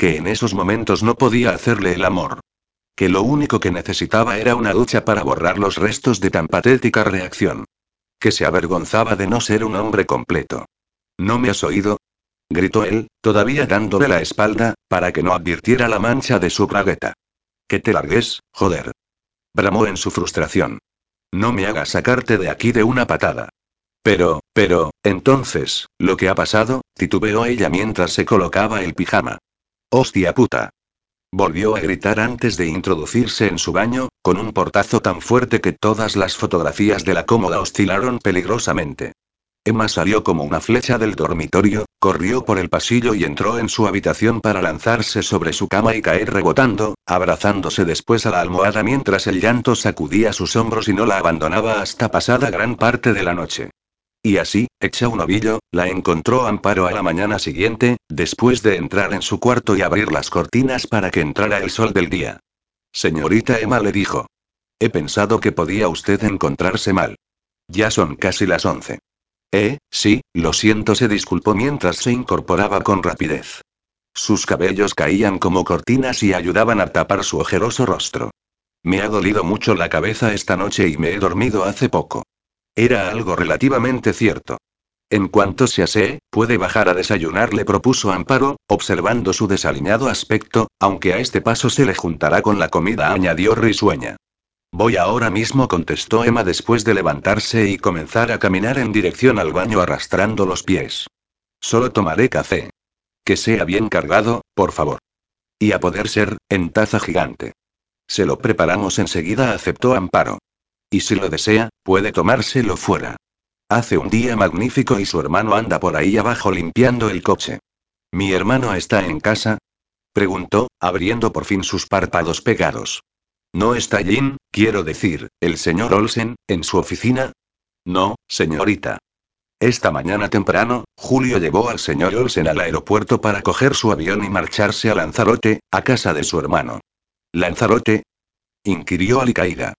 que en esos momentos no podía hacerle el amor. Que lo único que necesitaba era una ducha para borrar los restos de tan patética reacción. Que se avergonzaba de no ser un hombre completo. ¿No me has oído? gritó él, todavía dándole la espalda, para que no advirtiera la mancha de su bragueta. Que te largues, joder. Bramó en su frustración. No me hagas sacarte de aquí de una patada. Pero, pero, entonces, ¿lo que ha pasado? titubeó ella mientras se colocaba el pijama. Hostia puta. Volvió a gritar antes de introducirse en su baño, con un portazo tan fuerte que todas las fotografías de la cómoda oscilaron peligrosamente. Emma salió como una flecha del dormitorio, corrió por el pasillo y entró en su habitación para lanzarse sobre su cama y caer rebotando, abrazándose después a la almohada mientras el llanto sacudía sus hombros y no la abandonaba hasta pasada gran parte de la noche. Y así, hecha un ovillo, la encontró Amparo a la mañana siguiente, después de entrar en su cuarto y abrir las cortinas para que entrara el sol del día. Señorita Emma le dijo. He pensado que podía usted encontrarse mal. Ya son casi las once. Eh, sí, lo siento, se disculpó mientras se incorporaba con rapidez. Sus cabellos caían como cortinas y ayudaban a tapar su ojeroso rostro. Me ha dolido mucho la cabeza esta noche y me he dormido hace poco. Era algo relativamente cierto. En cuanto se asee, puede bajar a desayunar, le propuso Amparo, observando su desaliñado aspecto, aunque a este paso se le juntará con la comida, añadió risueña. Voy ahora mismo, contestó Emma después de levantarse y comenzar a caminar en dirección al baño arrastrando los pies. Solo tomaré café. Que sea bien cargado, por favor. Y a poder ser, en taza gigante. Se lo preparamos enseguida, aceptó Amparo. Y si lo desea, puede tomárselo fuera. Hace un día magnífico y su hermano anda por ahí abajo limpiando el coche. ¿Mi hermano está en casa? preguntó, abriendo por fin sus párpados pegados. ¿No está Jin, quiero decir, el señor Olsen, en su oficina? No, señorita. Esta mañana temprano, Julio llevó al señor Olsen al aeropuerto para coger su avión y marcharse a Lanzarote, a casa de su hermano. ¿Lanzarote? inquirió Alicaida.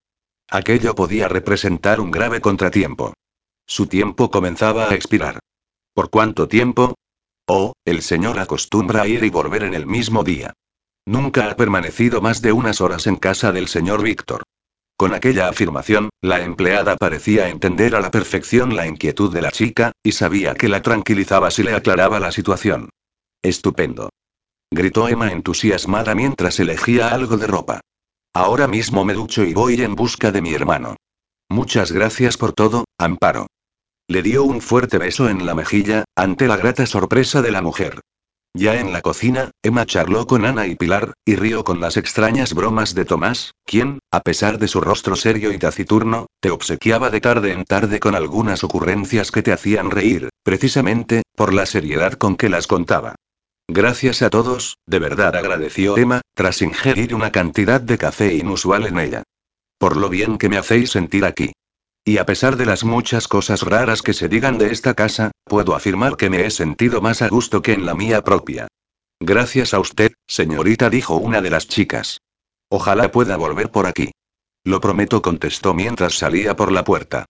Aquello podía representar un grave contratiempo. Su tiempo comenzaba a expirar. ¿Por cuánto tiempo? Oh, el señor acostumbra a ir y volver en el mismo día. Nunca ha permanecido más de unas horas en casa del señor Víctor. Con aquella afirmación, la empleada parecía entender a la perfección la inquietud de la chica, y sabía que la tranquilizaba si le aclaraba la situación. Estupendo. Gritó Emma entusiasmada mientras elegía algo de ropa. Ahora mismo me ducho y voy en busca de mi hermano. Muchas gracias por todo, Amparo. Le dio un fuerte beso en la mejilla, ante la grata sorpresa de la mujer. Ya en la cocina, Emma charló con Ana y Pilar, y rió con las extrañas bromas de Tomás, quien, a pesar de su rostro serio y taciturno, te obsequiaba de tarde en tarde con algunas ocurrencias que te hacían reír, precisamente, por la seriedad con que las contaba. Gracias a todos, de verdad agradeció Emma, tras ingerir una cantidad de café inusual en ella. Por lo bien que me hacéis sentir aquí. Y a pesar de las muchas cosas raras que se digan de esta casa, puedo afirmar que me he sentido más a gusto que en la mía propia. Gracias a usted, señorita, dijo una de las chicas. Ojalá pueda volver por aquí. Lo prometo, contestó mientras salía por la puerta.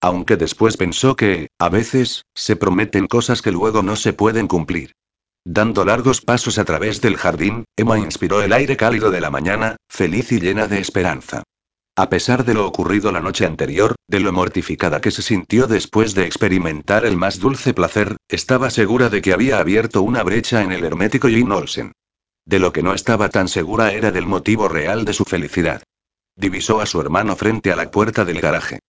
Aunque después pensó que, a veces, se prometen cosas que luego no se pueden cumplir. Dando largos pasos a través del jardín, Emma inspiró el aire cálido de la mañana, feliz y llena de esperanza. A pesar de lo ocurrido la noche anterior, de lo mortificada que se sintió después de experimentar el más dulce placer, estaba segura de que había abierto una brecha en el hermético Jim Olsen. De lo que no estaba tan segura era del motivo real de su felicidad. Divisó a su hermano frente a la puerta del garaje.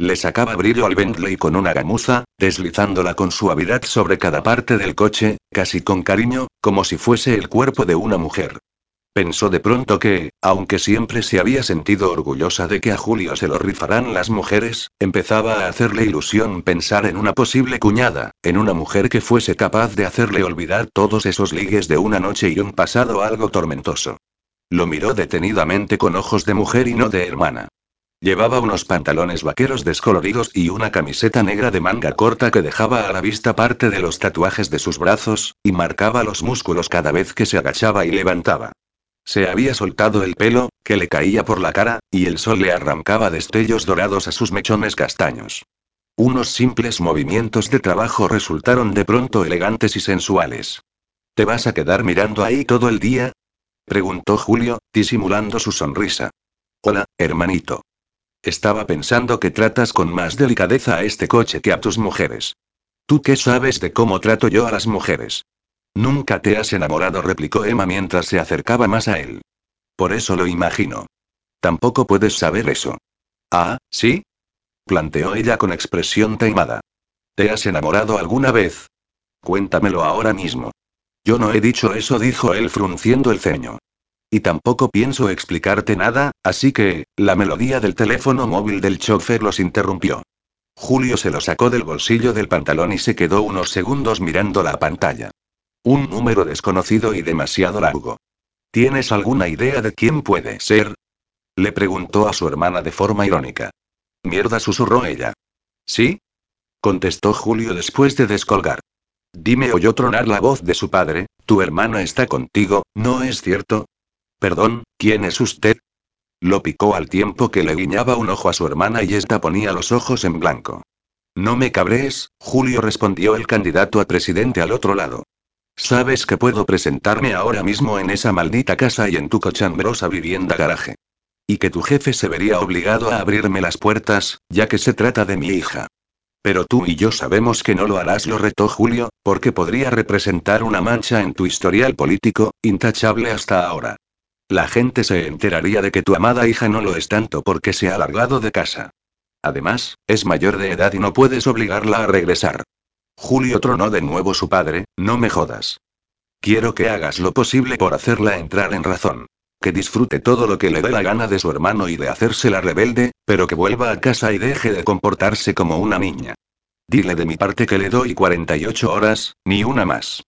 Le sacaba brillo al Bentley con una gamuza, deslizándola con suavidad sobre cada parte del coche, casi con cariño, como si fuese el cuerpo de una mujer. Pensó de pronto que, aunque siempre se había sentido orgullosa de que a Julio se lo rifaran las mujeres, empezaba a hacerle ilusión pensar en una posible cuñada, en una mujer que fuese capaz de hacerle olvidar todos esos ligues de una noche y un pasado algo tormentoso. Lo miró detenidamente con ojos de mujer y no de hermana. Llevaba unos pantalones vaqueros descoloridos y una camiseta negra de manga corta que dejaba a la vista parte de los tatuajes de sus brazos, y marcaba los músculos cada vez que se agachaba y levantaba. Se había soltado el pelo, que le caía por la cara, y el sol le arrancaba destellos dorados a sus mechones castaños. Unos simples movimientos de trabajo resultaron de pronto elegantes y sensuales. ¿Te vas a quedar mirando ahí todo el día? Preguntó Julio, disimulando su sonrisa. Hola, hermanito. Estaba pensando que tratas con más delicadeza a este coche que a tus mujeres. ¿Tú qué sabes de cómo trato yo a las mujeres? Nunca te has enamorado, replicó Emma mientras se acercaba más a él. Por eso lo imagino. Tampoco puedes saber eso. Ah, ¿sí? planteó ella con expresión taimada. ¿Te has enamorado alguna vez? Cuéntamelo ahora mismo. Yo no he dicho eso, dijo él frunciendo el ceño. Y tampoco pienso explicarte nada, así que, la melodía del teléfono móvil del chofer los interrumpió. Julio se lo sacó del bolsillo del pantalón y se quedó unos segundos mirando la pantalla. Un número desconocido y demasiado largo. ¿Tienes alguna idea de quién puede ser? Le preguntó a su hermana de forma irónica. Mierda, susurró ella. ¿Sí? contestó Julio después de descolgar. Dime, oyó tronar la voz de su padre, tu hermano está contigo, ¿no es cierto? Perdón, ¿quién es usted? Lo picó al tiempo que le guiñaba un ojo a su hermana y ésta ponía los ojos en blanco. No me cabrees, Julio respondió el candidato a presidente al otro lado. Sabes que puedo presentarme ahora mismo en esa maldita casa y en tu cochambrosa vivienda garaje. Y que tu jefe se vería obligado a abrirme las puertas, ya que se trata de mi hija. Pero tú y yo sabemos que no lo harás, lo retó Julio, porque podría representar una mancha en tu historial político, intachable hasta ahora. La gente se enteraría de que tu amada hija no lo es tanto porque se ha largado de casa. Además, es mayor de edad y no puedes obligarla a regresar. Julio tronó de nuevo su padre, no me jodas. Quiero que hagas lo posible por hacerla entrar en razón. Que disfrute todo lo que le dé la gana de su hermano y de hacerse la rebelde, pero que vuelva a casa y deje de comportarse como una niña. Dile de mi parte que le doy 48 horas, ni una más.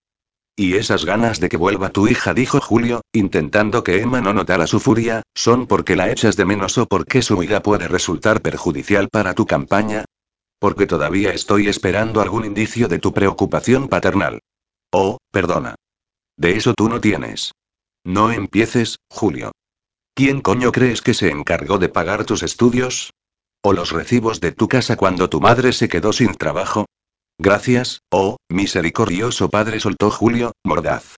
Y esas ganas de que vuelva tu hija, dijo Julio, intentando que Emma no notara su furia, ¿son porque la echas de menos o porque su huida puede resultar perjudicial para tu campaña? Porque todavía estoy esperando algún indicio de tu preocupación paternal. Oh, perdona. De eso tú no tienes. No empieces, Julio. ¿Quién coño crees que se encargó de pagar tus estudios? ¿O los recibos de tu casa cuando tu madre se quedó sin trabajo? Gracias, oh, misericordioso padre, soltó Julio, mordaz.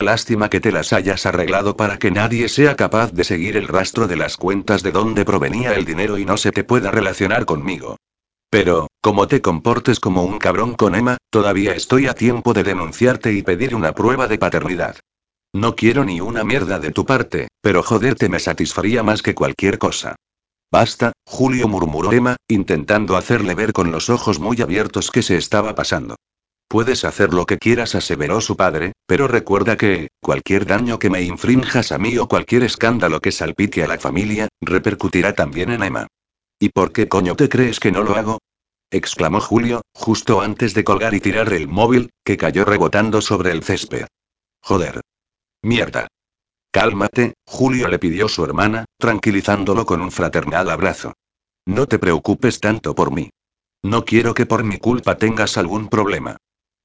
Lástima que te las hayas arreglado para que nadie sea capaz de seguir el rastro de las cuentas de dónde provenía el dinero y no se te pueda relacionar conmigo. Pero, como te comportes como un cabrón con Emma, todavía estoy a tiempo de denunciarte y pedir una prueba de paternidad. No quiero ni una mierda de tu parte, pero joderte me satisfaría más que cualquier cosa. Basta, Julio murmuró Emma, intentando hacerle ver con los ojos muy abiertos que se estaba pasando. Puedes hacer lo que quieras, aseveró su padre, pero recuerda que, cualquier daño que me infrinjas a mí o cualquier escándalo que salpique a la familia, repercutirá también en Emma. ¿Y por qué coño te crees que no lo hago? exclamó Julio, justo antes de colgar y tirar el móvil, que cayó rebotando sobre el césped. Joder. Mierda. Cálmate, Julio le pidió su hermana, tranquilizándolo con un fraternal abrazo. No te preocupes tanto por mí. No quiero que por mi culpa tengas algún problema.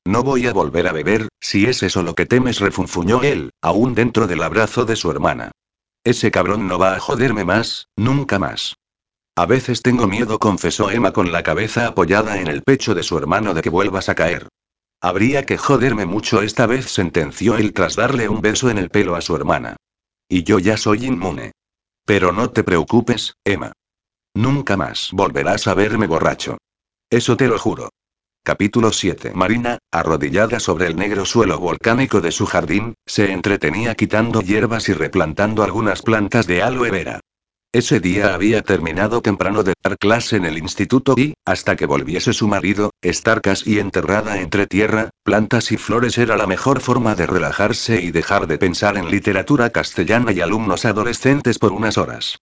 No voy a volver a beber, si es eso lo que temes, refunfuñó él, aún dentro del abrazo de su hermana. Ese cabrón no va a joderme más, nunca más. A veces tengo miedo, confesó Emma con la cabeza apoyada en el pecho de su hermano de que vuelvas a caer. Habría que joderme mucho esta vez, sentenció él tras darle un beso en el pelo a su hermana. Y yo ya soy inmune. Pero no te preocupes, Emma. Nunca más volverás a verme borracho. Eso te lo juro. Capítulo 7. Marina, arrodillada sobre el negro suelo volcánico de su jardín, se entretenía quitando hierbas y replantando algunas plantas de aloe vera. Ese día había terminado temprano de dar clase en el instituto y, hasta que volviese su marido, estar casi enterrada entre tierra, plantas y flores era la mejor forma de relajarse y dejar de pensar en literatura castellana y alumnos adolescentes por unas horas.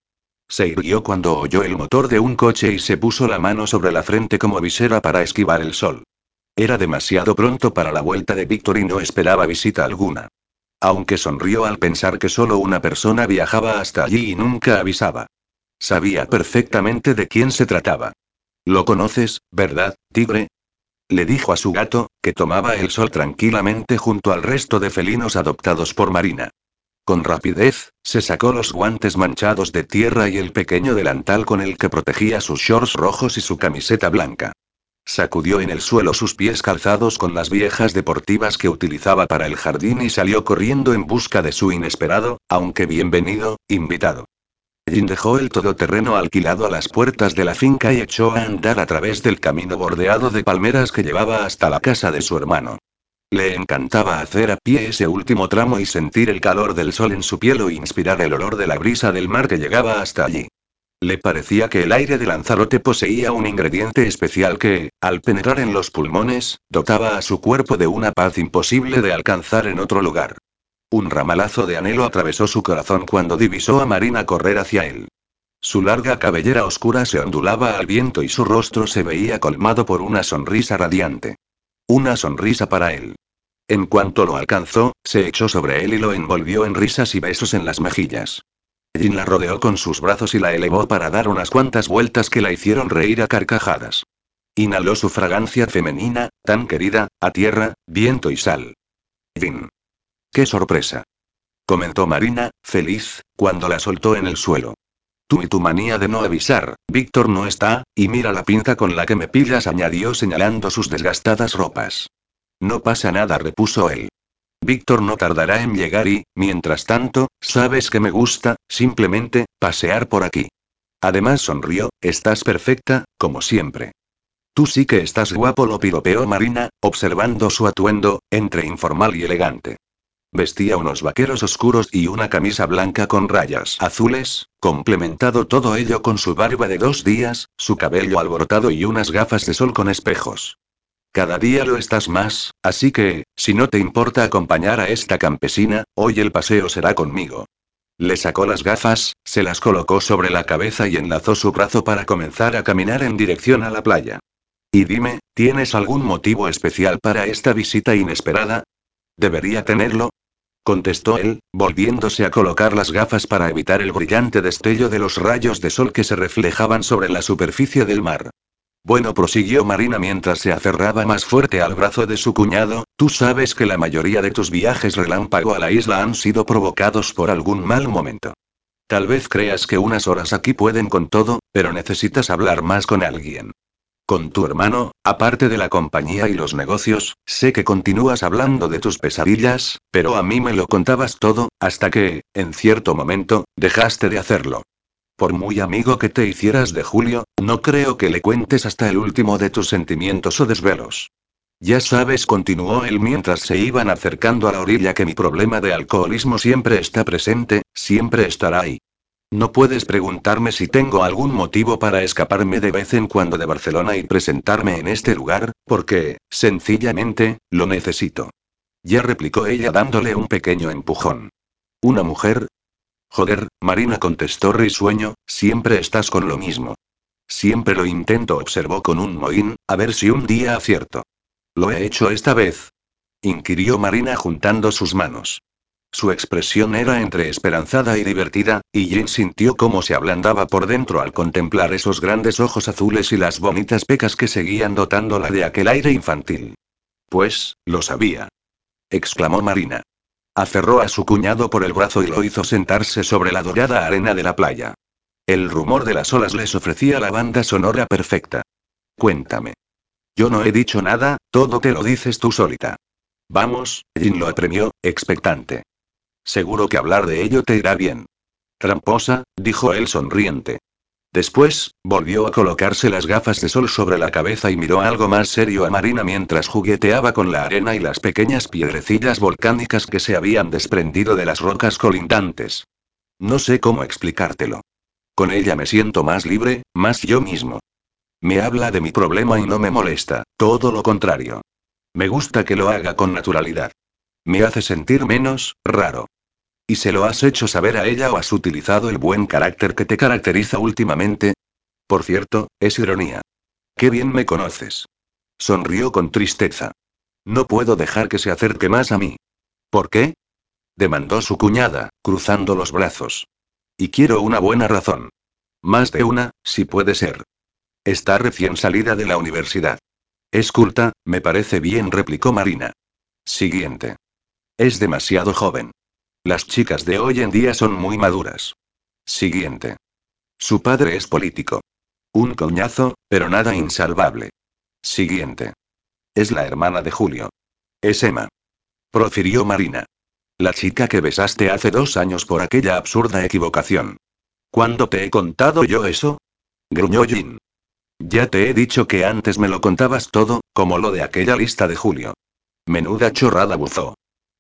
Se irguió cuando oyó el motor de un coche y se puso la mano sobre la frente como visera para esquivar el sol. Era demasiado pronto para la vuelta de Víctor y no esperaba visita alguna. Aunque sonrió al pensar que solo una persona viajaba hasta allí y nunca avisaba. Sabía perfectamente de quién se trataba. Lo conoces, ¿verdad, tigre? Le dijo a su gato, que tomaba el sol tranquilamente junto al resto de felinos adoptados por Marina. Con rapidez, se sacó los guantes manchados de tierra y el pequeño delantal con el que protegía sus shorts rojos y su camiseta blanca. Sacudió en el suelo sus pies calzados con las viejas deportivas que utilizaba para el jardín y salió corriendo en busca de su inesperado, aunque bienvenido, invitado. Jin dejó el todoterreno alquilado a las puertas de la finca y echó a andar a través del camino bordeado de palmeras que llevaba hasta la casa de su hermano. Le encantaba hacer a pie ese último tramo y sentir el calor del sol en su piel o inspirar el olor de la brisa del mar que llegaba hasta allí. Le parecía que el aire de Lanzarote poseía un ingrediente especial que, al penetrar en los pulmones, dotaba a su cuerpo de una paz imposible de alcanzar en otro lugar. Un ramalazo de anhelo atravesó su corazón cuando divisó a Marina correr hacia él. Su larga cabellera oscura se ondulaba al viento y su rostro se veía colmado por una sonrisa radiante. Una sonrisa para él. En cuanto lo alcanzó, se echó sobre él y lo envolvió en risas y besos en las mejillas. Jin la rodeó con sus brazos y la elevó para dar unas cuantas vueltas que la hicieron reír a carcajadas. Inhaló su fragancia femenina, tan querida, a tierra, viento y sal. Jin. ¡Qué sorpresa! comentó Marina, feliz, cuando la soltó en el suelo. Tú y tu manía de no avisar, Víctor no está, y mira la pinta con la que me pillas, añadió señalando sus desgastadas ropas. No pasa nada, repuso él. Víctor no tardará en llegar y, mientras tanto, sabes que me gusta, simplemente, pasear por aquí. Además sonrió, estás perfecta, como siempre. Tú sí que estás guapo, lo piropeó Marina, observando su atuendo, entre informal y elegante. Vestía unos vaqueros oscuros y una camisa blanca con rayas azules, complementado todo ello con su barba de dos días, su cabello alborotado y unas gafas de sol con espejos. Cada día lo estás más, así que, si no te importa acompañar a esta campesina, hoy el paseo será conmigo. Le sacó las gafas, se las colocó sobre la cabeza y enlazó su brazo para comenzar a caminar en dirección a la playa. Y dime, ¿tienes algún motivo especial para esta visita inesperada? ¿Debería tenerlo? contestó él, volviéndose a colocar las gafas para evitar el brillante destello de los rayos de sol que se reflejaban sobre la superficie del mar. Bueno, prosiguió Marina mientras se aferraba más fuerte al brazo de su cuñado, tú sabes que la mayoría de tus viajes relámpago a la isla han sido provocados por algún mal momento. Tal vez creas que unas horas aquí pueden con todo, pero necesitas hablar más con alguien. Con tu hermano, aparte de la compañía y los negocios, sé que continúas hablando de tus pesadillas, pero a mí me lo contabas todo, hasta que, en cierto momento, dejaste de hacerlo. Por muy amigo que te hicieras de Julio, no creo que le cuentes hasta el último de tus sentimientos o desvelos. Ya sabes, continuó él mientras se iban acercando a la orilla, que mi problema de alcoholismo siempre está presente, siempre estará ahí. No puedes preguntarme si tengo algún motivo para escaparme de vez en cuando de Barcelona y presentarme en este lugar, porque, sencillamente, lo necesito. Ya replicó ella dándole un pequeño empujón. Una mujer, Joder, Marina contestó risueño, siempre estás con lo mismo. Siempre lo intento, observó con un mohín, a ver si un día acierto. ¿Lo he hecho esta vez? inquirió Marina juntando sus manos. Su expresión era entre esperanzada y divertida, y Jin sintió cómo se ablandaba por dentro al contemplar esos grandes ojos azules y las bonitas pecas que seguían dotándola de aquel aire infantil. Pues, lo sabía. exclamó Marina. Aferró a su cuñado por el brazo y lo hizo sentarse sobre la dorada arena de la playa. El rumor de las olas les ofrecía la banda sonora perfecta. Cuéntame. Yo no he dicho nada, todo te lo dices tú solita. Vamos, Jin lo apremió, expectante. Seguro que hablar de ello te irá bien. Tramposa, dijo él sonriente. Después, volvió a colocarse las gafas de sol sobre la cabeza y miró algo más serio a Marina mientras jugueteaba con la arena y las pequeñas piedrecillas volcánicas que se habían desprendido de las rocas colindantes. No sé cómo explicártelo. Con ella me siento más libre, más yo mismo. Me habla de mi problema y no me molesta, todo lo contrario. Me gusta que lo haga con naturalidad. Me hace sentir menos, raro. ¿Y se lo has hecho saber a ella o has utilizado el buen carácter que te caracteriza últimamente? Por cierto, es ironía. Qué bien me conoces. Sonrió con tristeza. No puedo dejar que se acerque más a mí. ¿Por qué? demandó su cuñada, cruzando los brazos. Y quiero una buena razón. Más de una, si puede ser. Está recién salida de la universidad. Es culta, me parece bien, replicó Marina. Siguiente. Es demasiado joven. Las chicas de hoy en día son muy maduras. Siguiente. Su padre es político. Un coñazo, pero nada insalvable. Siguiente. Es la hermana de Julio. Es Emma. Profirió Marina. La chica que besaste hace dos años por aquella absurda equivocación. ¿Cuándo te he contado yo eso? Gruñó Jin. Ya te he dicho que antes me lo contabas todo, como lo de aquella lista de Julio. Menuda chorrada buzó.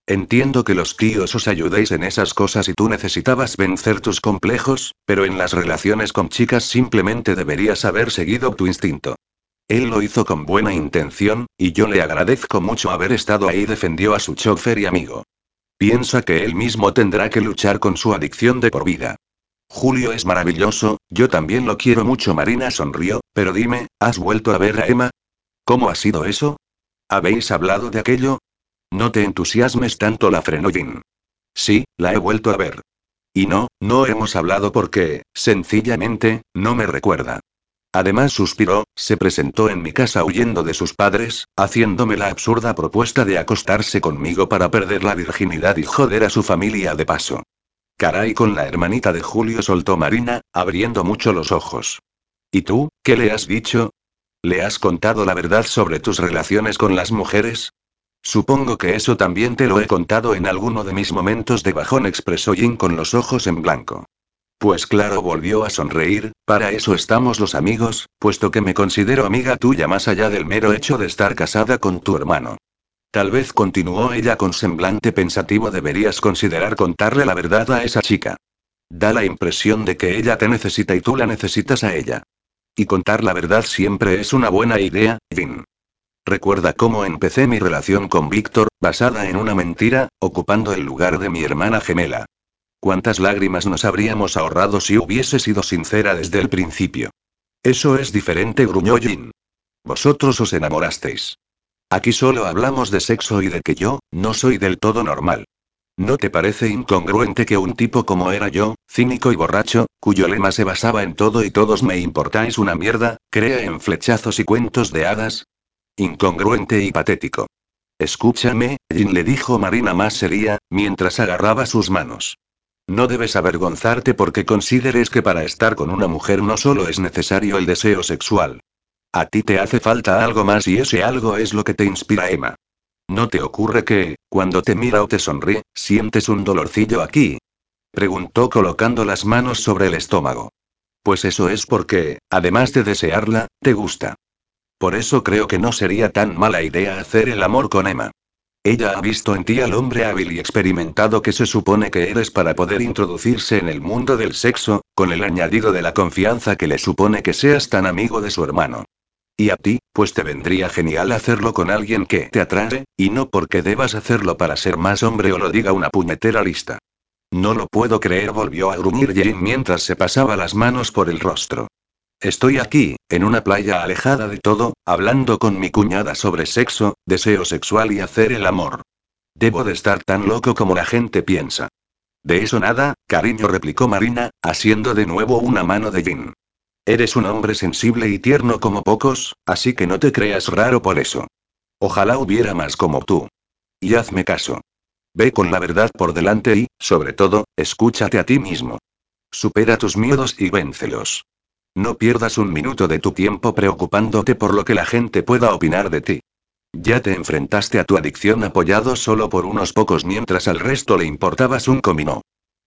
Entiendo que los tíos os ayudéis en esas cosas y tú necesitabas vencer tus complejos, pero en las relaciones con chicas simplemente deberías haber seguido tu instinto. Él lo hizo con buena intención, y yo le agradezco mucho haber estado ahí, defendió a su chofer y amigo. Piensa que él mismo tendrá que luchar con su adicción de por vida. Julio es maravilloso, yo también lo quiero mucho. Marina sonrió, pero dime, ¿has vuelto a ver a Emma? ¿Cómo ha sido eso? ¿Habéis hablado de aquello? No te entusiasmes tanto, la frenó Jin. Sí, la he vuelto a ver. Y no, no hemos hablado porque, sencillamente, no me recuerda. Además suspiró, se presentó en mi casa huyendo de sus padres, haciéndome la absurda propuesta de acostarse conmigo para perder la virginidad y joder a su familia de paso. Caray con la hermanita de Julio soltó Marina, abriendo mucho los ojos. ¿Y tú, qué le has dicho? ¿Le has contado la verdad sobre tus relaciones con las mujeres? Supongo que eso también te lo he contado en alguno de mis momentos de bajón, expresó Jin con los ojos en blanco. Pues claro, volvió a sonreír, para eso estamos los amigos, puesto que me considero amiga tuya más allá del mero hecho de estar casada con tu hermano. Tal vez continuó ella con semblante pensativo, deberías considerar contarle la verdad a esa chica. Da la impresión de que ella te necesita y tú la necesitas a ella. Y contar la verdad siempre es una buena idea, Jin. Recuerda cómo empecé mi relación con Víctor, basada en una mentira, ocupando el lugar de mi hermana gemela. ¿Cuántas lágrimas nos habríamos ahorrado si hubiese sido sincera desde el principio? Eso es diferente, gruñó Jin. Vosotros os enamorasteis. Aquí solo hablamos de sexo y de que yo, no soy del todo normal. ¿No te parece incongruente que un tipo como era yo, cínico y borracho, cuyo lema se basaba en todo y todos me importáis una mierda, crea en flechazos y cuentos de hadas? Incongruente y patético. Escúchame, Jin le dijo Marina más seria, mientras agarraba sus manos. No debes avergonzarte porque consideres que para estar con una mujer no solo es necesario el deseo sexual. A ti te hace falta algo más y ese algo es lo que te inspira Emma. ¿No te ocurre que, cuando te mira o te sonríe, sientes un dolorcillo aquí? Preguntó colocando las manos sobre el estómago. Pues eso es porque, además de desearla, te gusta. Por eso creo que no sería tan mala idea hacer el amor con Emma. Ella ha visto en ti al hombre hábil y experimentado que se supone que eres para poder introducirse en el mundo del sexo, con el añadido de la confianza que le supone que seas tan amigo de su hermano. Y a ti, pues te vendría genial hacerlo con alguien que te atrae, y no porque debas hacerlo para ser más hombre o lo diga una puñetera lista. No lo puedo creer, volvió a gruñir Jane mientras se pasaba las manos por el rostro. Estoy aquí, en una playa alejada de todo, hablando con mi cuñada sobre sexo, deseo sexual y hacer el amor. Debo de estar tan loco como la gente piensa. De eso nada, cariño, replicó Marina, asiendo de nuevo una mano de Jin. Eres un hombre sensible y tierno como pocos, así que no te creas raro por eso. Ojalá hubiera más como tú. Y hazme caso. Ve con la verdad por delante y, sobre todo, escúchate a ti mismo. Supera tus miedos y véncelos. No pierdas un minuto de tu tiempo preocupándote por lo que la gente pueda opinar de ti. Ya te enfrentaste a tu adicción apoyado solo por unos pocos mientras al resto le importabas un comino.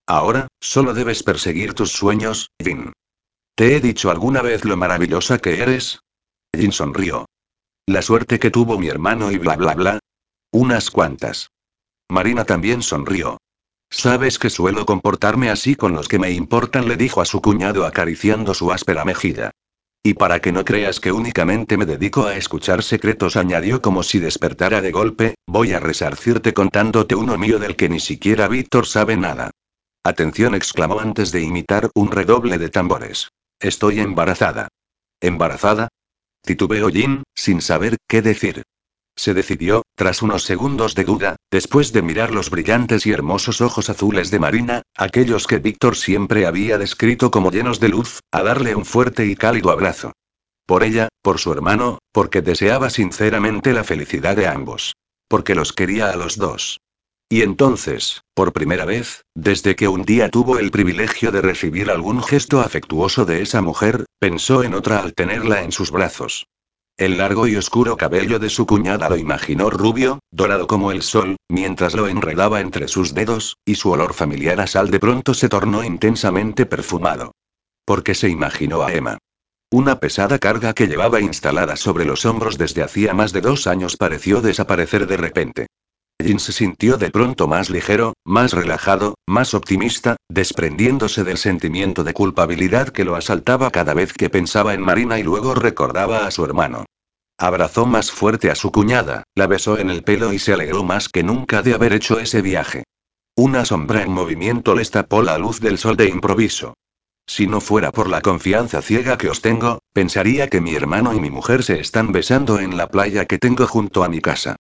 Ahora, solo debes perseguir tus sueños, Jin. ¿Te he dicho alguna vez lo maravillosa que eres? Jin sonrió. La suerte que tuvo mi hermano y bla bla bla. Unas cuantas. Marina también sonrió. Sabes que suelo comportarme así con los que me importan, le dijo a su cuñado acariciando su áspera mejilla. Y para que no creas que únicamente me dedico a escuchar secretos, añadió como si despertara de golpe, voy a resarcirte contándote uno mío del que ni siquiera Víctor sabe nada. Atención, exclamó antes de imitar un redoble de tambores. Estoy embarazada. ¿Embarazada? Titubeó Jin, sin saber qué decir. Se decidió, tras unos segundos de duda, después de mirar los brillantes y hermosos ojos azules de Marina, aquellos que Víctor siempre había descrito como llenos de luz, a darle un fuerte y cálido abrazo. Por ella, por su hermano, porque deseaba sinceramente la felicidad de ambos. Porque los quería a los dos. Y entonces, por primera vez, desde que un día tuvo el privilegio de recibir algún gesto afectuoso de esa mujer, pensó en otra al tenerla en sus brazos. El largo y oscuro cabello de su cuñada lo imaginó rubio, dorado como el sol, mientras lo enredaba entre sus dedos, y su olor familiar a sal de pronto se tornó intensamente perfumado. Porque se imaginó a Emma. Una pesada carga que llevaba instalada sobre los hombros desde hacía más de dos años pareció desaparecer de repente. Jin se sintió de pronto más ligero, más relajado, más optimista, desprendiéndose del sentimiento de culpabilidad que lo asaltaba cada vez que pensaba en Marina y luego recordaba a su hermano. Abrazó más fuerte a su cuñada, la besó en el pelo y se alegró más que nunca de haber hecho ese viaje. Una sombra en movimiento les tapó la luz del sol de improviso. Si no fuera por la confianza ciega que os tengo, pensaría que mi hermano y mi mujer se están besando en la playa que tengo junto a mi casa.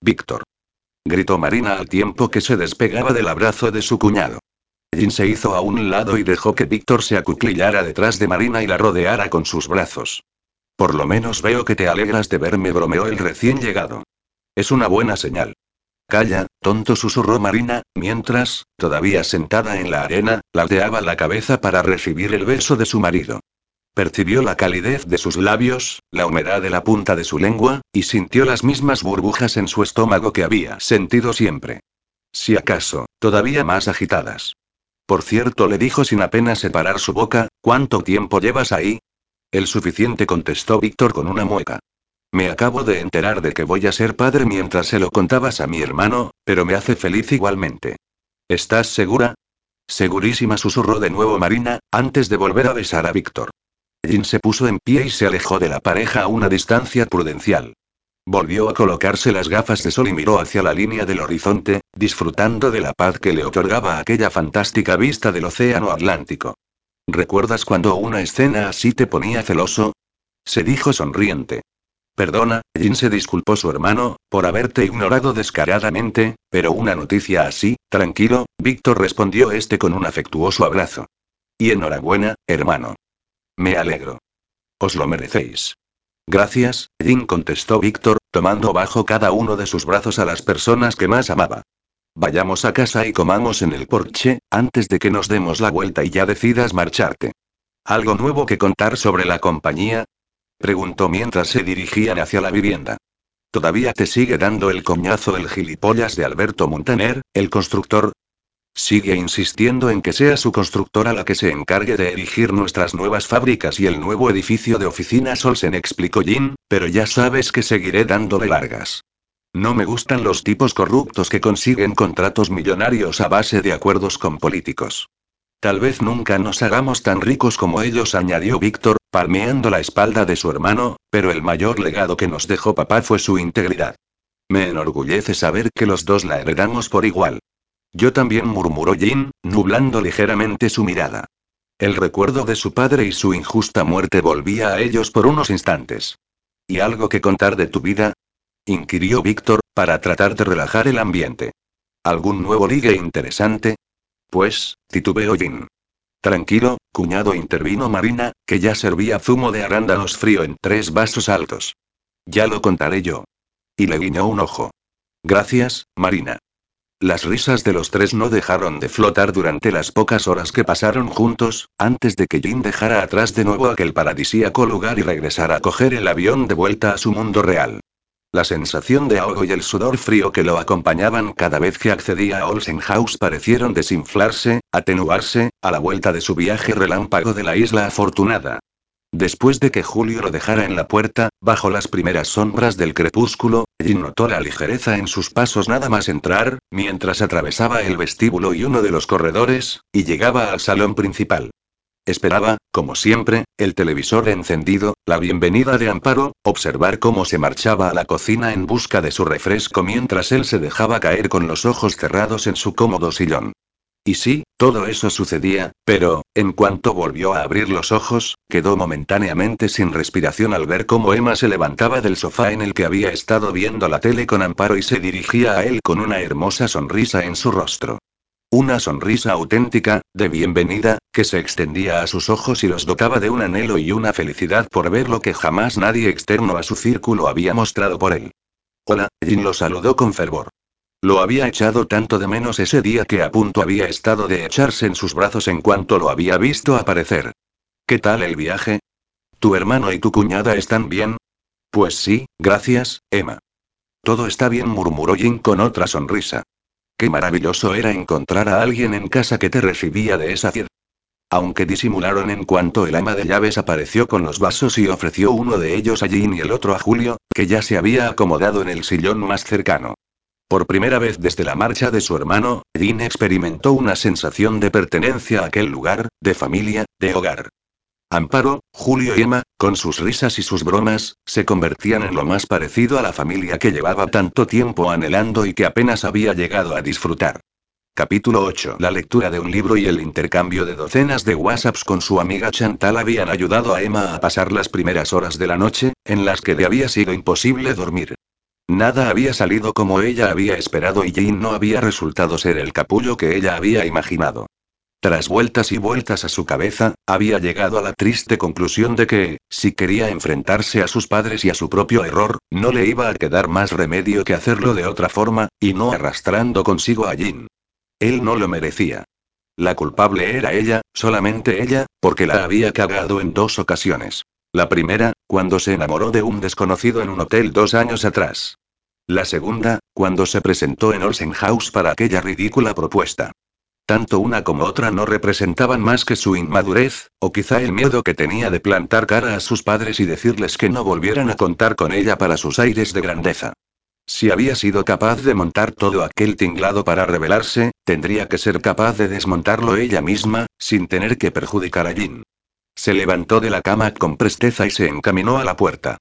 Víctor gritó Marina al tiempo que se despegaba del abrazo de su cuñado. Jin se hizo a un lado y dejó que Víctor se acuclillara detrás de Marina y la rodeara con sus brazos. Por lo menos veo que te alegras de verme, bromeó el recién llegado. Es una buena señal. Calla, tonto, susurró Marina, mientras, todavía sentada en la arena, ladeaba la cabeza para recibir el beso de su marido. Percibió la calidez de sus labios, la humedad de la punta de su lengua, y sintió las mismas burbujas en su estómago que había sentido siempre. Si acaso, todavía más agitadas. Por cierto, le dijo sin apenas separar su boca, ¿cuánto tiempo llevas ahí? El suficiente contestó Víctor con una mueca. Me acabo de enterar de que voy a ser padre mientras se lo contabas a mi hermano, pero me hace feliz igualmente. ¿Estás segura? Segurísima susurró de nuevo Marina, antes de volver a besar a Víctor. Jin se puso en pie y se alejó de la pareja a una distancia prudencial. Volvió a colocarse las gafas de sol y miró hacia la línea del horizonte, disfrutando de la paz que le otorgaba aquella fantástica vista del océano Atlántico. ¿Recuerdas cuando una escena así te ponía celoso? Se dijo sonriente. Perdona, Jin se disculpó su hermano, por haberte ignorado descaradamente, pero una noticia así, tranquilo, Víctor respondió este con un afectuoso abrazo. Y enhorabuena, hermano. Me alegro. Os lo merecéis. Gracias, Jin contestó Víctor, tomando bajo cada uno de sus brazos a las personas que más amaba. Vayamos a casa y comamos en el porche, antes de que nos demos la vuelta y ya decidas marcharte. ¿Algo nuevo que contar sobre la compañía? Preguntó mientras se dirigían hacia la vivienda. ¿Todavía te sigue dando el coñazo el gilipollas de Alberto Montaner, el constructor? Sigue insistiendo en que sea su constructora la que se encargue de erigir nuestras nuevas fábricas y el nuevo edificio de oficinas Olsen, explicó Jin, pero ya sabes que seguiré dándole largas. No me gustan los tipos corruptos que consiguen contratos millonarios a base de acuerdos con políticos. Tal vez nunca nos hagamos tan ricos como ellos, añadió Víctor, palmeando la espalda de su hermano, pero el mayor legado que nos dejó papá fue su integridad. Me enorgullece saber que los dos la heredamos por igual. Yo también murmuró Jin, nublando ligeramente su mirada. El recuerdo de su padre y su injusta muerte volvía a ellos por unos instantes. ¿Y algo que contar de tu vida? inquirió Víctor, para tratar de relajar el ambiente. ¿Algún nuevo ligue interesante? Pues, titubeó Jin. Tranquilo, cuñado, intervino Marina, que ya servía zumo de arándanos frío en tres vasos altos. Ya lo contaré yo. Y le guiñó un ojo. Gracias, Marina. Las risas de los tres no dejaron de flotar durante las pocas horas que pasaron juntos, antes de que Jin dejara atrás de nuevo aquel paradisíaco lugar y regresara a coger el avión de vuelta a su mundo real. La sensación de ahogo y el sudor frío que lo acompañaban cada vez que accedía a Olsen House parecieron desinflarse, atenuarse, a la vuelta de su viaje relámpago de la isla afortunada. Después de que Julio lo dejara en la puerta, bajo las primeras sombras del crepúsculo, Jin notó la ligereza en sus pasos nada más entrar, mientras atravesaba el vestíbulo y uno de los corredores, y llegaba al salón principal. Esperaba, como siempre, el televisor encendido, la bienvenida de Amparo, observar cómo se marchaba a la cocina en busca de su refresco mientras él se dejaba caer con los ojos cerrados en su cómodo sillón. Y sí, todo eso sucedía, pero, en cuanto volvió a abrir los ojos, quedó momentáneamente sin respiración al ver cómo Emma se levantaba del sofá en el que había estado viendo la tele con Amparo y se dirigía a él con una hermosa sonrisa en su rostro. Una sonrisa auténtica, de bienvenida, que se extendía a sus ojos y los dotaba de un anhelo y una felicidad por ver lo que jamás nadie externo a su círculo había mostrado por él. Hola, Jin lo saludó con fervor. Lo había echado tanto de menos ese día que a punto había estado de echarse en sus brazos en cuanto lo había visto aparecer. ¿Qué tal el viaje? ¿Tu hermano y tu cuñada están bien? Pues sí, gracias, Emma. Todo está bien, murmuró Jin con otra sonrisa. Qué maravilloso era encontrar a alguien en casa que te recibía de esa fiel. Aunque disimularon en cuanto el ama de llaves apareció con los vasos y ofreció uno de ellos a Jean y el otro a Julio, que ya se había acomodado en el sillón más cercano. Por primera vez desde la marcha de su hermano, Jean experimentó una sensación de pertenencia a aquel lugar, de familia, de hogar. Amparo, Julio y Emma, con sus risas y sus bromas, se convertían en lo más parecido a la familia que llevaba tanto tiempo anhelando y que apenas había llegado a disfrutar. Capítulo 8. La lectura de un libro y el intercambio de docenas de WhatsApps con su amiga Chantal habían ayudado a Emma a pasar las primeras horas de la noche, en las que le había sido imposible dormir. Nada había salido como ella había esperado y Jane no había resultado ser el capullo que ella había imaginado. Tras vueltas y vueltas a su cabeza, había llegado a la triste conclusión de que, si quería enfrentarse a sus padres y a su propio error, no le iba a quedar más remedio que hacerlo de otra forma, y no arrastrando consigo a Jin. Él no lo merecía. La culpable era ella, solamente ella, porque la había cagado en dos ocasiones. La primera, cuando se enamoró de un desconocido en un hotel dos años atrás. La segunda, cuando se presentó en Olsen House para aquella ridícula propuesta. Tanto una como otra no representaban más que su inmadurez, o quizá el miedo que tenía de plantar cara a sus padres y decirles que no volvieran a contar con ella para sus aires de grandeza. Si había sido capaz de montar todo aquel tinglado para rebelarse, tendría que ser capaz de desmontarlo ella misma, sin tener que perjudicar a Jin. Se levantó de la cama con presteza y se encaminó a la puerta.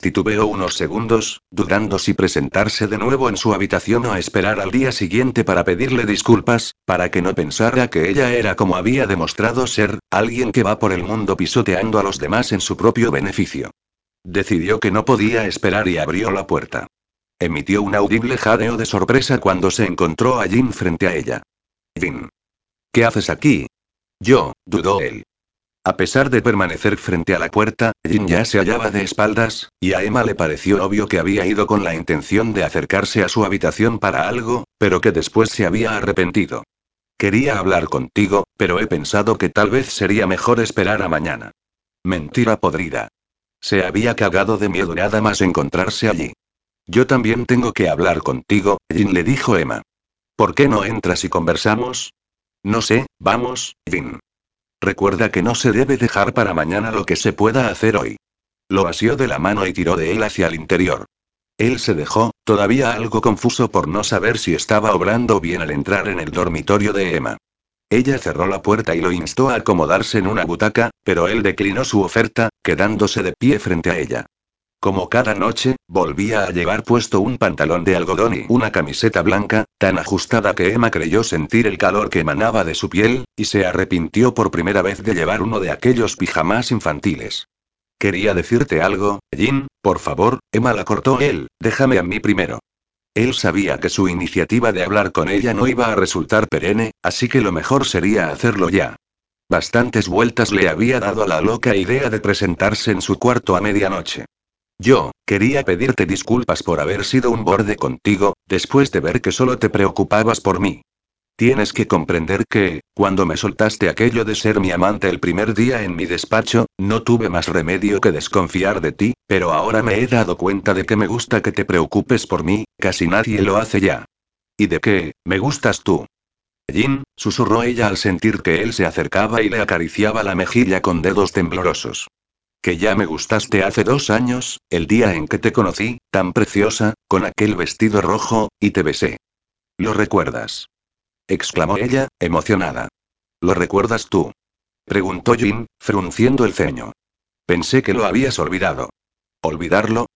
Titubeó unos segundos, dudando si presentarse de nuevo en su habitación o esperar al día siguiente para pedirle disculpas, para que no pensara que ella era como había demostrado ser, alguien que va por el mundo pisoteando a los demás en su propio beneficio. Decidió que no podía esperar y abrió la puerta. Emitió un audible jadeo de sorpresa cuando se encontró a Jin frente a ella. Jin. ¿Qué haces aquí? Yo, dudó él. A pesar de permanecer frente a la puerta, Jin ya se hallaba de espaldas, y a Emma le pareció obvio que había ido con la intención de acercarse a su habitación para algo, pero que después se había arrepentido. Quería hablar contigo, pero he pensado que tal vez sería mejor esperar a mañana. Mentira podrida. Se había cagado de miedo nada más encontrarse allí. Yo también tengo que hablar contigo, Jin le dijo Emma. ¿Por qué no entras y conversamos? No sé, vamos, Jin. Recuerda que no se debe dejar para mañana lo que se pueda hacer hoy. Lo asió de la mano y tiró de él hacia el interior. Él se dejó, todavía algo confuso por no saber si estaba obrando bien al entrar en el dormitorio de Emma. Ella cerró la puerta y lo instó a acomodarse en una butaca, pero él declinó su oferta, quedándose de pie frente a ella. Como cada noche, volvía a llevar puesto un pantalón de algodón y una camiseta blanca, tan ajustada que Emma creyó sentir el calor que emanaba de su piel, y se arrepintió por primera vez de llevar uno de aquellos pijamas infantiles. Quería decirte algo, Jin, por favor, Emma la cortó él, déjame a mí primero. Él sabía que su iniciativa de hablar con ella no iba a resultar perenne, así que lo mejor sería hacerlo ya. Bastantes vueltas le había dado a la loca idea de presentarse en su cuarto a medianoche. Yo, quería pedirte disculpas por haber sido un borde contigo, después de ver que solo te preocupabas por mí. Tienes que comprender que, cuando me soltaste aquello de ser mi amante el primer día en mi despacho, no tuve más remedio que desconfiar de ti, pero ahora me he dado cuenta de que me gusta que te preocupes por mí, casi nadie lo hace ya. Y de que, me gustas tú. Jin, susurró ella al sentir que él se acercaba y le acariciaba la mejilla con dedos temblorosos. Que ya me gustaste hace dos años, el día en que te conocí, tan preciosa, con aquel vestido rojo, y te besé. ¿Lo recuerdas? exclamó ella, emocionada. ¿Lo recuerdas tú? preguntó Jin, frunciendo el ceño. Pensé que lo habías olvidado. ¿Olvidarlo?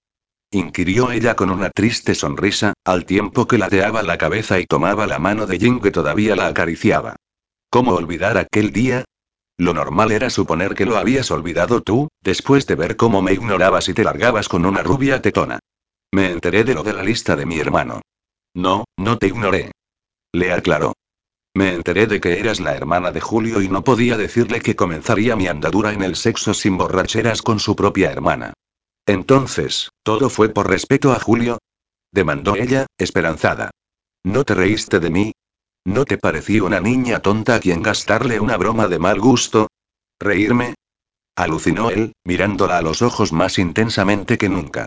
inquirió ella con una triste sonrisa, al tiempo que ladeaba la cabeza y tomaba la mano de Jin que todavía la acariciaba. ¿Cómo olvidar aquel día? Lo normal era suponer que lo habías olvidado tú, después de ver cómo me ignorabas y te largabas con una rubia tetona. Me enteré de lo de la lista de mi hermano. No, no te ignoré. Le aclaró. Me enteré de que eras la hermana de Julio y no podía decirle que comenzaría mi andadura en el sexo sin borracheras con su propia hermana. Entonces, ¿todo fue por respeto a Julio? demandó ella, esperanzada. ¿No te reíste de mí? ¿No te pareció una niña tonta a quien gastarle una broma de mal gusto? ¿Reírme? Alucinó él, mirándola a los ojos más intensamente que nunca.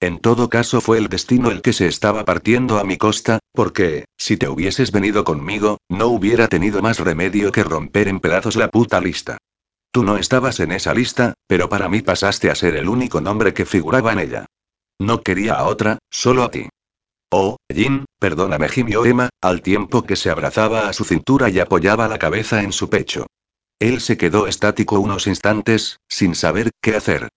En todo caso fue el destino el que se estaba partiendo a mi costa, porque, si te hubieses venido conmigo, no hubiera tenido más remedio que romper en pedazos la puta lista. Tú no estabas en esa lista, pero para mí pasaste a ser el único nombre que figuraba en ella. No quería a otra, solo a ti. Oh, Jin, perdóname, gimió Emma, al tiempo que se abrazaba a su cintura y apoyaba la cabeza en su pecho. Él se quedó estático unos instantes, sin saber qué hacer.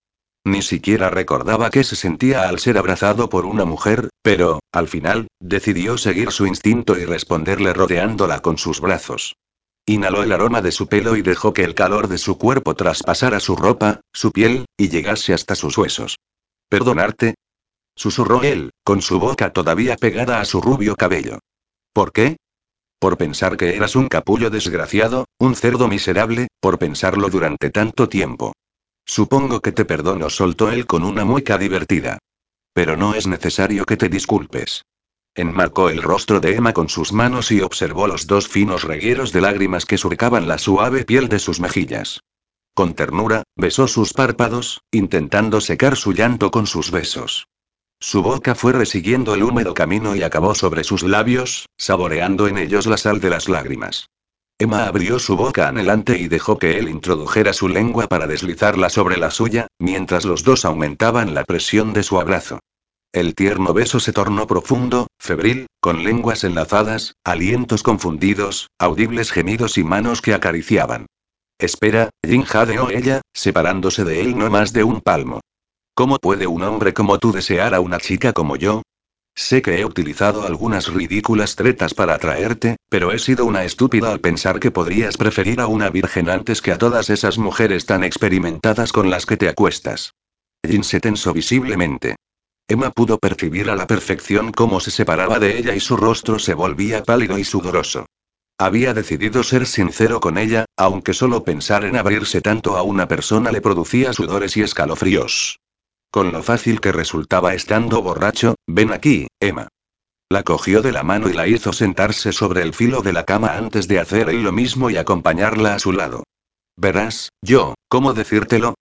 Ni siquiera recordaba qué se sentía al ser abrazado por una mujer, pero, al final, decidió seguir su instinto y responderle rodeándola con sus brazos. Inhaló el aroma de su pelo y dejó que el calor de su cuerpo traspasara su ropa, su piel, y llegase hasta sus huesos. ¿Perdonarte? Susurró él, con su boca todavía pegada a su rubio cabello. ¿Por qué? Por pensar que eras un capullo desgraciado, un cerdo miserable, por pensarlo durante tanto tiempo. Supongo que te perdono, soltó él con una mueca divertida. Pero no es necesario que te disculpes. Enmarcó el rostro de Emma con sus manos y observó los dos finos regueros de lágrimas que surcaban la suave piel de sus mejillas. Con ternura, besó sus párpados, intentando secar su llanto con sus besos. Su boca fue resiguiendo el húmedo camino y acabó sobre sus labios, saboreando en ellos la sal de las lágrimas. Emma abrió su boca anhelante y dejó que él introdujera su lengua para deslizarla sobre la suya, mientras los dos aumentaban la presión de su abrazo. El tierno beso se tornó profundo, febril, con lenguas enlazadas, alientos confundidos, audibles gemidos y manos que acariciaban. Espera, Jin jadeó ella, separándose de él no más de un palmo. ¿Cómo puede un hombre como tú desear a una chica como yo? Sé que he utilizado algunas ridículas tretas para atraerte, pero he sido una estúpida al pensar que podrías preferir a una virgen antes que a todas esas mujeres tan experimentadas con las que te acuestas. Jin se tensó visiblemente. Emma pudo percibir a la perfección cómo se separaba de ella y su rostro se volvía pálido y sudoroso. Había decidido ser sincero con ella, aunque solo pensar en abrirse tanto a una persona le producía sudores y escalofríos. Con lo fácil que resultaba estando borracho, ven aquí, Emma. La cogió de la mano y la hizo sentarse sobre el filo de la cama antes de hacer él lo mismo y acompañarla a su lado. Verás, yo, ¿cómo decírtelo?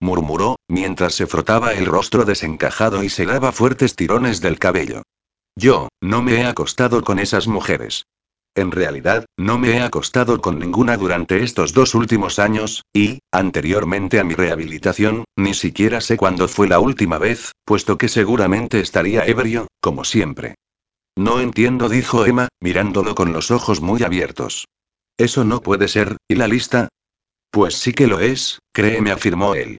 murmuró, mientras se frotaba el rostro desencajado y se daba fuertes tirones del cabello. Yo, no me he acostado con esas mujeres. En realidad, no me he acostado con ninguna durante estos dos últimos años, y, anteriormente a mi rehabilitación, ni siquiera sé cuándo fue la última vez, puesto que seguramente estaría ebrio, como siempre. No entiendo, dijo Emma, mirándolo con los ojos muy abiertos. Eso no puede ser, ¿y la lista? Pues sí que lo es, créeme, afirmó él.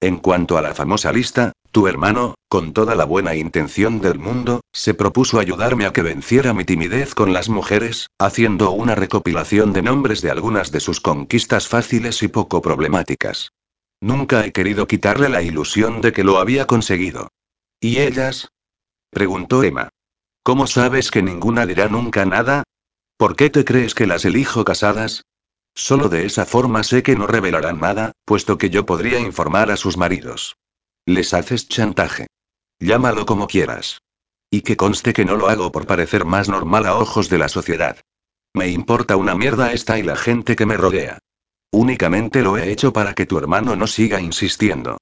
En cuanto a la famosa lista, tu hermano, con toda la buena intención del mundo, se propuso ayudarme a que venciera mi timidez con las mujeres, haciendo una recopilación de nombres de algunas de sus conquistas fáciles y poco problemáticas. Nunca he querido quitarle la ilusión de que lo había conseguido. ¿Y ellas? preguntó Emma. ¿Cómo sabes que ninguna dirá nunca nada? ¿Por qué te crees que las elijo casadas? Solo de esa forma sé que no revelarán nada, puesto que yo podría informar a sus maridos. Les haces chantaje. Llámalo como quieras. Y que conste que no lo hago por parecer más normal a ojos de la sociedad. Me importa una mierda esta y la gente que me rodea. Únicamente lo he hecho para que tu hermano no siga insistiendo.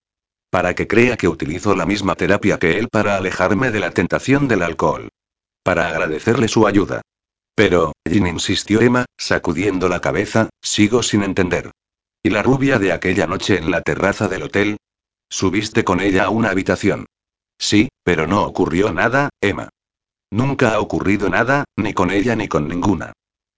Para que crea que utilizo la misma terapia que él para alejarme de la tentación del alcohol. Para agradecerle su ayuda. Pero, Jin insistió Emma, sacudiendo la cabeza, sigo sin entender. ¿Y la rubia de aquella noche en la terraza del hotel? ¿Subiste con ella a una habitación? Sí, pero no ocurrió nada, Emma. Nunca ha ocurrido nada, ni con ella ni con ninguna.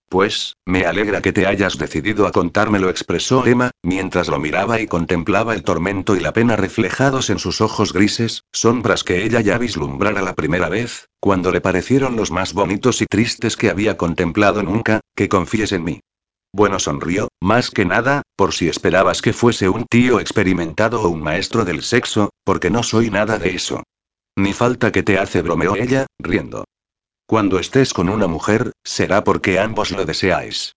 Pues, me alegra que te hayas decidido a contármelo, expresó Emma, mientras lo miraba y contemplaba el tormento y la pena reflejados en sus ojos grises, sombras que ella ya vislumbrara la primera vez, cuando le parecieron los más bonitos y tristes que había contemplado nunca, que confíes en mí. Bueno, sonrió, más que nada, por si esperabas que fuese un tío experimentado o un maestro del sexo, porque no soy nada de eso. Ni falta que te hace bromeó ella, riendo. Cuando estés con una mujer, será porque ambos lo deseáis.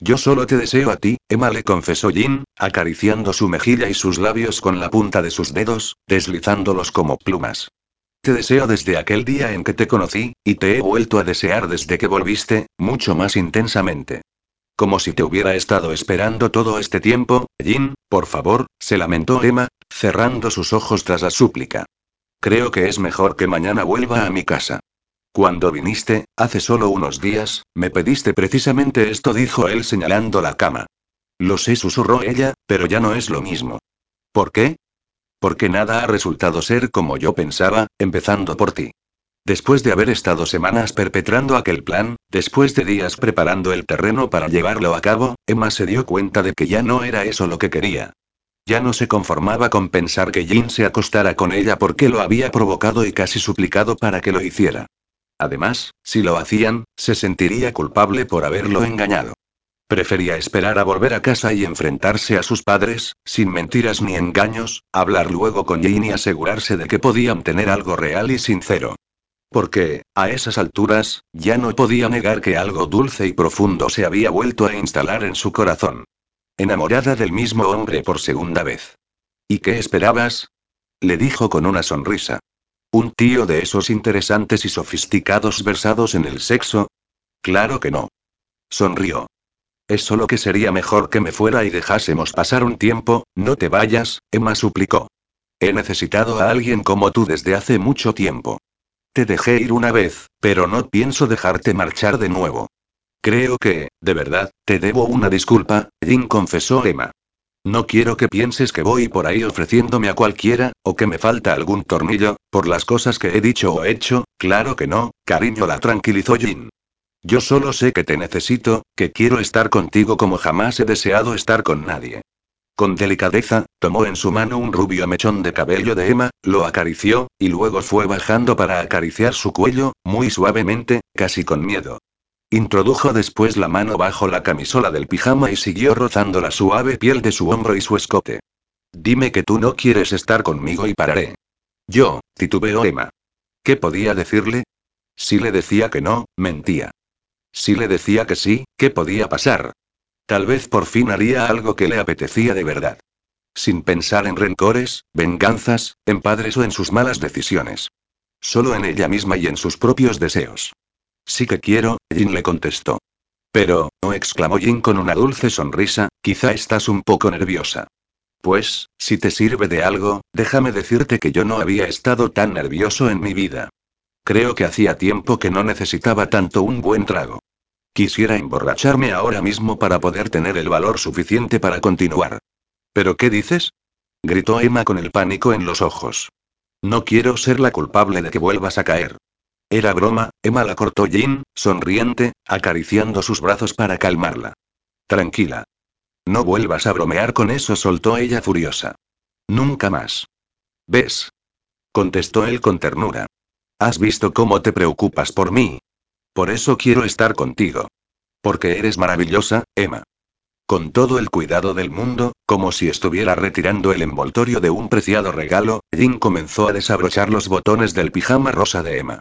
Yo solo te deseo a ti, Emma le confesó Jin, acariciando su mejilla y sus labios con la punta de sus dedos, deslizándolos como plumas. Te deseo desde aquel día en que te conocí, y te he vuelto a desear desde que volviste, mucho más intensamente. Como si te hubiera estado esperando todo este tiempo, Jin, por favor, se lamentó Emma, cerrando sus ojos tras la súplica. Creo que es mejor que mañana vuelva a mi casa. Cuando viniste, hace solo unos días, me pediste precisamente esto, dijo él señalando la cama. Lo sé, susurró ella, pero ya no es lo mismo. ¿Por qué? Porque nada ha resultado ser como yo pensaba, empezando por ti. Después de haber estado semanas perpetrando aquel plan, después de días preparando el terreno para llevarlo a cabo, Emma se dio cuenta de que ya no era eso lo que quería. Ya no se conformaba con pensar que Jin se acostara con ella porque lo había provocado y casi suplicado para que lo hiciera. Además, si lo hacían, se sentiría culpable por haberlo engañado. Prefería esperar a volver a casa y enfrentarse a sus padres, sin mentiras ni engaños, hablar luego con Jin y asegurarse de que podían tener algo real y sincero. Porque, a esas alturas, ya no podía negar que algo dulce y profundo se había vuelto a instalar en su corazón. Enamorada del mismo hombre por segunda vez. ¿Y qué esperabas? Le dijo con una sonrisa. ¿Un tío de esos interesantes y sofisticados versados en el sexo? Claro que no. Sonrió. Es solo que sería mejor que me fuera y dejásemos pasar un tiempo, no te vayas, Emma suplicó. He necesitado a alguien como tú desde hace mucho tiempo. Te dejé ir una vez, pero no pienso dejarte marchar de nuevo. Creo que, de verdad, te debo una disculpa, Jin confesó Emma. No quiero que pienses que voy por ahí ofreciéndome a cualquiera, o que me falta algún tornillo, por las cosas que he dicho o hecho, claro que no, cariño la tranquilizó Jin. Yo solo sé que te necesito, que quiero estar contigo como jamás he deseado estar con nadie. Con delicadeza, tomó en su mano un rubio mechón de cabello de Emma, lo acarició, y luego fue bajando para acariciar su cuello, muy suavemente, casi con miedo. Introdujo después la mano bajo la camisola del pijama y siguió rozando la suave piel de su hombro y su escote. Dime que tú no quieres estar conmigo y pararé. Yo, titubeó Emma. ¿Qué podía decirle? Si le decía que no, mentía. Si le decía que sí, ¿qué podía pasar? Tal vez por fin haría algo que le apetecía de verdad. Sin pensar en rencores, venganzas, en padres o en sus malas decisiones. Solo en ella misma y en sus propios deseos. Sí que quiero, Jin le contestó. Pero, no exclamó Jin con una dulce sonrisa, quizá estás un poco nerviosa. Pues, si te sirve de algo, déjame decirte que yo no había estado tan nervioso en mi vida. Creo que hacía tiempo que no necesitaba tanto un buen trago. Quisiera emborracharme ahora mismo para poder tener el valor suficiente para continuar. ¿Pero qué dices? gritó Emma con el pánico en los ojos. No quiero ser la culpable de que vuelvas a caer. Era broma, Emma la cortó Jean, sonriente, acariciando sus brazos para calmarla. Tranquila. No vuelvas a bromear con eso, soltó ella furiosa. Nunca más. ¿Ves? contestó él con ternura. ¿Has visto cómo te preocupas por mí? Por eso quiero estar contigo. Porque eres maravillosa, Emma. Con todo el cuidado del mundo, como si estuviera retirando el envoltorio de un preciado regalo, Jean comenzó a desabrochar los botones del pijama rosa de Emma.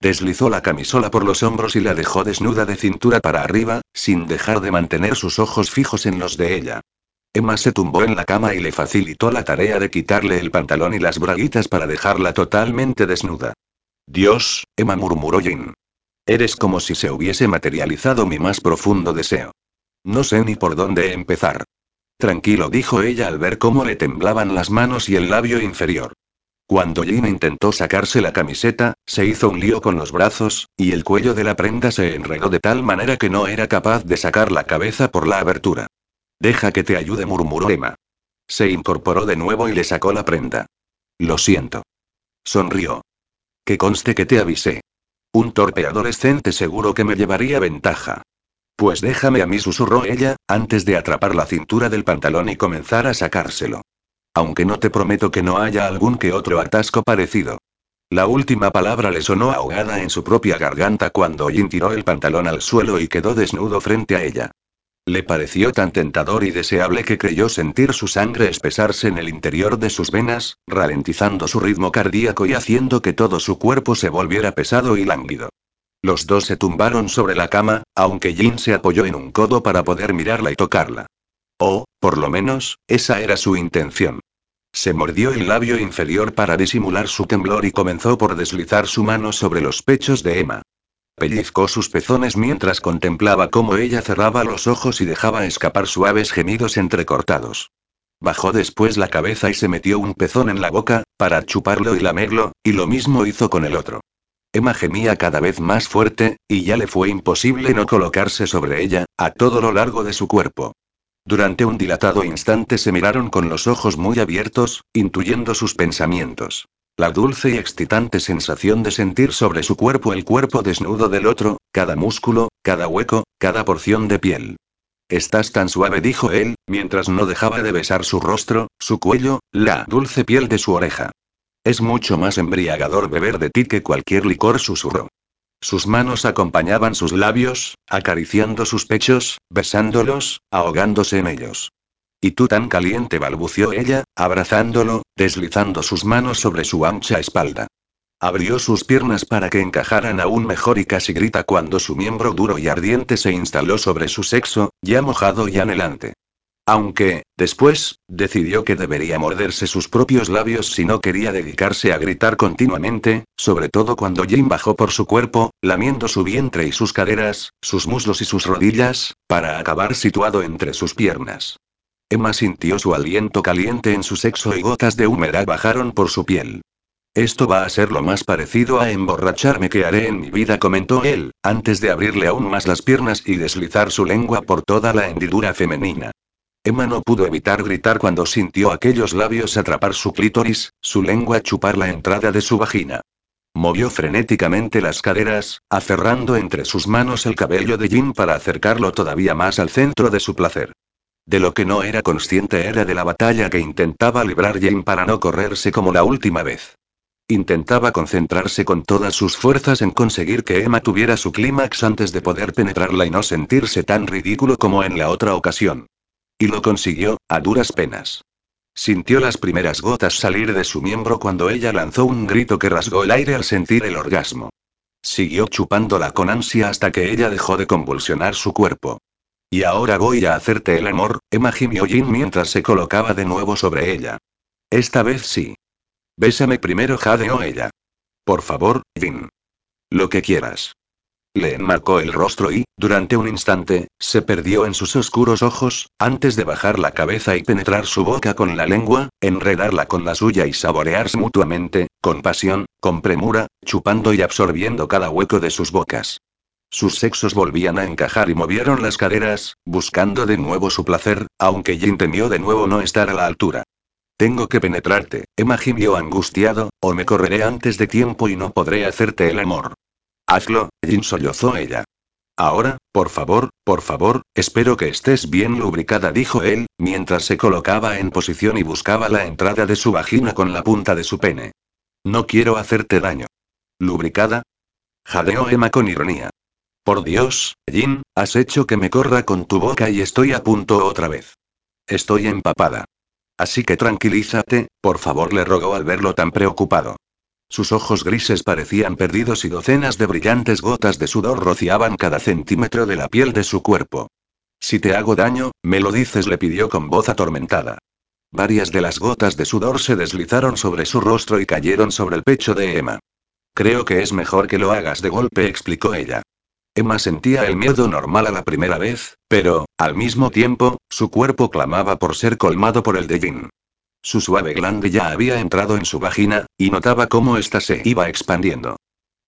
Deslizó la camisola por los hombros y la dejó desnuda de cintura para arriba, sin dejar de mantener sus ojos fijos en los de ella. Emma se tumbó en la cama y le facilitó la tarea de quitarle el pantalón y las braguitas para dejarla totalmente desnuda. Dios, Emma murmuró Jin. Eres como si se hubiese materializado mi más profundo deseo. No sé ni por dónde empezar. Tranquilo, dijo ella al ver cómo le temblaban las manos y el labio inferior. Cuando Jin intentó sacarse la camiseta, se hizo un lío con los brazos, y el cuello de la prenda se enredó de tal manera que no era capaz de sacar la cabeza por la abertura. Deja que te ayude, murmuró Emma. Se incorporó de nuevo y le sacó la prenda. Lo siento. Sonrió. Que conste que te avisé. Un torpe adolescente seguro que me llevaría ventaja. Pues déjame a mí, susurró ella, antes de atrapar la cintura del pantalón y comenzar a sacárselo. Aunque no te prometo que no haya algún que otro atasco parecido. La última palabra le sonó ahogada en su propia garganta cuando Jin tiró el pantalón al suelo y quedó desnudo frente a ella. Le pareció tan tentador y deseable que creyó sentir su sangre espesarse en el interior de sus venas, ralentizando su ritmo cardíaco y haciendo que todo su cuerpo se volviera pesado y lánguido. Los dos se tumbaron sobre la cama, aunque Jin se apoyó en un codo para poder mirarla y tocarla. O, por lo menos, esa era su intención. Se mordió el labio inferior para disimular su temblor y comenzó por deslizar su mano sobre los pechos de Emma. Pellizcó sus pezones mientras contemplaba cómo ella cerraba los ojos y dejaba escapar suaves gemidos entrecortados. Bajó después la cabeza y se metió un pezón en la boca, para chuparlo y lamerlo, y lo mismo hizo con el otro. Emma gemía cada vez más fuerte, y ya le fue imposible no colocarse sobre ella, a todo lo largo de su cuerpo. Durante un dilatado instante se miraron con los ojos muy abiertos, intuyendo sus pensamientos. La dulce y excitante sensación de sentir sobre su cuerpo el cuerpo desnudo del otro, cada músculo, cada hueco, cada porción de piel. Estás tan suave, dijo él, mientras no dejaba de besar su rostro, su cuello, la dulce piel de su oreja. Es mucho más embriagador beber de ti que cualquier licor, susurró. Sus manos acompañaban sus labios, acariciando sus pechos, besándolos, ahogándose en ellos. Y tú tan caliente, balbució ella, abrazándolo, deslizando sus manos sobre su ancha espalda. Abrió sus piernas para que encajaran aún mejor y casi grita cuando su miembro duro y ardiente se instaló sobre su sexo, ya mojado y anhelante. Aunque, después, decidió que debería morderse sus propios labios si no quería dedicarse a gritar continuamente, sobre todo cuando Jim bajó por su cuerpo, lamiendo su vientre y sus caderas, sus muslos y sus rodillas, para acabar situado entre sus piernas. Emma sintió su aliento caliente en su sexo y gotas de humedad bajaron por su piel. Esto va a ser lo más parecido a emborracharme que haré en mi vida, comentó él, antes de abrirle aún más las piernas y deslizar su lengua por toda la hendidura femenina. Emma no pudo evitar gritar cuando sintió aquellos labios atrapar su clítoris, su lengua chupar la entrada de su vagina. Movió frenéticamente las caderas, aferrando entre sus manos el cabello de Jim para acercarlo todavía más al centro de su placer. De lo que no era consciente era de la batalla que intentaba librar Jim para no correrse como la última vez. Intentaba concentrarse con todas sus fuerzas en conseguir que Emma tuviera su clímax antes de poder penetrarla y no sentirse tan ridículo como en la otra ocasión. Y lo consiguió, a duras penas. Sintió las primeras gotas salir de su miembro cuando ella lanzó un grito que rasgó el aire al sentir el orgasmo. Siguió chupándola con ansia hasta que ella dejó de convulsionar su cuerpo. Y ahora voy a hacerte el amor, Emma gimió Jin mientras se colocaba de nuevo sobre ella. Esta vez sí. Bésame primero, jadeó ella. Por favor, Jin. Lo que quieras. Le enmarcó el rostro y, durante un instante, se perdió en sus oscuros ojos, antes de bajar la cabeza y penetrar su boca con la lengua, enredarla con la suya y saborearse mutuamente, con pasión, con premura, chupando y absorbiendo cada hueco de sus bocas. Sus sexos volvían a encajar y movieron las caderas, buscando de nuevo su placer, aunque Jin temió de nuevo no estar a la altura. Tengo que penetrarte, Emma gimió angustiado, o me correré antes de tiempo y no podré hacerte el amor. Hazlo, Jin sollozó ella. Ahora, por favor, por favor, espero que estés bien lubricada, dijo él, mientras se colocaba en posición y buscaba la entrada de su vagina con la punta de su pene. No quiero hacerte daño. ¿Lubricada? Jadeó Emma con ironía. Por Dios, Jin, has hecho que me corra con tu boca y estoy a punto otra vez. Estoy empapada. Así que tranquilízate, por favor, le rogó al verlo tan preocupado. Sus ojos grises parecían perdidos y docenas de brillantes gotas de sudor rociaban cada centímetro de la piel de su cuerpo. Si te hago daño, me lo dices, le pidió con voz atormentada. Varias de las gotas de sudor se deslizaron sobre su rostro y cayeron sobre el pecho de Emma. Creo que es mejor que lo hagas de golpe, explicó ella. Emma sentía el miedo normal a la primera vez, pero, al mismo tiempo, su cuerpo clamaba por ser colmado por el de Jin. Su suave glande ya había entrado en su vagina, y notaba cómo ésta se iba expandiendo.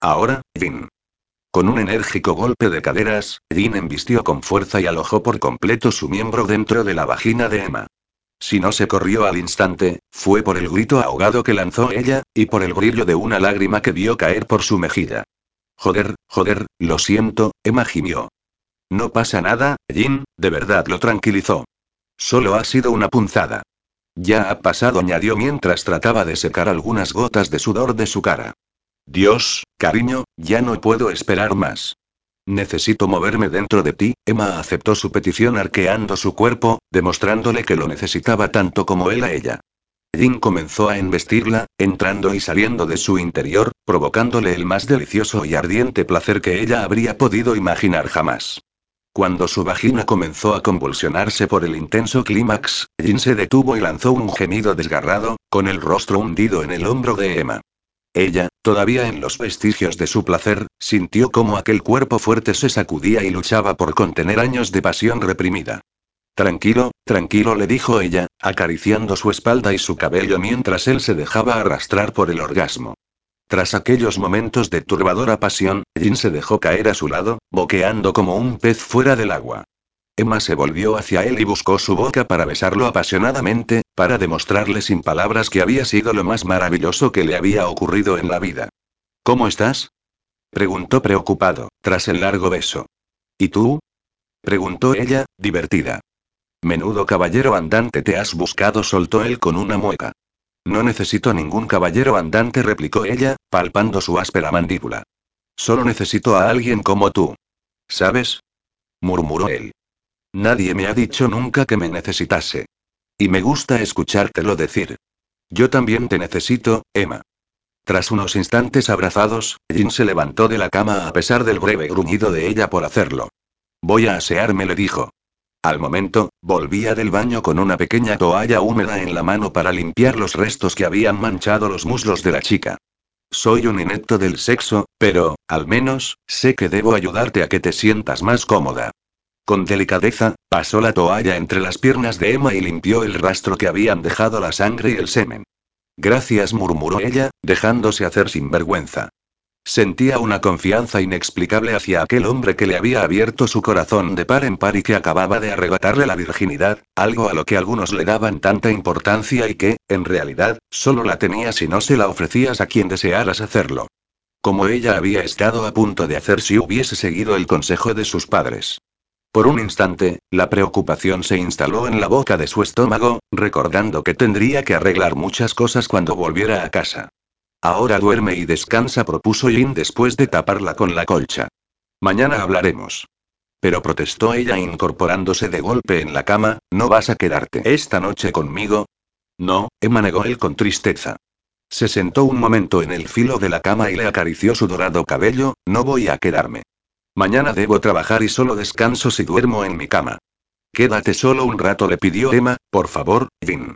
Ahora, Jin. Con un enérgico golpe de caderas, Jin embistió con fuerza y alojó por completo su miembro dentro de la vagina de Emma. Si no se corrió al instante, fue por el grito ahogado que lanzó ella, y por el brillo de una lágrima que vio caer por su mejilla. Joder, joder, lo siento, Emma gimió. No pasa nada, Jin, de verdad lo tranquilizó. Solo ha sido una punzada. Ya ha pasado, añadió mientras trataba de secar algunas gotas de sudor de su cara. Dios, cariño, ya no puedo esperar más. Necesito moverme dentro de ti, Emma aceptó su petición arqueando su cuerpo, demostrándole que lo necesitaba tanto como él a ella. Jin comenzó a embestirla, entrando y saliendo de su interior, provocándole el más delicioso y ardiente placer que ella habría podido imaginar jamás. Cuando su vagina comenzó a convulsionarse por el intenso clímax, Jin se detuvo y lanzó un gemido desgarrado, con el rostro hundido en el hombro de Emma. Ella, todavía en los vestigios de su placer, sintió como aquel cuerpo fuerte se sacudía y luchaba por contener años de pasión reprimida. Tranquilo, tranquilo, le dijo ella, acariciando su espalda y su cabello mientras él se dejaba arrastrar por el orgasmo. Tras aquellos momentos de turbadora pasión, Jin se dejó caer a su lado, boqueando como un pez fuera del agua. Emma se volvió hacia él y buscó su boca para besarlo apasionadamente, para demostrarle sin palabras que había sido lo más maravilloso que le había ocurrido en la vida. ¿Cómo estás? preguntó preocupado, tras el largo beso. ¿Y tú? preguntó ella, divertida. Menudo caballero andante te has buscado, soltó él con una mueca. No necesito ningún caballero andante, replicó ella, palpando su áspera mandíbula. Solo necesito a alguien como tú. ¿Sabes? murmuró él. Nadie me ha dicho nunca que me necesitase. Y me gusta escuchártelo decir. Yo también te necesito, Emma. Tras unos instantes abrazados, Jin se levantó de la cama a pesar del breve gruñido de ella por hacerlo. Voy a asearme, le dijo. Al momento, volvía del baño con una pequeña toalla húmeda en la mano para limpiar los restos que habían manchado los muslos de la chica. Soy un inepto del sexo, pero, al menos, sé que debo ayudarte a que te sientas más cómoda. Con delicadeza, pasó la toalla entre las piernas de Emma y limpió el rastro que habían dejado la sangre y el semen. Gracias, murmuró ella, dejándose hacer sin vergüenza. Sentía una confianza inexplicable hacia aquel hombre que le había abierto su corazón de par en par y que acababa de arrebatarle la virginidad, algo a lo que algunos le daban tanta importancia y que, en realidad, solo la tenías si no se la ofrecías a quien desearas hacerlo. Como ella había estado a punto de hacer si hubiese seguido el consejo de sus padres. Por un instante, la preocupación se instaló en la boca de su estómago, recordando que tendría que arreglar muchas cosas cuando volviera a casa. Ahora duerme y descansa, propuso Jin después de taparla con la colcha. Mañana hablaremos. Pero protestó ella incorporándose de golpe en la cama, ¿no vas a quedarte esta noche conmigo? No, Emma negó él con tristeza. Se sentó un momento en el filo de la cama y le acarició su dorado cabello, no voy a quedarme. Mañana debo trabajar y solo descanso si duermo en mi cama. Quédate solo un rato, le pidió Emma, por favor, Jin.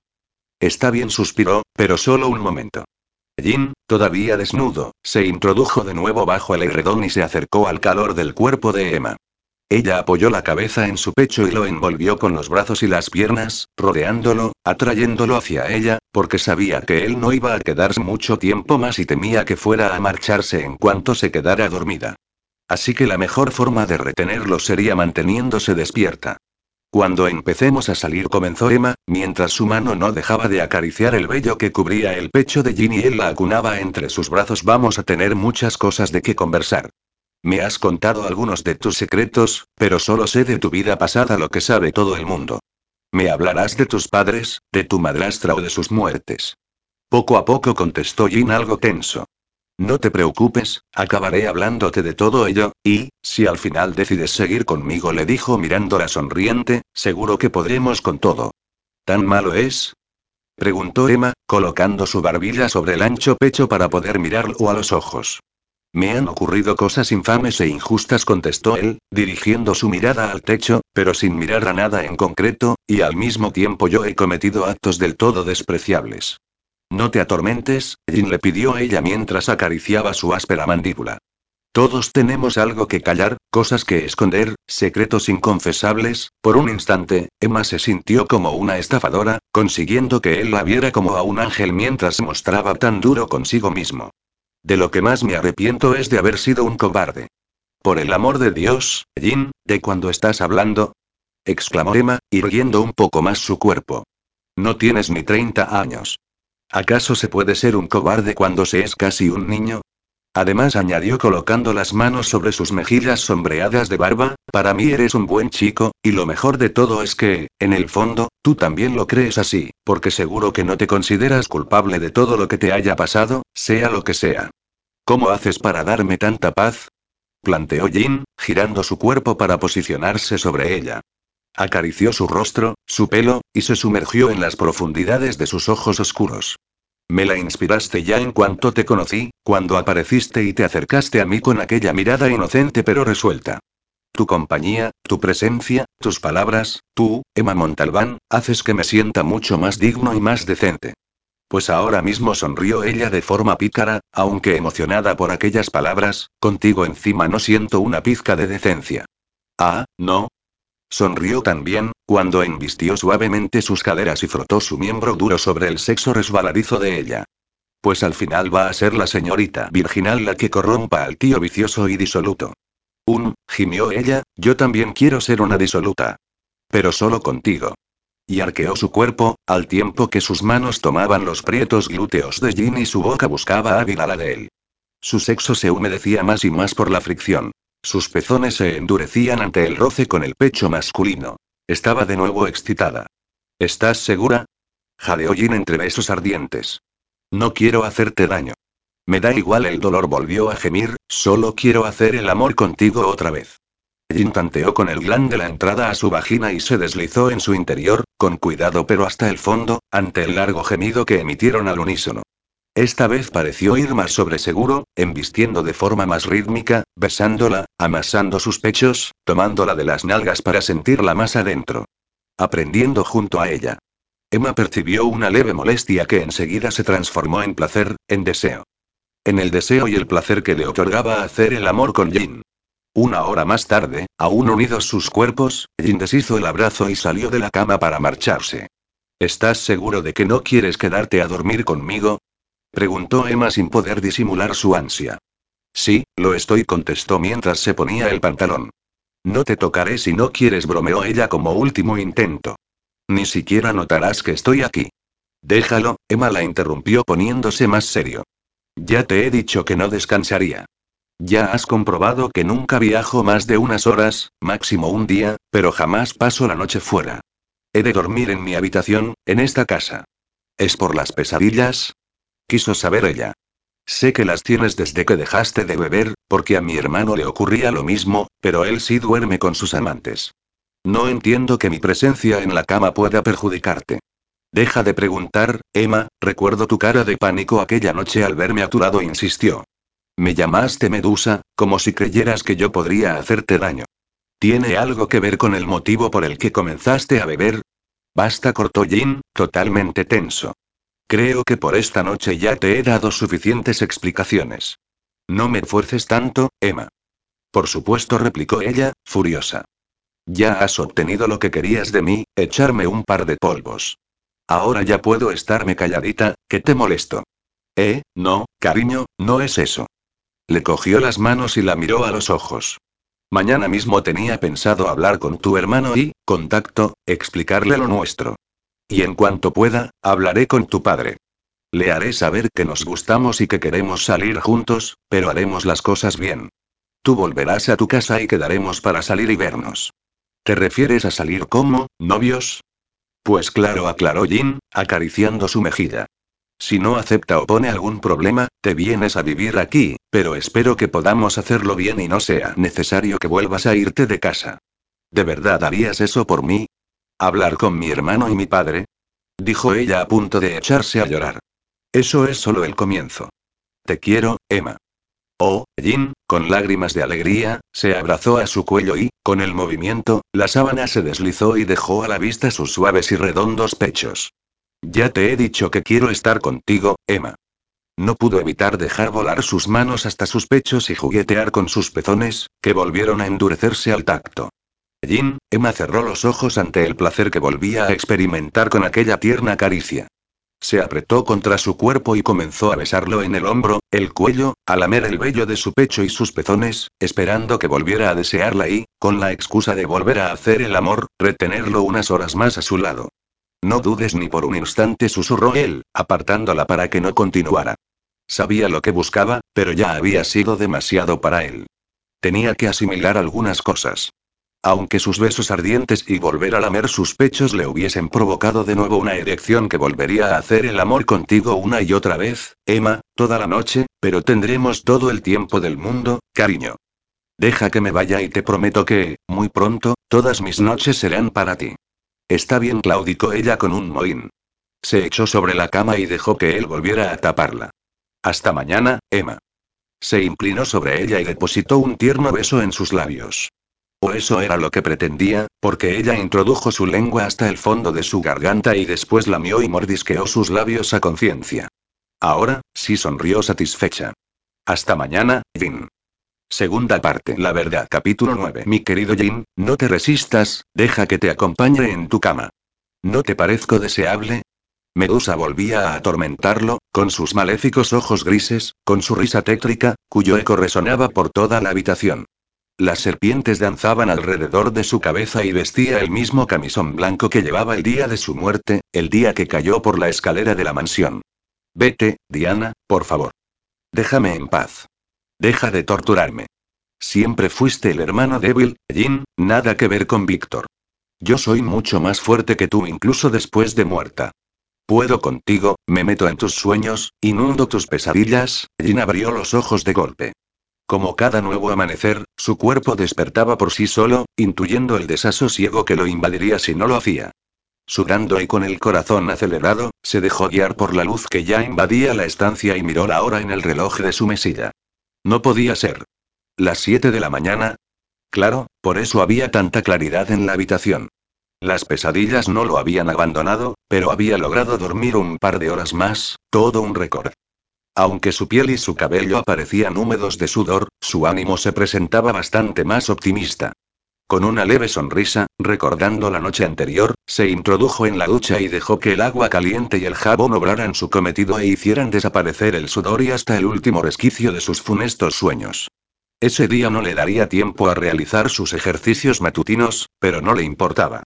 Está bien, suspiró, pero solo un momento. Jin, todavía desnudo, se introdujo de nuevo bajo el edredón y se acercó al calor del cuerpo de Emma. Ella apoyó la cabeza en su pecho y lo envolvió con los brazos y las piernas, rodeándolo, atrayéndolo hacia ella, porque sabía que él no iba a quedarse mucho tiempo más y temía que fuera a marcharse en cuanto se quedara dormida. Así que la mejor forma de retenerlo sería manteniéndose despierta. Cuando empecemos a salir, comenzó Emma, mientras su mano no dejaba de acariciar el vello que cubría el pecho de Ginny y él la acunaba entre sus brazos. Vamos a tener muchas cosas de qué conversar. Me has contado algunos de tus secretos, pero solo sé de tu vida pasada lo que sabe todo el mundo. Me hablarás de tus padres, de tu madrastra o de sus muertes. Poco a poco contestó Jin algo tenso. No te preocupes, acabaré hablándote de todo ello, y, si al final decides seguir conmigo, le dijo mirándola sonriente, seguro que podremos con todo. ¿Tan malo es? preguntó Emma, colocando su barbilla sobre el ancho pecho para poder mirarlo a los ojos. Me han ocurrido cosas infames e injustas, contestó él, dirigiendo su mirada al techo, pero sin mirar a nada en concreto, y al mismo tiempo yo he cometido actos del todo despreciables. No te atormentes, Jin le pidió a ella mientras acariciaba su áspera mandíbula. Todos tenemos algo que callar, cosas que esconder, secretos inconfesables. Por un instante, Emma se sintió como una estafadora, consiguiendo que él la viera como a un ángel mientras se mostraba tan duro consigo mismo. De lo que más me arrepiento es de haber sido un cobarde. Por el amor de Dios, Jin, ¿de cuándo estás hablando? exclamó Emma, irguiendo un poco más su cuerpo. No tienes ni 30 años. ¿Acaso se puede ser un cobarde cuando se es casi un niño? Además añadió colocando las manos sobre sus mejillas sombreadas de barba, para mí eres un buen chico, y lo mejor de todo es que, en el fondo, tú también lo crees así, porque seguro que no te consideras culpable de todo lo que te haya pasado, sea lo que sea. ¿Cómo haces para darme tanta paz? planteó Jin, girando su cuerpo para posicionarse sobre ella. Acarició su rostro, su pelo, y se sumergió en las profundidades de sus ojos oscuros. Me la inspiraste ya en cuanto te conocí, cuando apareciste y te acercaste a mí con aquella mirada inocente pero resuelta. Tu compañía, tu presencia, tus palabras, tú, Emma Montalbán, haces que me sienta mucho más digno y más decente. Pues ahora mismo sonrió ella de forma pícara, aunque emocionada por aquellas palabras, contigo encima no siento una pizca de decencia. Ah, no, Sonrió también, cuando embistió suavemente sus caderas y frotó su miembro duro sobre el sexo resbaladizo de ella. Pues al final va a ser la señorita virginal la que corrompa al tío vicioso y disoluto. Un, gimió ella, yo también quiero ser una disoluta. Pero solo contigo. Y arqueó su cuerpo, al tiempo que sus manos tomaban los prietos glúteos de Jin y su boca buscaba hábil la de él. Su sexo se humedecía más y más por la fricción. Sus pezones se endurecían ante el roce con el pecho masculino. Estaba de nuevo excitada. ¿Estás segura? Jadeó Jin entre besos ardientes. No quiero hacerte daño. Me da igual el dolor, volvió a gemir, solo quiero hacer el amor contigo otra vez. Jin tanteó con el glande la entrada a su vagina y se deslizó en su interior, con cuidado pero hasta el fondo, ante el largo gemido que emitieron al unísono. Esta vez pareció ir más sobre seguro, embistiendo de forma más rítmica, besándola, amasando sus pechos, tomándola de las nalgas para sentirla más adentro. Aprendiendo junto a ella. Emma percibió una leve molestia que enseguida se transformó en placer, en deseo. En el deseo y el placer que le otorgaba hacer el amor con Jin. Una hora más tarde, aún unidos sus cuerpos, Jin deshizo el abrazo y salió de la cama para marcharse. ¿Estás seguro de que no quieres quedarte a dormir conmigo? Preguntó Emma sin poder disimular su ansia. Sí, lo estoy, contestó mientras se ponía el pantalón. No te tocaré si no quieres, bromeó ella como último intento. Ni siquiera notarás que estoy aquí. Déjalo, Emma la interrumpió poniéndose más serio. Ya te he dicho que no descansaría. Ya has comprobado que nunca viajo más de unas horas, máximo un día, pero jamás paso la noche fuera. He de dormir en mi habitación, en esta casa. ¿Es por las pesadillas? Quiso saber ella. Sé que las tienes desde que dejaste de beber, porque a mi hermano le ocurría lo mismo, pero él sí duerme con sus amantes. No entiendo que mi presencia en la cama pueda perjudicarte. Deja de preguntar, Emma, recuerdo tu cara de pánico aquella noche al verme a insistió. Me llamaste Medusa, como si creyeras que yo podría hacerte daño. ¿Tiene algo que ver con el motivo por el que comenzaste a beber? Basta, cortó Jin, totalmente tenso. Creo que por esta noche ya te he dado suficientes explicaciones. No me fuerces tanto, Emma. Por supuesto, replicó ella, furiosa. Ya has obtenido lo que querías de mí, echarme un par de polvos. Ahora ya puedo estarme calladita, que te molesto. Eh, no, cariño, no es eso. Le cogió las manos y la miró a los ojos. Mañana mismo tenía pensado hablar con tu hermano y, contacto, explicarle lo nuestro. Y en cuanto pueda, hablaré con tu padre. Le haré saber que nos gustamos y que queremos salir juntos, pero haremos las cosas bien. Tú volverás a tu casa y quedaremos para salir y vernos. ¿Te refieres a salir como, novios? Pues claro, aclaró Jin, acariciando su mejilla. Si no acepta o pone algún problema, te vienes a vivir aquí, pero espero que podamos hacerlo bien y no sea necesario que vuelvas a irte de casa. ¿De verdad harías eso por mí? ¿Hablar con mi hermano y mi padre? Dijo ella a punto de echarse a llorar. Eso es solo el comienzo. Te quiero, Emma. Oh, Jin, con lágrimas de alegría, se abrazó a su cuello y, con el movimiento, la sábana se deslizó y dejó a la vista sus suaves y redondos pechos. Ya te he dicho que quiero estar contigo, Emma. No pudo evitar dejar volar sus manos hasta sus pechos y juguetear con sus pezones, que volvieron a endurecerse al tacto. Jin, Emma cerró los ojos ante el placer que volvía a experimentar con aquella tierna caricia. Se apretó contra su cuerpo y comenzó a besarlo en el hombro, el cuello, a lamer el vello de su pecho y sus pezones, esperando que volviera a desearla y, con la excusa de volver a hacer el amor, retenerlo unas horas más a su lado. No dudes ni por un instante, susurró él, apartándola para que no continuara. Sabía lo que buscaba, pero ya había sido demasiado para él. Tenía que asimilar algunas cosas. Aunque sus besos ardientes y volver a lamer sus pechos le hubiesen provocado de nuevo una erección que volvería a hacer el amor contigo una y otra vez, Emma, toda la noche, pero tendremos todo el tiempo del mundo, cariño. Deja que me vaya y te prometo que, muy pronto, todas mis noches serán para ti. Está bien, claudicó ella con un mohín. Se echó sobre la cama y dejó que él volviera a taparla. Hasta mañana, Emma. Se inclinó sobre ella y depositó un tierno beso en sus labios. Eso era lo que pretendía, porque ella introdujo su lengua hasta el fondo de su garganta y después lamió y mordisqueó sus labios a conciencia. Ahora, sí sonrió satisfecha. Hasta mañana, Vin. Segunda parte. La verdad. Capítulo 9. Mi querido Jin, no te resistas, deja que te acompañe en tu cama. ¿No te parezco deseable? Medusa volvía a atormentarlo, con sus maléficos ojos grises, con su risa tétrica, cuyo eco resonaba por toda la habitación. Las serpientes danzaban alrededor de su cabeza y vestía el mismo camisón blanco que llevaba el día de su muerte, el día que cayó por la escalera de la mansión. Vete, Diana, por favor. Déjame en paz. Deja de torturarme. Siempre fuiste el hermano débil, Jin, nada que ver con Víctor. Yo soy mucho más fuerte que tú incluso después de muerta. Puedo contigo, me meto en tus sueños, inundo tus pesadillas. Jin abrió los ojos de golpe. Como cada nuevo amanecer, su cuerpo despertaba por sí solo, intuyendo el desasosiego que lo invadiría si no lo hacía. Sudando y con el corazón acelerado, se dejó guiar por la luz que ya invadía la estancia y miró la hora en el reloj de su mesilla. No podía ser. ¿Las siete de la mañana? Claro, por eso había tanta claridad en la habitación. Las pesadillas no lo habían abandonado, pero había logrado dormir un par de horas más, todo un récord. Aunque su piel y su cabello aparecían húmedos de sudor, su ánimo se presentaba bastante más optimista. Con una leve sonrisa, recordando la noche anterior, se introdujo en la ducha y dejó que el agua caliente y el jabón obraran su cometido e hicieran desaparecer el sudor y hasta el último resquicio de sus funestos sueños. Ese día no le daría tiempo a realizar sus ejercicios matutinos, pero no le importaba.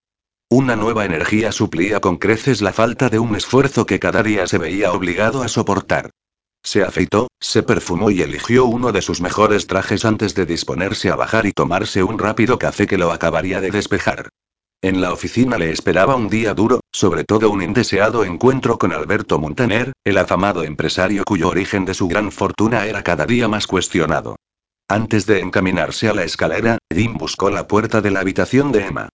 Una nueva energía suplía con creces la falta de un esfuerzo que cada día se veía obligado a soportar. Se afeitó, se perfumó y eligió uno de sus mejores trajes antes de disponerse a bajar y tomarse un rápido café que lo acabaría de despejar. En la oficina le esperaba un día duro, sobre todo un indeseado encuentro con Alberto Montaner, el afamado empresario cuyo origen de su gran fortuna era cada día más cuestionado. Antes de encaminarse a la escalera, Jim buscó la puerta de la habitación de Emma.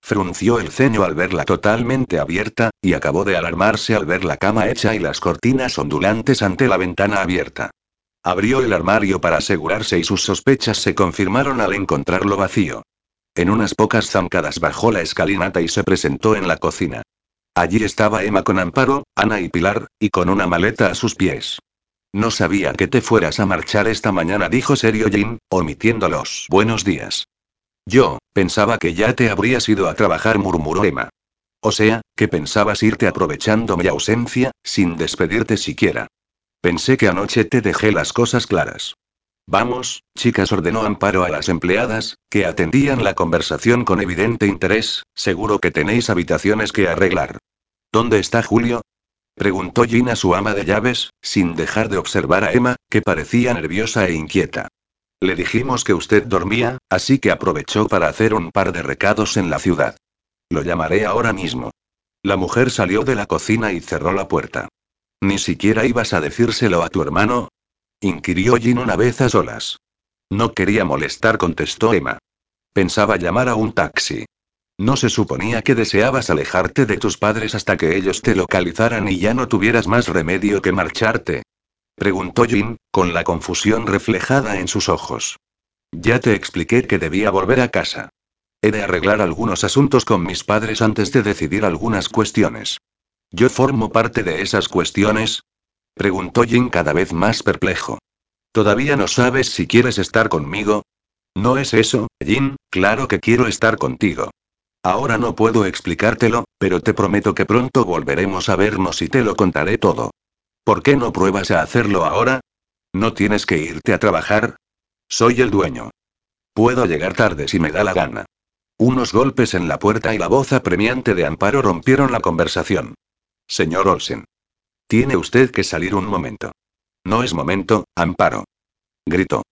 Frunció el ceño al verla totalmente abierta, y acabó de alarmarse al ver la cama hecha y las cortinas ondulantes ante la ventana abierta. Abrió el armario para asegurarse y sus sospechas se confirmaron al encontrarlo vacío. En unas pocas zancadas bajó la escalinata y se presentó en la cocina. Allí estaba Emma con Amparo, Ana y Pilar, y con una maleta a sus pies. No sabía que te fueras a marchar esta mañana, dijo serio Jim, omitiendo los buenos días. Yo, pensaba que ya te habrías ido a trabajar, murmuró Emma. O sea, que pensabas irte aprovechando mi ausencia, sin despedirte siquiera. Pensé que anoche te dejé las cosas claras. Vamos, chicas, ordenó Amparo a las empleadas, que atendían la conversación con evidente interés, seguro que tenéis habitaciones que arreglar. ¿Dónde está Julio? preguntó Gina a su ama de llaves, sin dejar de observar a Emma, que parecía nerviosa e inquieta. Le dijimos que usted dormía, así que aprovechó para hacer un par de recados en la ciudad. Lo llamaré ahora mismo. La mujer salió de la cocina y cerró la puerta. ¿Ni siquiera ibas a decírselo a tu hermano? inquirió Jin una vez a solas. No quería molestar, contestó Emma. Pensaba llamar a un taxi. ¿No se suponía que deseabas alejarte de tus padres hasta que ellos te localizaran y ya no tuvieras más remedio que marcharte? Preguntó Jin, con la confusión reflejada en sus ojos. Ya te expliqué que debía volver a casa. He de arreglar algunos asuntos con mis padres antes de decidir algunas cuestiones. ¿Yo formo parte de esas cuestiones? Preguntó Jin cada vez más perplejo. ¿Todavía no sabes si quieres estar conmigo? No es eso, Jin, claro que quiero estar contigo. Ahora no puedo explicártelo, pero te prometo que pronto volveremos a vernos y te lo contaré todo. ¿Por qué no pruebas a hacerlo ahora? ¿No tienes que irte a trabajar? Soy el dueño. Puedo llegar tarde si me da la gana. Unos golpes en la puerta y la voz apremiante de Amparo rompieron la conversación. Señor Olsen. Tiene usted que salir un momento. No es momento, Amparo. Gritó.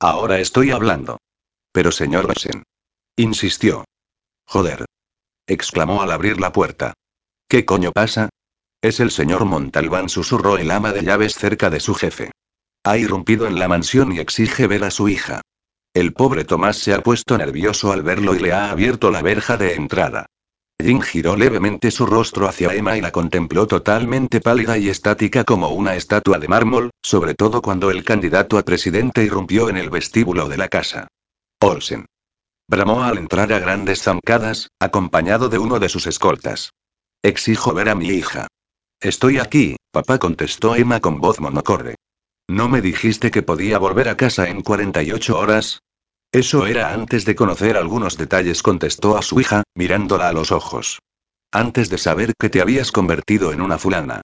Ahora estoy hablando. Pero señor Olsen. Insistió. Joder. exclamó al abrir la puerta. ¿Qué coño pasa? Es el señor Montalbán, susurró el ama de llaves cerca de su jefe. Ha irrumpido en la mansión y exige ver a su hija. El pobre Tomás se ha puesto nervioso al verlo y le ha abierto la verja de entrada. Jin giró levemente su rostro hacia Emma y la contempló totalmente pálida y estática como una estatua de mármol, sobre todo cuando el candidato a presidente irrumpió en el vestíbulo de la casa. Olsen. Bramó al entrar a grandes zancadas, acompañado de uno de sus escoltas. Exijo ver a mi hija. Estoy aquí, papá contestó Emma con voz monocorde. ¿No me dijiste que podía volver a casa en 48 horas? Eso era antes de conocer algunos detalles, contestó a su hija, mirándola a los ojos. Antes de saber que te habías convertido en una fulana.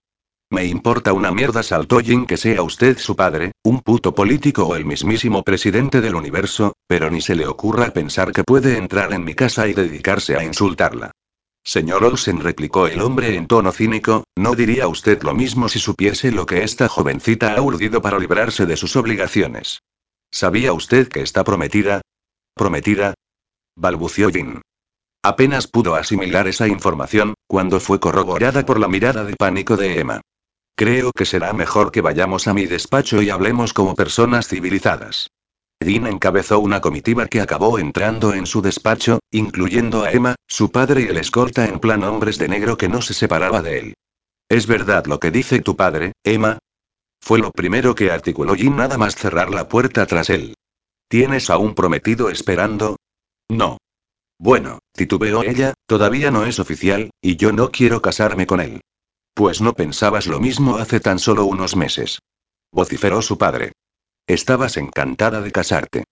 Me importa una mierda, saltó Jin que sea usted su padre, un puto político o el mismísimo presidente del universo, pero ni se le ocurra pensar que puede entrar en mi casa y dedicarse a insultarla. Señor Olsen, replicó el hombre en tono cínico, ¿no diría usted lo mismo si supiese lo que esta jovencita ha urdido para librarse de sus obligaciones? ¿Sabía usted que está prometida? ¿Prometida? balbució Jin. Apenas pudo asimilar esa información, cuando fue corroborada por la mirada de pánico de Emma. Creo que será mejor que vayamos a mi despacho y hablemos como personas civilizadas. Jin encabezó una comitiva que acabó entrando en su despacho, incluyendo a Emma, su padre y el escolta en plan hombres de negro que no se separaba de él. ¿Es verdad lo que dice tu padre, Emma? Fue lo primero que articuló Jin nada más cerrar la puerta tras él. ¿Tienes a un prometido esperando? No. Bueno, titubeó ella, todavía no es oficial, y yo no quiero casarme con él. Pues no pensabas lo mismo hace tan solo unos meses. Vociferó su padre. Estabas encantada de casarte.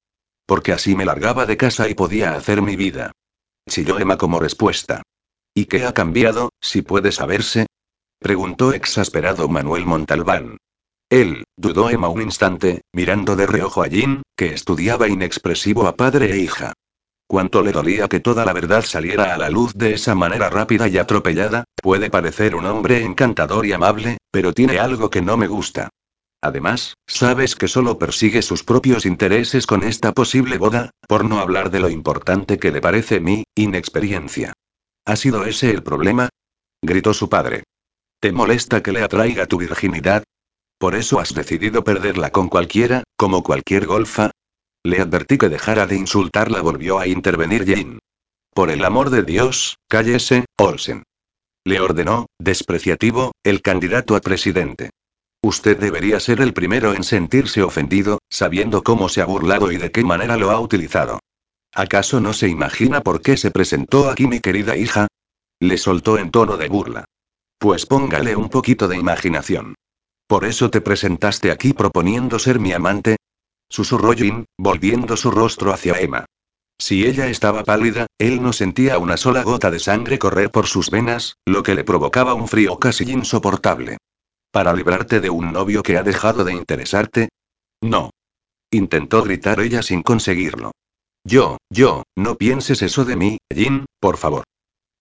Porque así me largaba de casa y podía hacer mi vida. Chilló Emma como respuesta. ¿Y qué ha cambiado, si puede saberse? Preguntó exasperado Manuel Montalbán. Él, dudó Emma un instante, mirando de reojo a Jean, que estudiaba inexpresivo a padre e hija. Cuánto le dolía que toda la verdad saliera a la luz de esa manera rápida y atropellada, puede parecer un hombre encantador y amable, pero tiene algo que no me gusta. Además, sabes que solo persigue sus propios intereses con esta posible boda, por no hablar de lo importante que le parece mi inexperiencia. ¿Ha sido ese el problema? gritó su padre. ¿Te molesta que le atraiga tu virginidad? ¿Por eso has decidido perderla con cualquiera, como cualquier golfa? Le advertí que dejara de insultarla, volvió a intervenir Jane. Por el amor de Dios, cállese, Olsen. Le ordenó, despreciativo, el candidato a presidente. Usted debería ser el primero en sentirse ofendido, sabiendo cómo se ha burlado y de qué manera lo ha utilizado. ¿Acaso no se imagina por qué se presentó aquí mi querida hija? Le soltó en tono de burla. Pues póngale un poquito de imaginación. ¿Por eso te presentaste aquí proponiendo ser mi amante? Susurró Jin, volviendo su rostro hacia Emma. Si ella estaba pálida, él no sentía una sola gota de sangre correr por sus venas, lo que le provocaba un frío casi insoportable. ¿Para librarte de un novio que ha dejado de interesarte? No. Intentó gritar ella sin conseguirlo. Yo, yo, no pienses eso de mí, Jin, por favor.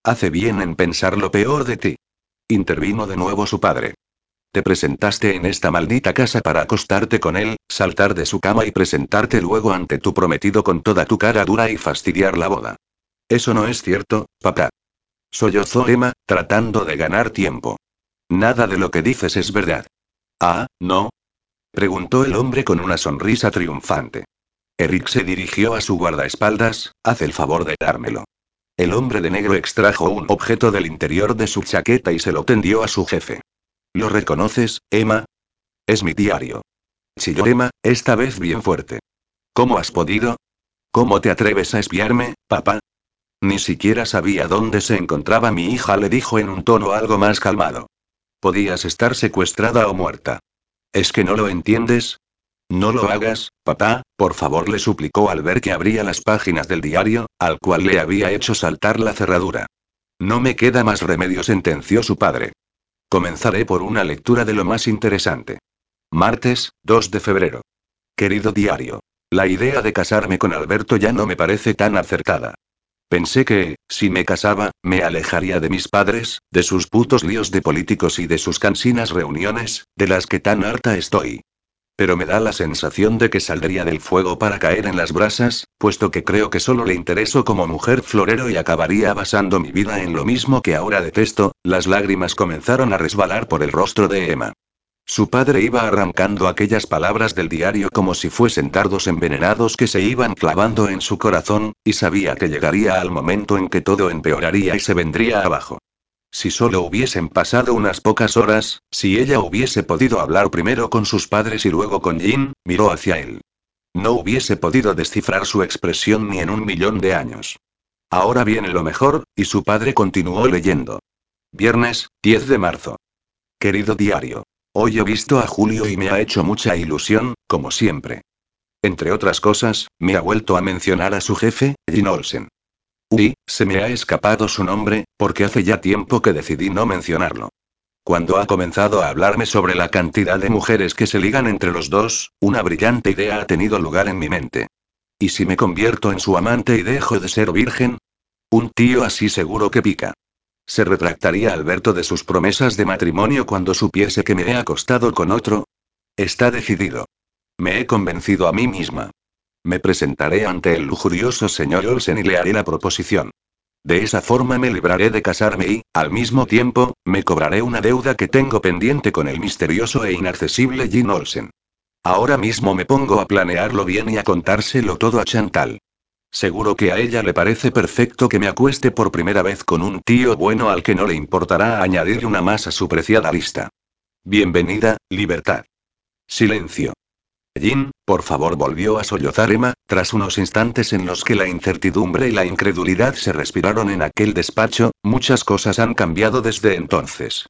Hace bien en pensar lo peor de ti. Intervino de nuevo su padre. Te presentaste en esta maldita casa para acostarte con él, saltar de su cama y presentarte luego ante tu prometido con toda tu cara dura y fastidiar la boda. Eso no es cierto, papá. Sollozó Emma, tratando de ganar tiempo. Nada de lo que dices es verdad. Ah, ¿no? Preguntó el hombre con una sonrisa triunfante. Eric se dirigió a su guardaespaldas, haz el favor de dármelo. El hombre de negro extrajo un objeto del interior de su chaqueta y se lo tendió a su jefe. ¿Lo reconoces, Emma? Es mi diario. Chilló Emma, esta vez bien fuerte. ¿Cómo has podido? ¿Cómo te atreves a espiarme, papá? Ni siquiera sabía dónde se encontraba mi hija, le dijo en un tono algo más calmado. Podías estar secuestrada o muerta. ¿Es que no lo entiendes? No lo hagas, papá, por favor, le suplicó al ver que abría las páginas del diario, al cual le había hecho saltar la cerradura. No me queda más remedio, sentenció su padre. Comenzaré por una lectura de lo más interesante. Martes, 2 de febrero. Querido diario. La idea de casarme con Alberto ya no me parece tan acertada. Pensé que, si me casaba, me alejaría de mis padres, de sus putos líos de políticos y de sus cansinas reuniones, de las que tan harta estoy. Pero me da la sensación de que saldría del fuego para caer en las brasas, puesto que creo que solo le intereso como mujer florero y acabaría basando mi vida en lo mismo que ahora detesto, las lágrimas comenzaron a resbalar por el rostro de Emma. Su padre iba arrancando aquellas palabras del diario como si fuesen tardos envenenados que se iban clavando en su corazón, y sabía que llegaría al momento en que todo empeoraría y se vendría abajo. Si solo hubiesen pasado unas pocas horas, si ella hubiese podido hablar primero con sus padres y luego con Jin, miró hacia él. No hubiese podido descifrar su expresión ni en un millón de años. Ahora viene lo mejor, y su padre continuó leyendo. Viernes, 10 de marzo. Querido diario. Hoy he visto a Julio y me ha hecho mucha ilusión, como siempre. Entre otras cosas, me ha vuelto a mencionar a su jefe, Jin Olsen. Uy, se me ha escapado su nombre, porque hace ya tiempo que decidí no mencionarlo. Cuando ha comenzado a hablarme sobre la cantidad de mujeres que se ligan entre los dos, una brillante idea ha tenido lugar en mi mente. ¿Y si me convierto en su amante y dejo de ser virgen? Un tío así seguro que pica. ¿Se retractaría Alberto de sus promesas de matrimonio cuando supiese que me he acostado con otro? Está decidido. Me he convencido a mí misma. Me presentaré ante el lujurioso señor Olsen y le haré la proposición. De esa forma me libraré de casarme y, al mismo tiempo, me cobraré una deuda que tengo pendiente con el misterioso e inaccesible Jim Olsen. Ahora mismo me pongo a planearlo bien y a contárselo todo a Chantal. Seguro que a ella le parece perfecto que me acueste por primera vez con un tío bueno al que no le importará añadir una más a su preciada lista. Bienvenida, libertad. Silencio. Jin, por favor, volvió a sollozar Emma, tras unos instantes en los que la incertidumbre y la incredulidad se respiraron en aquel despacho, muchas cosas han cambiado desde entonces.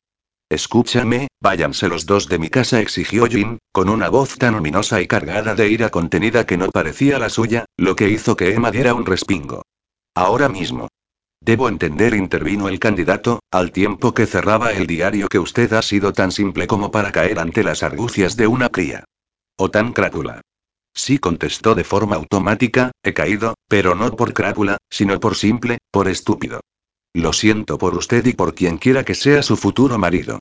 Escúchame, váyanse los dos de mi casa, exigió Jin, con una voz tan ominosa y cargada de ira contenida que no parecía la suya, lo que hizo que Emma diera un respingo. Ahora mismo. Debo entender, intervino el candidato, al tiempo que cerraba el diario que usted ha sido tan simple como para caer ante las argucias de una cría. O tan crápula. Sí contestó de forma automática, he caído, pero no por crápula, sino por simple, por estúpido. Lo siento por usted y por quien quiera que sea su futuro marido.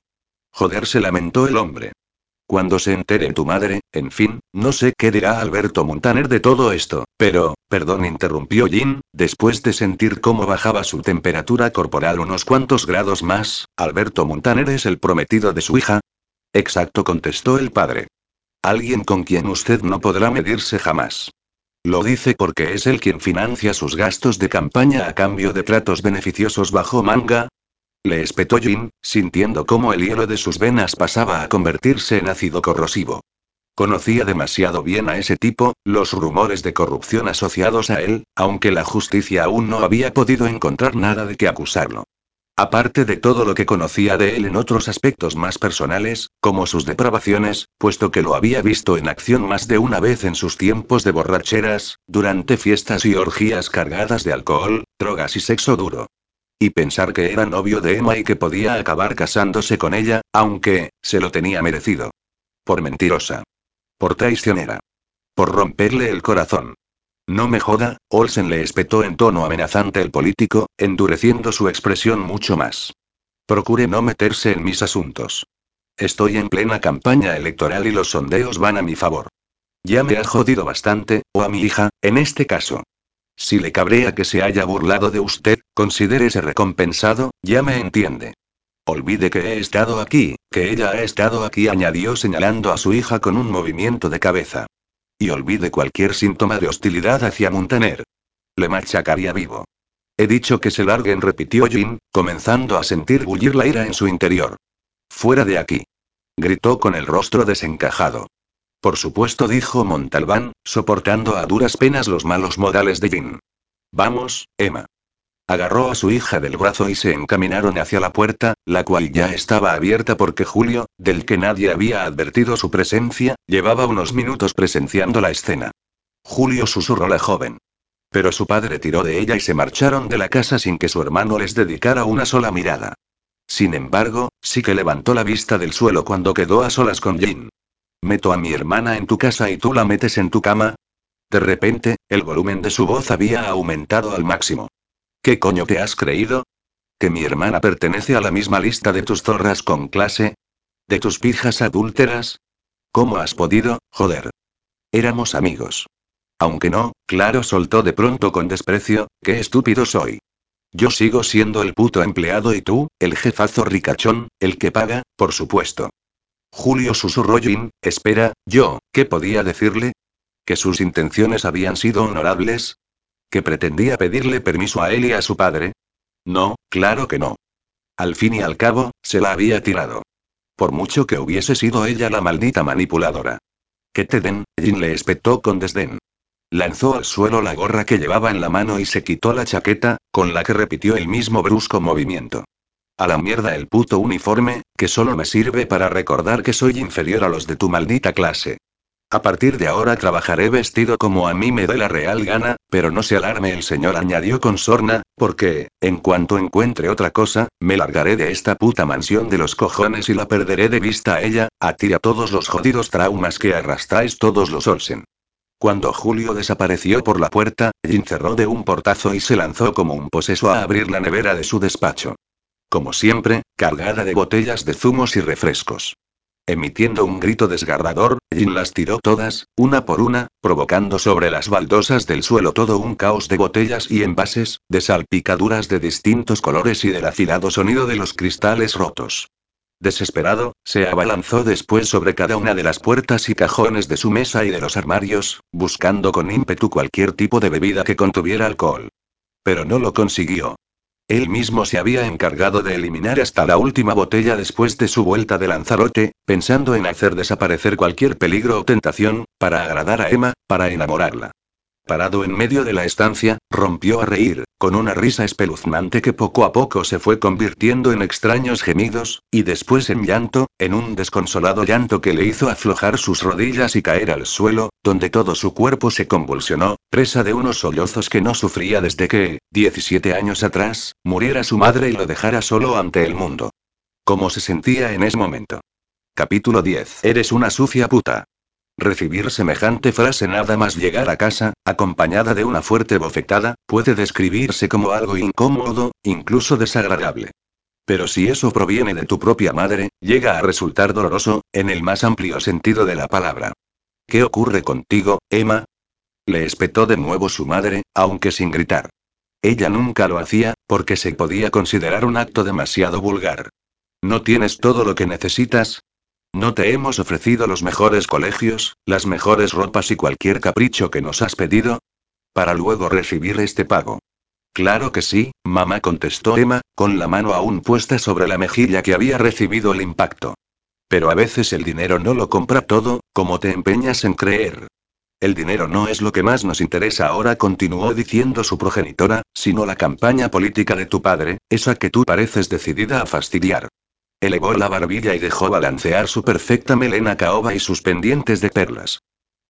Joder, se lamentó el hombre. Cuando se entere tu madre, en fin, no sé qué dirá Alberto Montaner de todo esto, pero, perdón, interrumpió Jin, después de sentir cómo bajaba su temperatura corporal unos cuantos grados más, Alberto Montaner es el prometido de su hija. Exacto, contestó el padre. Alguien con quien usted no podrá medirse jamás. Lo dice porque es él quien financia sus gastos de campaña a cambio de tratos beneficiosos bajo manga. Le espetó Jin, sintiendo cómo el hielo de sus venas pasaba a convertirse en ácido corrosivo. Conocía demasiado bien a ese tipo, los rumores de corrupción asociados a él, aunque la justicia aún no había podido encontrar nada de que acusarlo. Aparte de todo lo que conocía de él en otros aspectos más personales, como sus depravaciones, puesto que lo había visto en acción más de una vez en sus tiempos de borracheras, durante fiestas y orgías cargadas de alcohol, drogas y sexo duro. Y pensar que era novio de Emma y que podía acabar casándose con ella, aunque, se lo tenía merecido. Por mentirosa. Por traicionera. Por romperle el corazón. No me joda, Olsen le espetó en tono amenazante el político, endureciendo su expresión mucho más. Procure no meterse en mis asuntos. Estoy en plena campaña electoral y los sondeos van a mi favor. Ya me ha jodido bastante, o a mi hija, en este caso. Si le cabrea que se haya burlado de usted, considérese recompensado, ya me entiende. Olvide que he estado aquí, que ella ha estado aquí, añadió señalando a su hija con un movimiento de cabeza. Y olvide cualquier síntoma de hostilidad hacia Montaner. Le machacaría vivo. He dicho que se larguen, repitió Jin, comenzando a sentir bullir la ira en su interior. Fuera de aquí. Gritó con el rostro desencajado. Por supuesto, dijo Montalbán, soportando a duras penas los malos modales de Jin. Vamos, Emma. Agarró a su hija del brazo y se encaminaron hacia la puerta, la cual ya estaba abierta porque Julio, del que nadie había advertido su presencia, llevaba unos minutos presenciando la escena. Julio susurró la joven. Pero su padre tiró de ella y se marcharon de la casa sin que su hermano les dedicara una sola mirada. Sin embargo, sí que levantó la vista del suelo cuando quedó a solas con Jin. Meto a mi hermana en tu casa y tú la metes en tu cama. De repente, el volumen de su voz había aumentado al máximo. ¿Qué coño te has creído? ¿Que mi hermana pertenece a la misma lista de tus zorras con clase? ¿De tus pijas adúlteras? ¿Cómo has podido, joder? Éramos amigos. Aunque no, claro, soltó de pronto con desprecio, qué estúpido soy. Yo sigo siendo el puto empleado y tú, el jefazo ricachón, el que paga, por supuesto. Julio susurró Jin, espera, yo, ¿qué podía decirle? ¿Que sus intenciones habían sido honorables? ¿Que pretendía pedirle permiso a él y a su padre? No, claro que no. Al fin y al cabo, se la había tirado. Por mucho que hubiese sido ella la maldita manipuladora. Que te den, Jin le espetó con desdén. Lanzó al suelo la gorra que llevaba en la mano y se quitó la chaqueta, con la que repitió el mismo brusco movimiento. A la mierda el puto uniforme, que solo me sirve para recordar que soy inferior a los de tu maldita clase. A partir de ahora trabajaré vestido como a mí me dé la real gana, pero no se alarme el señor añadió con sorna, porque, en cuanto encuentre otra cosa, me largaré de esta puta mansión de los cojones y la perderé de vista a ella, a ti a todos los jodidos traumas que arrastráis todos los Olsen. Cuando Julio desapareció por la puerta, Jin cerró de un portazo y se lanzó como un poseso a abrir la nevera de su despacho. Como siempre, cargada de botellas de zumos y refrescos. Emitiendo un grito desgarrador, Jin las tiró todas, una por una, provocando sobre las baldosas del suelo todo un caos de botellas y envases, de salpicaduras de distintos colores y del afilado sonido de los cristales rotos. Desesperado, se abalanzó después sobre cada una de las puertas y cajones de su mesa y de los armarios, buscando con ímpetu cualquier tipo de bebida que contuviera alcohol. Pero no lo consiguió. Él mismo se había encargado de eliminar hasta la última botella después de su vuelta de Lanzarote, pensando en hacer desaparecer cualquier peligro o tentación, para agradar a Emma, para enamorarla. Parado en medio de la estancia, rompió a reír, con una risa espeluznante que poco a poco se fue convirtiendo en extraños gemidos, y después en llanto, en un desconsolado llanto que le hizo aflojar sus rodillas y caer al suelo, donde todo su cuerpo se convulsionó, presa de unos sollozos que no sufría desde que, 17 años atrás, muriera su madre y lo dejara solo ante el mundo. ¿Cómo se sentía en ese momento? Capítulo 10. Eres una sucia puta. Recibir semejante frase nada más llegar a casa, acompañada de una fuerte bofetada, puede describirse como algo incómodo, incluso desagradable. Pero si eso proviene de tu propia madre, llega a resultar doloroso, en el más amplio sentido de la palabra. ¿Qué ocurre contigo, Emma? Le espetó de nuevo su madre, aunque sin gritar. Ella nunca lo hacía, porque se podía considerar un acto demasiado vulgar. ¿No tienes todo lo que necesitas? ¿No te hemos ofrecido los mejores colegios, las mejores ropas y cualquier capricho que nos has pedido? Para luego recibir este pago. Claro que sí, mamá contestó Emma, con la mano aún puesta sobre la mejilla que había recibido el impacto. Pero a veces el dinero no lo compra todo, como te empeñas en creer. El dinero no es lo que más nos interesa ahora, continuó diciendo su progenitora, sino la campaña política de tu padre, esa que tú pareces decidida a fastidiar. Elevó la barbilla y dejó balancear su perfecta melena caoba y sus pendientes de perlas.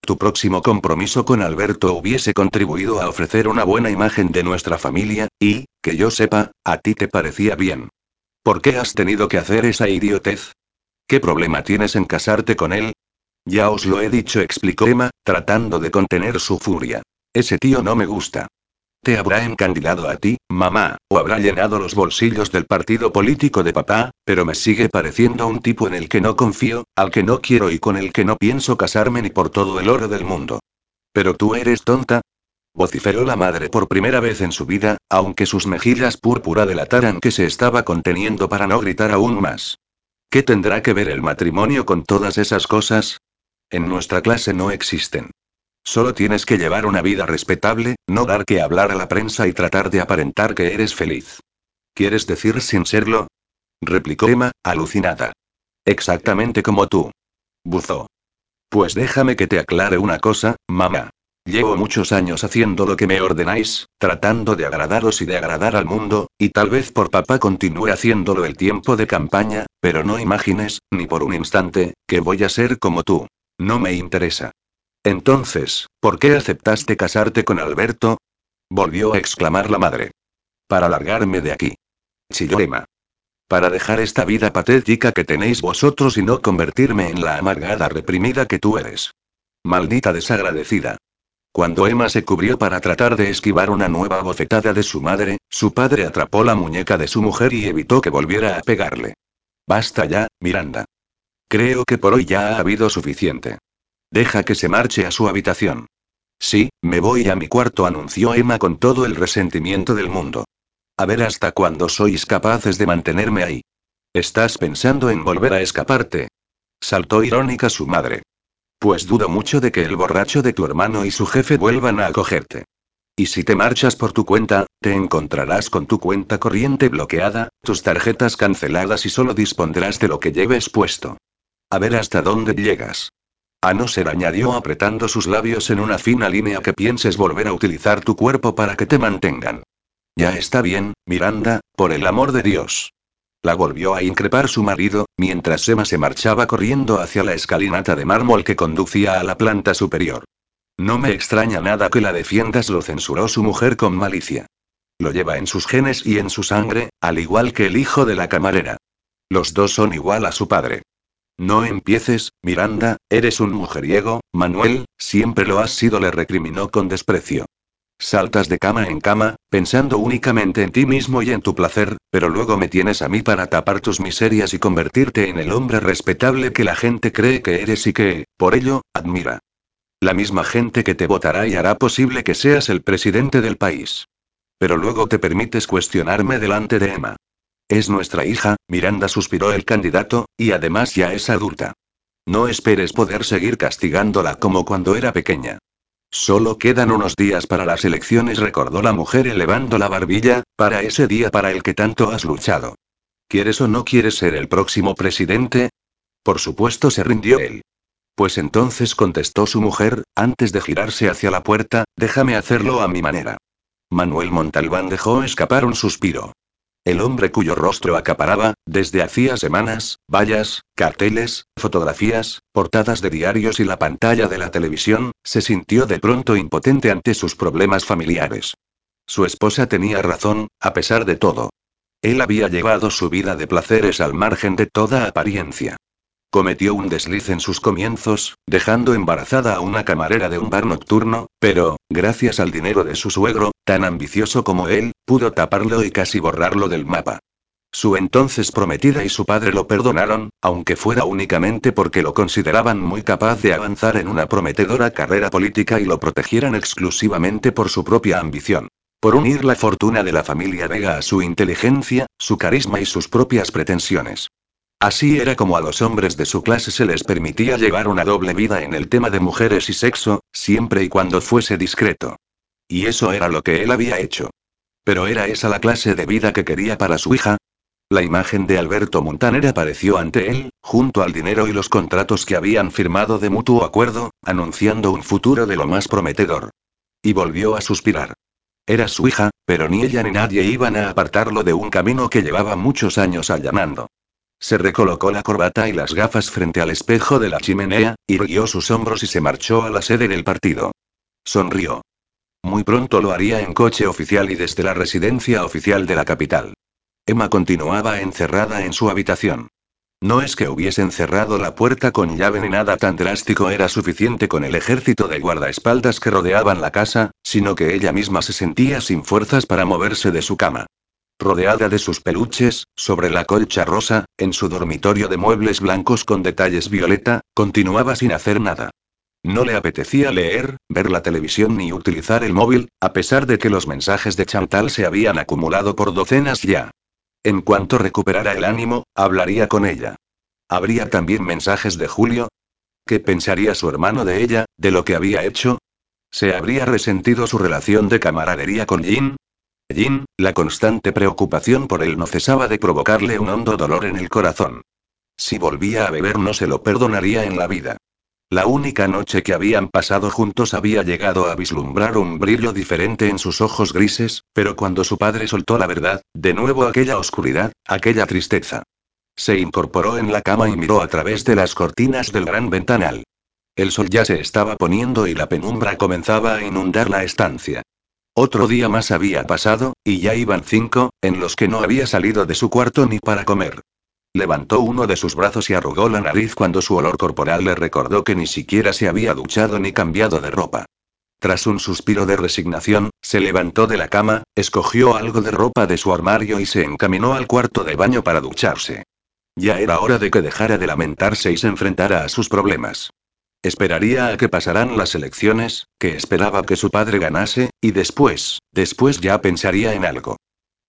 Tu próximo compromiso con Alberto hubiese contribuido a ofrecer una buena imagen de nuestra familia, y, que yo sepa, a ti te parecía bien. ¿Por qué has tenido que hacer esa idiotez? ¿Qué problema tienes en casarte con él? Ya os lo he dicho, explicó Emma, tratando de contener su furia. Ese tío no me gusta. Te habrá encandilado a ti, mamá, o habrá llenado los bolsillos del partido político de papá, pero me sigue pareciendo un tipo en el que no confío, al que no quiero y con el que no pienso casarme ni por todo el oro del mundo. Pero tú eres tonta, vociferó la madre por primera vez en su vida, aunque sus mejillas púrpura delataran que se estaba conteniendo para no gritar aún más. ¿Qué tendrá que ver el matrimonio con todas esas cosas? En nuestra clase no existen. Solo tienes que llevar una vida respetable, no dar que hablar a la prensa y tratar de aparentar que eres feliz. ¿Quieres decir sin serlo? replicó Emma, alucinada. Exactamente como tú. Buzó. Pues déjame que te aclare una cosa, mamá. Llevo muchos años haciendo lo que me ordenáis, tratando de agradaros y de agradar al mundo, y tal vez por papá continúe haciéndolo el tiempo de campaña, pero no imagines, ni por un instante, que voy a ser como tú. No me interesa. Entonces, ¿por qué aceptaste casarte con Alberto? Volvió a exclamar la madre. Para largarme de aquí. Chilló Emma. Para dejar esta vida patética que tenéis vosotros y no convertirme en la amargada reprimida que tú eres. Maldita desagradecida. Cuando Emma se cubrió para tratar de esquivar una nueva bofetada de su madre, su padre atrapó la muñeca de su mujer y evitó que volviera a pegarle. Basta ya, Miranda. Creo que por hoy ya ha habido suficiente. Deja que se marche a su habitación. Sí, me voy a mi cuarto, anunció Emma con todo el resentimiento del mundo. A ver hasta cuándo sois capaces de mantenerme ahí. ¿Estás pensando en volver a escaparte? Saltó irónica su madre. Pues dudo mucho de que el borracho de tu hermano y su jefe vuelvan a acogerte. Y si te marchas por tu cuenta, te encontrarás con tu cuenta corriente bloqueada, tus tarjetas canceladas y solo dispondrás de lo que lleves puesto. A ver hasta dónde llegas. A no ser, añadió apretando sus labios en una fina línea que pienses volver a utilizar tu cuerpo para que te mantengan. Ya está bien, Miranda, por el amor de Dios. La volvió a increpar su marido, mientras Emma se marchaba corriendo hacia la escalinata de mármol que conducía a la planta superior. No me extraña nada que la defiendas, lo censuró su mujer con malicia. Lo lleva en sus genes y en su sangre, al igual que el hijo de la camarera. Los dos son igual a su padre. No empieces, Miranda, eres un mujeriego, Manuel, siempre lo has sido, le recriminó con desprecio. Saltas de cama en cama, pensando únicamente en ti mismo y en tu placer, pero luego me tienes a mí para tapar tus miserias y convertirte en el hombre respetable que la gente cree que eres y que, por ello, admira. La misma gente que te votará y hará posible que seas el presidente del país. Pero luego te permites cuestionarme delante de Emma. Es nuestra hija, Miranda suspiró el candidato, y además ya es adulta. No esperes poder seguir castigándola como cuando era pequeña. Solo quedan unos días para las elecciones, recordó la mujer elevando la barbilla, para ese día para el que tanto has luchado. ¿Quieres o no quieres ser el próximo presidente? Por supuesto se rindió él. Pues entonces contestó su mujer, antes de girarse hacia la puerta, déjame hacerlo a mi manera. Manuel Montalbán dejó escapar un suspiro. El hombre cuyo rostro acaparaba, desde hacía semanas, vallas, carteles, fotografías, portadas de diarios y la pantalla de la televisión, se sintió de pronto impotente ante sus problemas familiares. Su esposa tenía razón, a pesar de todo. Él había llevado su vida de placeres al margen de toda apariencia. Cometió un desliz en sus comienzos, dejando embarazada a una camarera de un bar nocturno, pero, gracias al dinero de su suegro, tan ambicioso como él, pudo taparlo y casi borrarlo del mapa. Su entonces prometida y su padre lo perdonaron, aunque fuera únicamente porque lo consideraban muy capaz de avanzar en una prometedora carrera política y lo protegieran exclusivamente por su propia ambición. Por unir la fortuna de la familia Vega a su inteligencia, su carisma y sus propias pretensiones. Así era como a los hombres de su clase se les permitía llevar una doble vida en el tema de mujeres y sexo, siempre y cuando fuese discreto. Y eso era lo que él había hecho. Pero ¿era esa la clase de vida que quería para su hija? La imagen de Alberto Montaner apareció ante él, junto al dinero y los contratos que habían firmado de mutuo acuerdo, anunciando un futuro de lo más prometedor. Y volvió a suspirar. Era su hija, pero ni ella ni nadie iban a apartarlo de un camino que llevaba muchos años allanando. Se recolocó la corbata y las gafas frente al espejo de la chimenea, irguió sus hombros y se marchó a la sede del partido. Sonrió. Muy pronto lo haría en coche oficial y desde la residencia oficial de la capital. Emma continuaba encerrada en su habitación. No es que hubiesen cerrado la puerta con llave ni nada tan drástico era suficiente con el ejército de guardaespaldas que rodeaban la casa, sino que ella misma se sentía sin fuerzas para moverse de su cama. Rodeada de sus peluches, sobre la colcha rosa, en su dormitorio de muebles blancos con detalles violeta, continuaba sin hacer nada. No le apetecía leer, ver la televisión ni utilizar el móvil, a pesar de que los mensajes de Chantal se habían acumulado por docenas ya. En cuanto recuperara el ánimo, hablaría con ella. ¿Habría también mensajes de Julio? ¿Qué pensaría su hermano de ella, de lo que había hecho? ¿Se habría resentido su relación de camaradería con Jean? Jin, la constante preocupación por él no cesaba de provocarle un hondo dolor en el corazón. Si volvía a beber no se lo perdonaría en la vida. La única noche que habían pasado juntos había llegado a vislumbrar un brillo diferente en sus ojos grises, pero cuando su padre soltó la verdad, de nuevo aquella oscuridad, aquella tristeza. Se incorporó en la cama y miró a través de las cortinas del gran ventanal. El sol ya se estaba poniendo y la penumbra comenzaba a inundar la estancia. Otro día más había pasado, y ya iban cinco, en los que no había salido de su cuarto ni para comer. Levantó uno de sus brazos y arrugó la nariz cuando su olor corporal le recordó que ni siquiera se había duchado ni cambiado de ropa. Tras un suspiro de resignación, se levantó de la cama, escogió algo de ropa de su armario y se encaminó al cuarto de baño para ducharse. Ya era hora de que dejara de lamentarse y se enfrentara a sus problemas. Esperaría a que pasaran las elecciones, que esperaba que su padre ganase, y después, después ya pensaría en algo.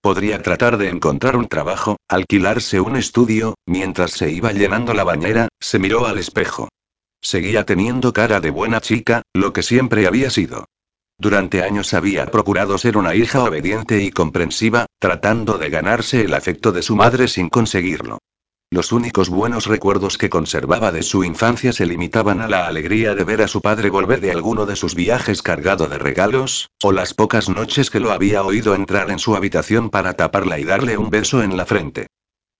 Podría tratar de encontrar un trabajo, alquilarse un estudio, mientras se iba llenando la bañera, se miró al espejo. Seguía teniendo cara de buena chica, lo que siempre había sido. Durante años había procurado ser una hija obediente y comprensiva, tratando de ganarse el afecto de su madre sin conseguirlo. Los únicos buenos recuerdos que conservaba de su infancia se limitaban a la alegría de ver a su padre volver de alguno de sus viajes cargado de regalos, o las pocas noches que lo había oído entrar en su habitación para taparla y darle un beso en la frente.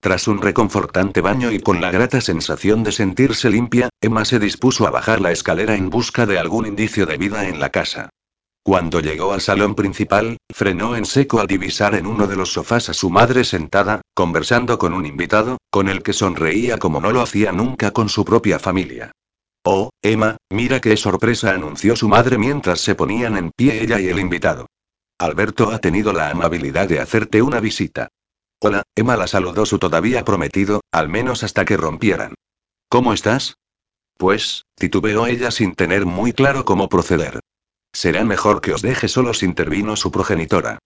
Tras un reconfortante baño y con la grata sensación de sentirse limpia, Emma se dispuso a bajar la escalera en busca de algún indicio de vida en la casa. Cuando llegó al salón principal, frenó en seco al divisar en uno de los sofás a su madre sentada, conversando con un invitado, con el que sonreía como no lo hacía nunca con su propia familia. Oh, Emma, mira qué sorpresa anunció su madre mientras se ponían en pie ella y el invitado. Alberto ha tenido la amabilidad de hacerte una visita. Hola, Emma la saludó su todavía prometido, al menos hasta que rompieran. ¿Cómo estás? Pues, titubeó ella sin tener muy claro cómo proceder. Será mejor que os deje solos, intervino su progenitora.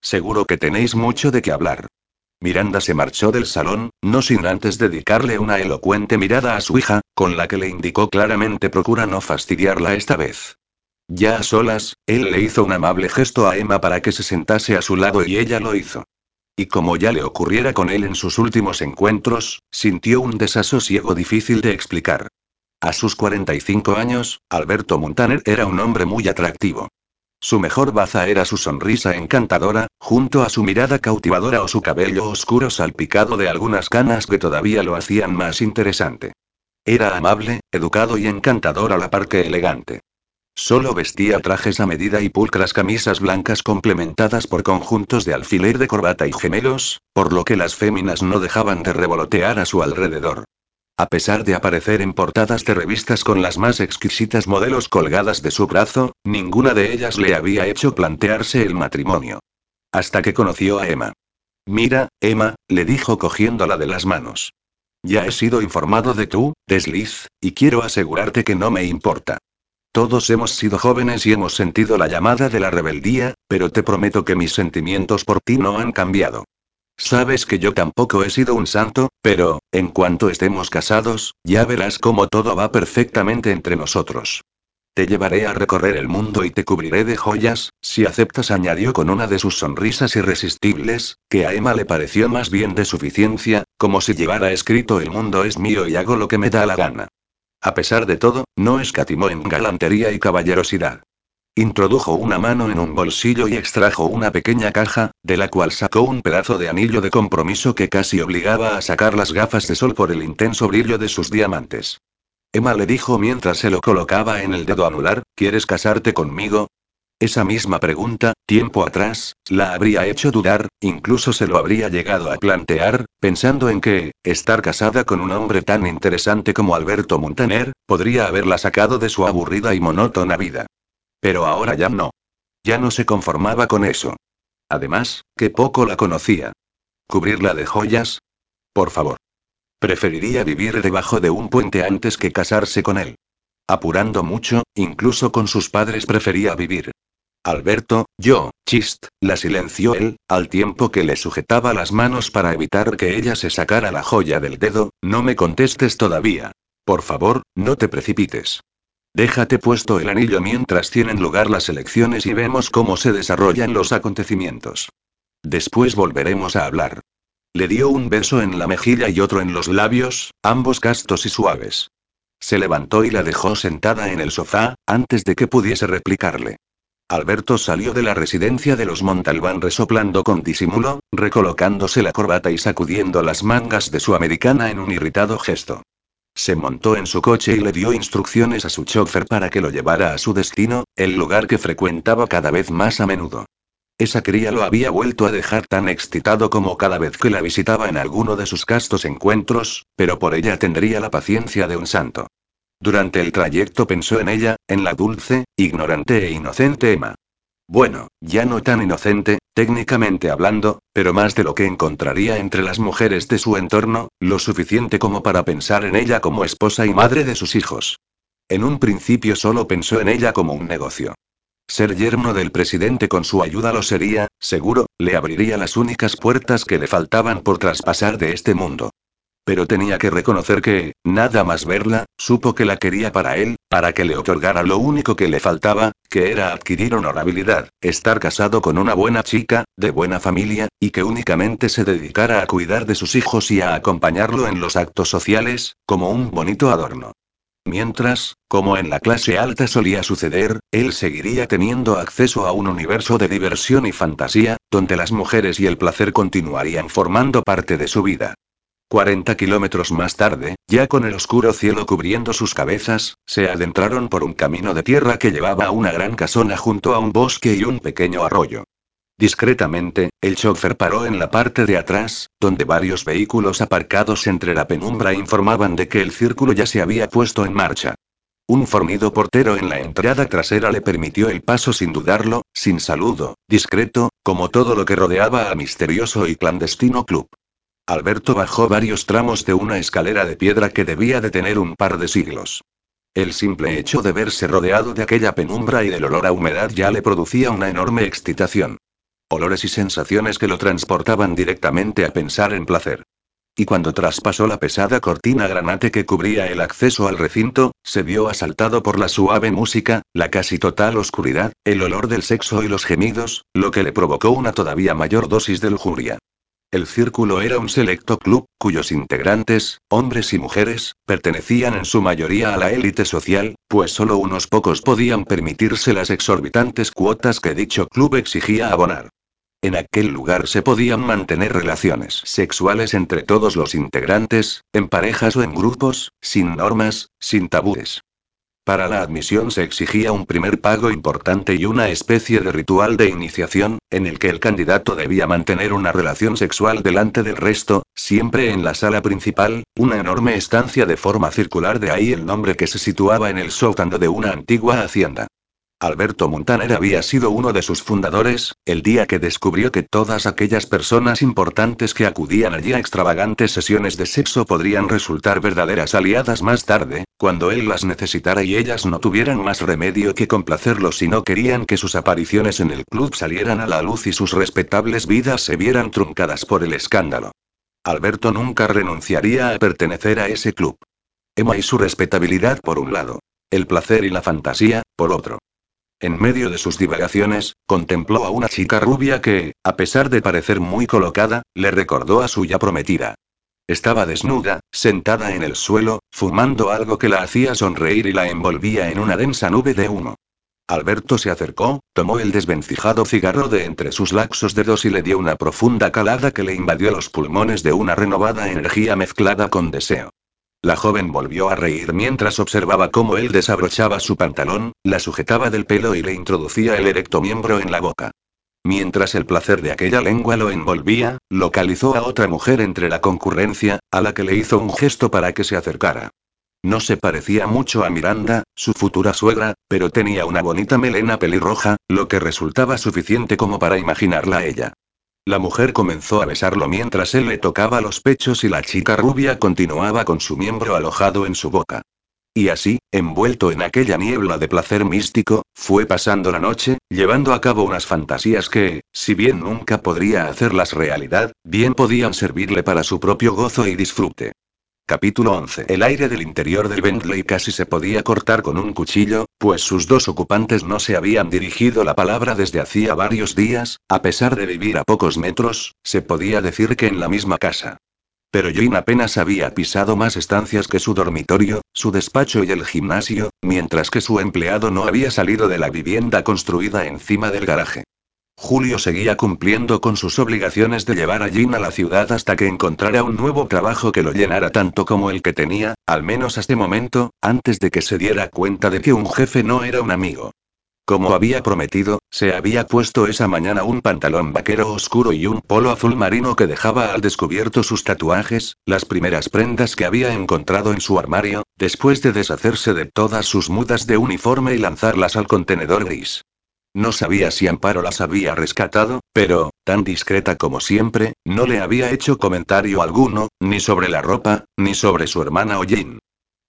Seguro que tenéis mucho de qué hablar. Miranda se marchó del salón, no sin antes dedicarle una elocuente mirada a su hija, con la que le indicó claramente procura no fastidiarla esta vez. Ya a solas, él le hizo un amable gesto a Emma para que se sentase a su lado y ella lo hizo. Y como ya le ocurriera con él en sus últimos encuentros, sintió un desasosiego difícil de explicar. A sus 45 años, Alberto Montaner era un hombre muy atractivo. Su mejor baza era su sonrisa encantadora, junto a su mirada cautivadora o su cabello oscuro salpicado de algunas canas que todavía lo hacían más interesante. Era amable, educado y encantador a la par que elegante. Solo vestía trajes a medida y pulcras camisas blancas complementadas por conjuntos de alfiler de corbata y gemelos, por lo que las féminas no dejaban de revolotear a su alrededor. A pesar de aparecer en portadas de revistas con las más exquisitas modelos colgadas de su brazo, ninguna de ellas le había hecho plantearse el matrimonio. Hasta que conoció a Emma. Mira, Emma, le dijo cogiéndola de las manos. Ya he sido informado de tu desliz, y quiero asegurarte que no me importa. Todos hemos sido jóvenes y hemos sentido la llamada de la rebeldía, pero te prometo que mis sentimientos por ti no han cambiado. Sabes que yo tampoco he sido un santo, pero, en cuanto estemos casados, ya verás cómo todo va perfectamente entre nosotros. Te llevaré a recorrer el mundo y te cubriré de joyas, si aceptas, añadió con una de sus sonrisas irresistibles, que a Emma le pareció más bien de suficiencia, como si llevara escrito el mundo es mío y hago lo que me da la gana. A pesar de todo, no escatimó en galantería y caballerosidad. Introdujo una mano en un bolsillo y extrajo una pequeña caja, de la cual sacó un pedazo de anillo de compromiso que casi obligaba a sacar las gafas de sol por el intenso brillo de sus diamantes. Emma le dijo mientras se lo colocaba en el dedo anular, ¿quieres casarte conmigo? Esa misma pregunta, tiempo atrás, la habría hecho dudar, incluso se lo habría llegado a plantear, pensando en que, estar casada con un hombre tan interesante como Alberto Montaner, podría haberla sacado de su aburrida y monótona vida. Pero ahora ya no. Ya no se conformaba con eso. Además, que poco la conocía. ¿Cubrirla de joyas? Por favor. Preferiría vivir debajo de un puente antes que casarse con él. Apurando mucho, incluso con sus padres prefería vivir. Alberto, yo, chist, la silenció él, al tiempo que le sujetaba las manos para evitar que ella se sacara la joya del dedo, no me contestes todavía. Por favor, no te precipites. Déjate puesto el anillo mientras tienen lugar las elecciones y vemos cómo se desarrollan los acontecimientos. Después volveremos a hablar. Le dio un beso en la mejilla y otro en los labios, ambos castos y suaves. Se levantó y la dejó sentada en el sofá, antes de que pudiese replicarle. Alberto salió de la residencia de los Montalbán resoplando con disimulo, recolocándose la corbata y sacudiendo las mangas de su americana en un irritado gesto. Se montó en su coche y le dio instrucciones a su chofer para que lo llevara a su destino, el lugar que frecuentaba cada vez más a menudo. Esa cría lo había vuelto a dejar tan excitado como cada vez que la visitaba en alguno de sus castos encuentros, pero por ella tendría la paciencia de un santo. Durante el trayecto pensó en ella, en la dulce, ignorante e inocente Emma. Bueno, ya no tan inocente, técnicamente hablando, pero más de lo que encontraría entre las mujeres de su entorno, lo suficiente como para pensar en ella como esposa y madre de sus hijos. En un principio solo pensó en ella como un negocio. Ser yerno del presidente con su ayuda lo sería, seguro, le abriría las únicas puertas que le faltaban por traspasar de este mundo. Pero tenía que reconocer que, nada más verla, supo que la quería para él, para que le otorgara lo único que le faltaba, que era adquirir honorabilidad, estar casado con una buena chica, de buena familia, y que únicamente se dedicara a cuidar de sus hijos y a acompañarlo en los actos sociales, como un bonito adorno. Mientras, como en la clase alta solía suceder, él seguiría teniendo acceso a un universo de diversión y fantasía, donde las mujeres y el placer continuarían formando parte de su vida. 40 kilómetros más tarde, ya con el oscuro cielo cubriendo sus cabezas, se adentraron por un camino de tierra que llevaba a una gran casona junto a un bosque y un pequeño arroyo. Discretamente, el chofer paró en la parte de atrás, donde varios vehículos aparcados entre la penumbra informaban de que el círculo ya se había puesto en marcha. Un fornido portero en la entrada trasera le permitió el paso sin dudarlo, sin saludo, discreto, como todo lo que rodeaba al misterioso y clandestino club. Alberto bajó varios tramos de una escalera de piedra que debía de tener un par de siglos. El simple hecho de verse rodeado de aquella penumbra y del olor a humedad ya le producía una enorme excitación. Olores y sensaciones que lo transportaban directamente a pensar en placer. Y cuando traspasó la pesada cortina granate que cubría el acceso al recinto, se vio asaltado por la suave música, la casi total oscuridad, el olor del sexo y los gemidos, lo que le provocó una todavía mayor dosis de lujuria. El círculo era un selecto club, cuyos integrantes, hombres y mujeres, pertenecían en su mayoría a la élite social, pues solo unos pocos podían permitirse las exorbitantes cuotas que dicho club exigía abonar. En aquel lugar se podían mantener relaciones sexuales entre todos los integrantes, en parejas o en grupos, sin normas, sin tabúes. Para la admisión se exigía un primer pago importante y una especie de ritual de iniciación, en el que el candidato debía mantener una relación sexual delante del resto, siempre en la sala principal, una enorme estancia de forma circular de ahí el nombre que se situaba en el sótano de una antigua hacienda. Alberto Montaner había sido uno de sus fundadores, el día que descubrió que todas aquellas personas importantes que acudían allí a extravagantes sesiones de sexo podrían resultar verdaderas aliadas más tarde, cuando él las necesitara y ellas no tuvieran más remedio que complacerlo si no querían que sus apariciones en el club salieran a la luz y sus respetables vidas se vieran truncadas por el escándalo. Alberto nunca renunciaría a pertenecer a ese club. Emma y su respetabilidad por un lado. El placer y la fantasía, por otro. En medio de sus divagaciones, contempló a una chica rubia que, a pesar de parecer muy colocada, le recordó a su ya prometida. Estaba desnuda, sentada en el suelo, fumando algo que la hacía sonreír y la envolvía en una densa nube de humo. Alberto se acercó, tomó el desvencijado cigarro de entre sus laxos dedos y le dio una profunda calada que le invadió los pulmones de una renovada energía mezclada con deseo. La joven volvió a reír mientras observaba cómo él desabrochaba su pantalón, la sujetaba del pelo y le introducía el erecto miembro en la boca. Mientras el placer de aquella lengua lo envolvía, localizó a otra mujer entre la concurrencia, a la que le hizo un gesto para que se acercara. No se parecía mucho a Miranda, su futura suegra, pero tenía una bonita melena pelirroja, lo que resultaba suficiente como para imaginarla a ella. La mujer comenzó a besarlo mientras él le tocaba los pechos y la chica rubia continuaba con su miembro alojado en su boca. Y así, envuelto en aquella niebla de placer místico, fue pasando la noche, llevando a cabo unas fantasías que, si bien nunca podría hacerlas realidad, bien podían servirle para su propio gozo y disfrute. Capítulo 11. El aire del interior del Bentley casi se podía cortar con un cuchillo, pues sus dos ocupantes no se habían dirigido la palabra desde hacía varios días, a pesar de vivir a pocos metros, se podía decir que en la misma casa. Pero Jane apenas había pisado más estancias que su dormitorio, su despacho y el gimnasio, mientras que su empleado no había salido de la vivienda construida encima del garaje. Julio seguía cumpliendo con sus obligaciones de llevar a Jean a la ciudad hasta que encontrara un nuevo trabajo que lo llenara tanto como el que tenía, al menos hasta este momento, antes de que se diera cuenta de que un jefe no era un amigo. Como había prometido, se había puesto esa mañana un pantalón vaquero oscuro y un polo azul marino que dejaba al descubierto sus tatuajes, las primeras prendas que había encontrado en su armario, después de deshacerse de todas sus mudas de uniforme y lanzarlas al contenedor gris. No sabía si Amparo las había rescatado, pero, tan discreta como siempre, no le había hecho comentario alguno, ni sobre la ropa, ni sobre su hermana Jean.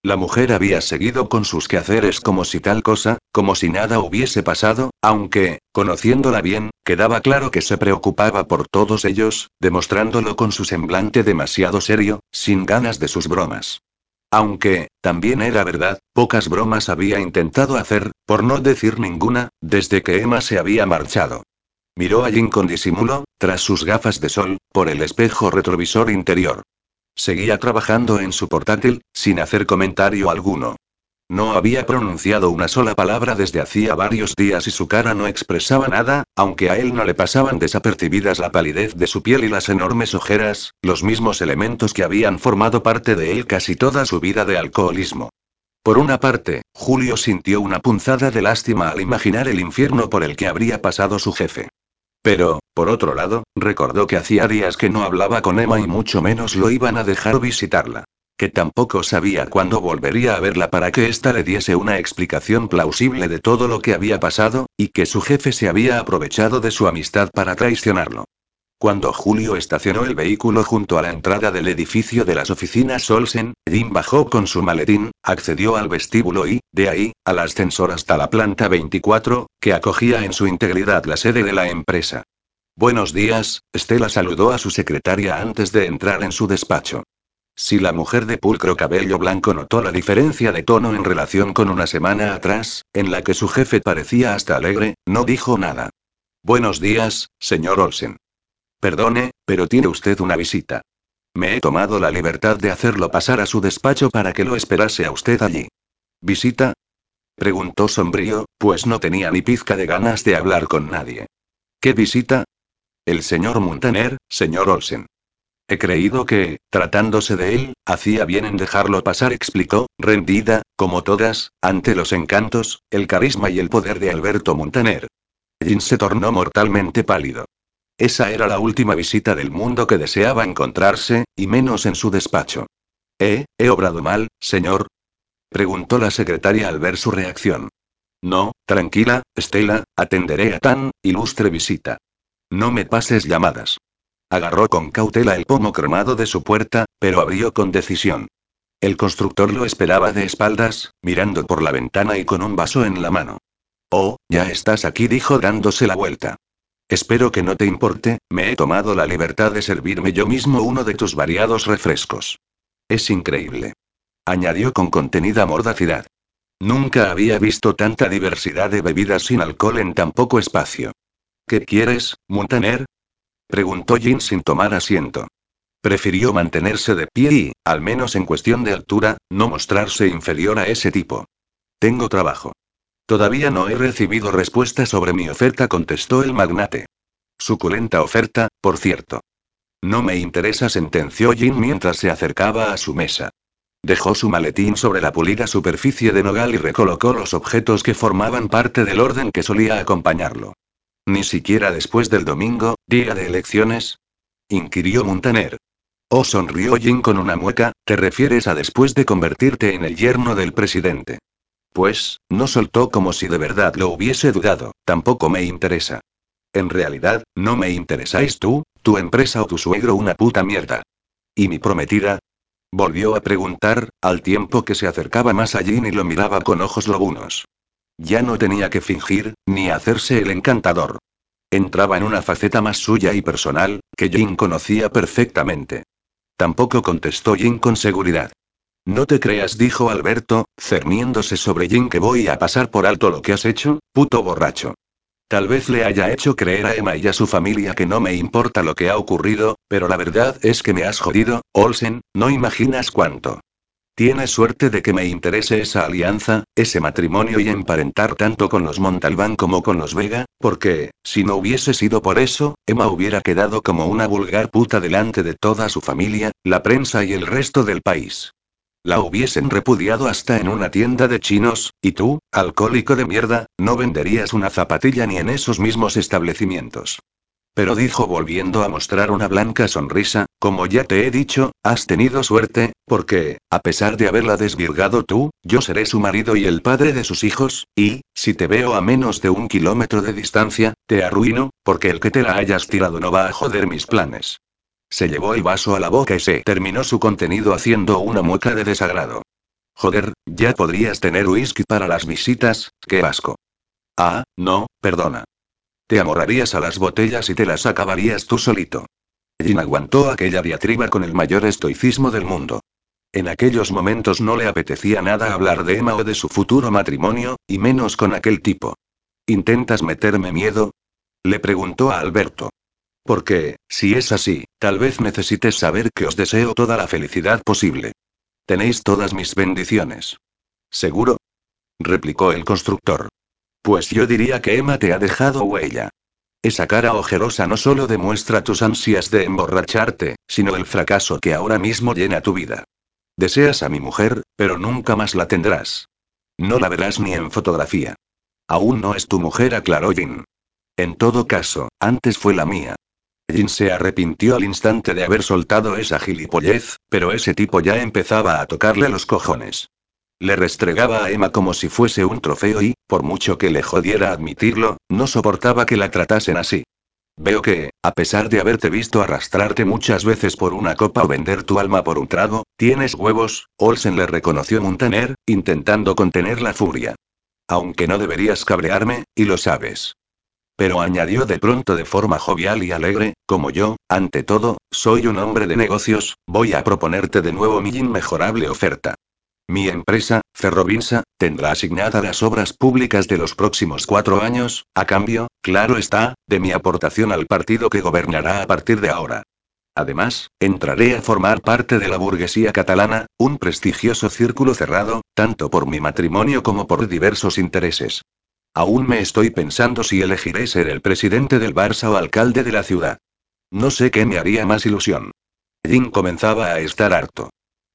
La mujer había seguido con sus quehaceres como si tal cosa, como si nada hubiese pasado, aunque, conociéndola bien, quedaba claro que se preocupaba por todos ellos, demostrándolo con su semblante demasiado serio, sin ganas de sus bromas. Aunque, también era verdad, pocas bromas había intentado hacer, por no decir ninguna, desde que Emma se había marchado. Miró a Jin con disimulo, tras sus gafas de sol, por el espejo retrovisor interior. Seguía trabajando en su portátil, sin hacer comentario alguno. No había pronunciado una sola palabra desde hacía varios días y su cara no expresaba nada, aunque a él no le pasaban desapercibidas la palidez de su piel y las enormes ojeras, los mismos elementos que habían formado parte de él casi toda su vida de alcoholismo. Por una parte, Julio sintió una punzada de lástima al imaginar el infierno por el que habría pasado su jefe. Pero, por otro lado, recordó que hacía días que no hablaba con Emma y mucho menos lo iban a dejar visitarla. Que tampoco sabía cuándo volvería a verla para que ésta le diese una explicación plausible de todo lo que había pasado, y que su jefe se había aprovechado de su amistad para traicionarlo. Cuando Julio estacionó el vehículo junto a la entrada del edificio de las oficinas Olsen, Jim bajó con su maletín, accedió al vestíbulo y, de ahí, al ascensor hasta la planta 24, que acogía en su integridad la sede de la empresa. Buenos días, Estela saludó a su secretaria antes de entrar en su despacho. Si la mujer de pulcro cabello blanco notó la diferencia de tono en relación con una semana atrás, en la que su jefe parecía hasta alegre, no dijo nada. Buenos días, señor Olsen. Perdone, pero tiene usted una visita. Me he tomado la libertad de hacerlo pasar a su despacho para que lo esperase a usted allí. ¿Visita? Preguntó sombrío, pues no tenía ni pizca de ganas de hablar con nadie. ¿Qué visita? El señor Montaner, señor Olsen. He creído que, tratándose de él, hacía bien en dejarlo pasar, explicó, rendida, como todas, ante los encantos, el carisma y el poder de Alberto Montaner. Jin se tornó mortalmente pálido. Esa era la última visita del mundo que deseaba encontrarse, y menos en su despacho. ¿Eh? ¿He obrado mal, señor? preguntó la secretaria al ver su reacción. No, tranquila, Estela, atenderé a tan ilustre visita. No me pases llamadas. Agarró con cautela el pomo cromado de su puerta, pero abrió con decisión. El constructor lo esperaba de espaldas, mirando por la ventana y con un vaso en la mano. Oh, ya estás aquí, dijo dándose la vuelta. Espero que no te importe, me he tomado la libertad de servirme yo mismo uno de tus variados refrescos. Es increíble. Añadió con contenida mordacidad. Nunca había visto tanta diversidad de bebidas sin alcohol en tan poco espacio. ¿Qué quieres, Montaner? Preguntó Jin sin tomar asiento. Prefirió mantenerse de pie y, al menos en cuestión de altura, no mostrarse inferior a ese tipo. Tengo trabajo. Todavía no he recibido respuesta sobre mi oferta, contestó el magnate. Suculenta oferta, por cierto. No me interesa, sentenció Jin mientras se acercaba a su mesa. Dejó su maletín sobre la pulida superficie de nogal y recolocó los objetos que formaban parte del orden que solía acompañarlo. Ni siquiera después del domingo, día de elecciones. inquirió Montaner. Oh, sonrió Jin con una mueca, ¿te refieres a después de convertirte en el yerno del presidente? Pues, no soltó como si de verdad lo hubiese dudado, tampoco me interesa. En realidad, no me interesáis tú, tu empresa o tu suegro una puta mierda. ¿Y mi prometida? Volvió a preguntar, al tiempo que se acercaba más allí y lo miraba con ojos lobunos. Ya no tenía que fingir, ni hacerse el encantador. Entraba en una faceta más suya y personal, que Jin conocía perfectamente. Tampoco contestó Jin con seguridad. No te creas, dijo Alberto, cerniéndose sobre Jin que voy a pasar por alto lo que has hecho, puto borracho. Tal vez le haya hecho creer a Emma y a su familia que no me importa lo que ha ocurrido, pero la verdad es que me has jodido, Olsen, no imaginas cuánto. Tienes suerte de que me interese esa alianza, ese matrimonio y emparentar tanto con los Montalbán como con los Vega, porque, si no hubiese sido por eso, Emma hubiera quedado como una vulgar puta delante de toda su familia, la prensa y el resto del país. La hubiesen repudiado hasta en una tienda de chinos, y tú, alcohólico de mierda, no venderías una zapatilla ni en esos mismos establecimientos. Pero dijo volviendo a mostrar una blanca sonrisa, como ya te he dicho, has tenido suerte, porque, a pesar de haberla desvirgado tú, yo seré su marido y el padre de sus hijos, y, si te veo a menos de un kilómetro de distancia, te arruino, porque el que te la hayas tirado no va a joder mis planes. Se llevó el vaso a la boca y se terminó su contenido haciendo una mueca de desagrado. Joder, ya podrías tener whisky para las visitas, qué asco. Ah, no, perdona. Te amorrarías a las botellas y te las acabarías tú solito. Jin aguantó aquella diatriba con el mayor estoicismo del mundo. En aquellos momentos no le apetecía nada hablar de Emma o de su futuro matrimonio, y menos con aquel tipo. ¿Intentas meterme miedo? Le preguntó a Alberto. Porque, si es así, tal vez necesites saber que os deseo toda la felicidad posible. Tenéis todas mis bendiciones. ¿Seguro? replicó el constructor. Pues yo diría que Emma te ha dejado huella. Esa cara ojerosa no solo demuestra tus ansias de emborracharte, sino el fracaso que ahora mismo llena tu vida. Deseas a mi mujer, pero nunca más la tendrás. No la verás ni en fotografía. Aún no es tu mujer, aclaró Jin. En todo caso, antes fue la mía. Jin se arrepintió al instante de haber soltado esa gilipollez, pero ese tipo ya empezaba a tocarle los cojones. Le restregaba a Emma como si fuese un trofeo y, por mucho que le jodiera admitirlo, no soportaba que la tratasen así. Veo que, a pesar de haberte visto arrastrarte muchas veces por una copa o vender tu alma por un trago, tienes huevos, Olsen le reconoció Montaner, intentando contener la furia. Aunque no deberías cabrearme, y lo sabes. Pero añadió de pronto de forma jovial y alegre, como yo, ante todo, soy un hombre de negocios, voy a proponerte de nuevo mi inmejorable oferta. Mi empresa, Ferrovinsa, tendrá asignadas las obras públicas de los próximos cuatro años, a cambio, claro está, de mi aportación al partido que gobernará a partir de ahora. Además, entraré a formar parte de la burguesía catalana, un prestigioso círculo cerrado, tanto por mi matrimonio como por diversos intereses. Aún me estoy pensando si elegiré ser el presidente del Barça o alcalde de la ciudad. No sé qué me haría más ilusión. Jin comenzaba a estar harto.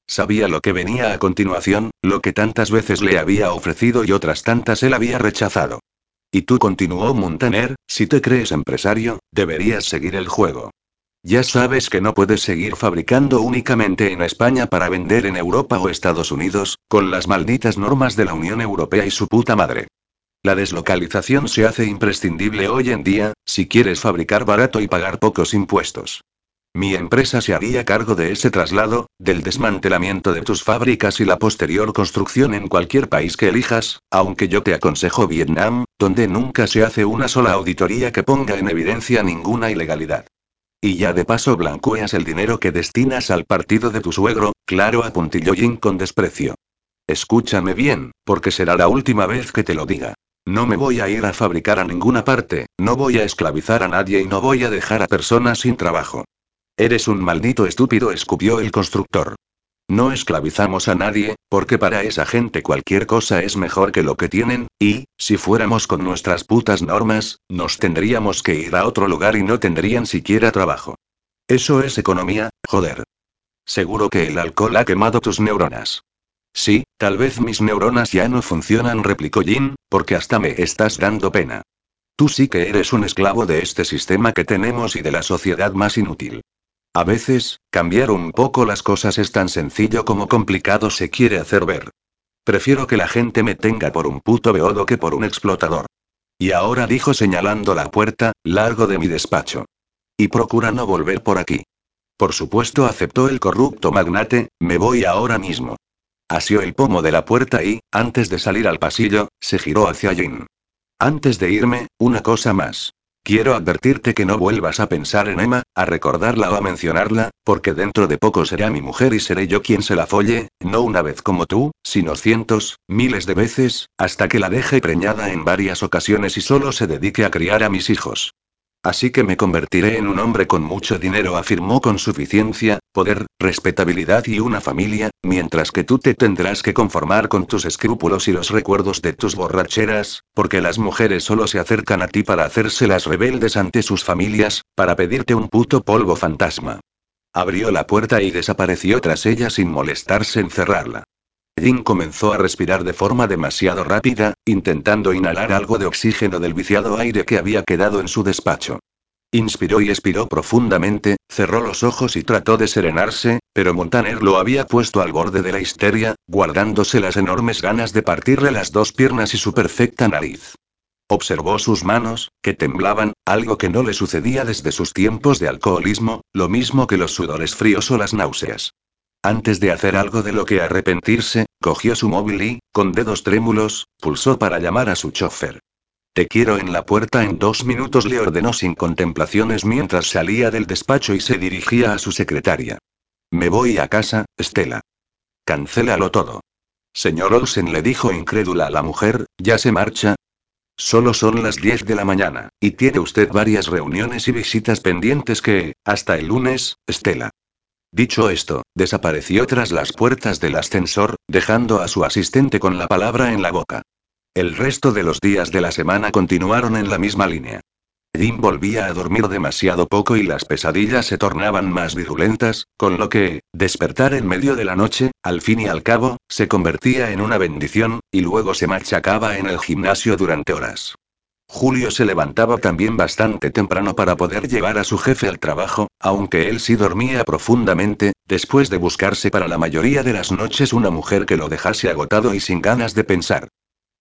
Sabía lo que venía a continuación, lo que tantas veces le había ofrecido y otras tantas él había rechazado. Y tú continuó Montaner, si te crees empresario, deberías seguir el juego. Ya sabes que no puedes seguir fabricando únicamente en España para vender en Europa o Estados Unidos, con las malditas normas de la Unión Europea y su puta madre. La deslocalización se hace imprescindible hoy en día, si quieres fabricar barato y pagar pocos impuestos. Mi empresa se haría cargo de ese traslado, del desmantelamiento de tus fábricas y la posterior construcción en cualquier país que elijas, aunque yo te aconsejo Vietnam, donde nunca se hace una sola auditoría que ponga en evidencia ninguna ilegalidad. Y ya de paso blanqueas el dinero que destinas al partido de tu suegro, claro apuntilló Jin con desprecio. Escúchame bien, porque será la última vez que te lo diga. No me voy a ir a fabricar a ninguna parte, no voy a esclavizar a nadie y no voy a dejar a personas sin trabajo. Eres un maldito estúpido, escupió el constructor. No esclavizamos a nadie, porque para esa gente cualquier cosa es mejor que lo que tienen, y, si fuéramos con nuestras putas normas, nos tendríamos que ir a otro lugar y no tendrían siquiera trabajo. Eso es economía, joder. Seguro que el alcohol ha quemado tus neuronas. Sí, tal vez mis neuronas ya no funcionan, replicó Jin, porque hasta me estás dando pena. Tú sí que eres un esclavo de este sistema que tenemos y de la sociedad más inútil. A veces, cambiar un poco las cosas es tan sencillo como complicado se quiere hacer ver. Prefiero que la gente me tenga por un puto beodo que por un explotador. Y ahora dijo señalando la puerta, largo de mi despacho. Y procura no volver por aquí. Por supuesto aceptó el corrupto magnate, me voy ahora mismo. Asió el pomo de la puerta y, antes de salir al pasillo, se giró hacia Jin. Antes de irme, una cosa más. Quiero advertirte que no vuelvas a pensar en Emma, a recordarla o a mencionarla, porque dentro de poco será mi mujer y seré yo quien se la folle, no una vez como tú, sino cientos, miles de veces, hasta que la deje preñada en varias ocasiones y solo se dedique a criar a mis hijos. Así que me convertiré en un hombre con mucho dinero, afirmó con suficiencia, poder, respetabilidad y una familia, mientras que tú te tendrás que conformar con tus escrúpulos y los recuerdos de tus borracheras, porque las mujeres solo se acercan a ti para hacerse las rebeldes ante sus familias, para pedirte un puto polvo fantasma. Abrió la puerta y desapareció tras ella sin molestarse en cerrarla. Jin comenzó a respirar de forma demasiado rápida, intentando inhalar algo de oxígeno del viciado aire que había quedado en su despacho. Inspiró y expiró profundamente, cerró los ojos y trató de serenarse, pero Montaner lo había puesto al borde de la histeria, guardándose las enormes ganas de partirle las dos piernas y su perfecta nariz. Observó sus manos, que temblaban, algo que no le sucedía desde sus tiempos de alcoholismo, lo mismo que los sudores fríos o las náuseas. Antes de hacer algo de lo que arrepentirse, cogió su móvil y, con dedos trémulos, pulsó para llamar a su chofer. Te quiero en la puerta en dos minutos, le ordenó sin contemplaciones mientras salía del despacho y se dirigía a su secretaria. Me voy a casa, Estela. Cancélalo todo. Señor Olsen le dijo incrédula a la mujer, ¿ya se marcha? Solo son las 10 de la mañana, y tiene usted varias reuniones y visitas pendientes que, hasta el lunes, Estela. Dicho esto, desapareció tras las puertas del ascensor, dejando a su asistente con la palabra en la boca. El resto de los días de la semana continuaron en la misma línea. Jim volvía a dormir demasiado poco y las pesadillas se tornaban más virulentas, con lo que, despertar en medio de la noche, al fin y al cabo, se convertía en una bendición, y luego se machacaba en el gimnasio durante horas. Julio se levantaba también bastante temprano para poder llevar a su jefe al trabajo, aunque él sí dormía profundamente, después de buscarse para la mayoría de las noches una mujer que lo dejase agotado y sin ganas de pensar.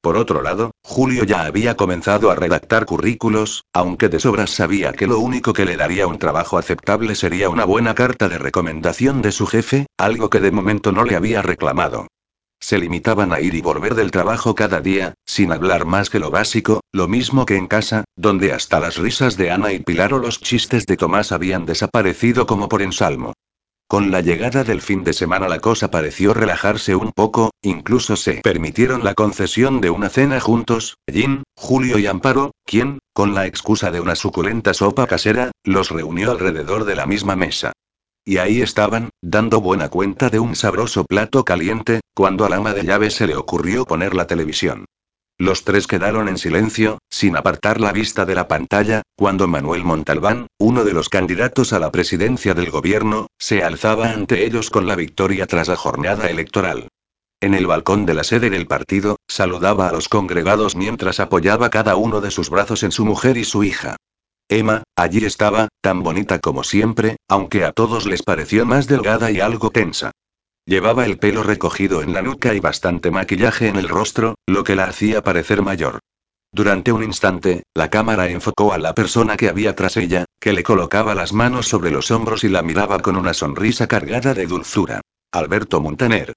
Por otro lado, Julio ya había comenzado a redactar currículos, aunque de sobras sabía que lo único que le daría un trabajo aceptable sería una buena carta de recomendación de su jefe, algo que de momento no le había reclamado. Se limitaban a ir y volver del trabajo cada día, sin hablar más que lo básico, lo mismo que en casa, donde hasta las risas de Ana y Pilar o los chistes de Tomás habían desaparecido como por ensalmo. Con la llegada del fin de semana la cosa pareció relajarse un poco, incluso se permitieron la concesión de una cena juntos, Jim, Julio y Amparo, quien, con la excusa de una suculenta sopa casera, los reunió alrededor de la misma mesa. Y ahí estaban, dando buena cuenta de un sabroso plato caliente, cuando al ama de llaves se le ocurrió poner la televisión. Los tres quedaron en silencio, sin apartar la vista de la pantalla, cuando Manuel Montalbán, uno de los candidatos a la presidencia del gobierno, se alzaba ante ellos con la victoria tras la jornada electoral. En el balcón de la sede del partido, saludaba a los congregados mientras apoyaba cada uno de sus brazos en su mujer y su hija. Emma, allí estaba, tan bonita como siempre, aunque a todos les pareció más delgada y algo tensa. Llevaba el pelo recogido en la nuca y bastante maquillaje en el rostro, lo que la hacía parecer mayor. Durante un instante, la cámara enfocó a la persona que había tras ella, que le colocaba las manos sobre los hombros y la miraba con una sonrisa cargada de dulzura. Alberto Montaner.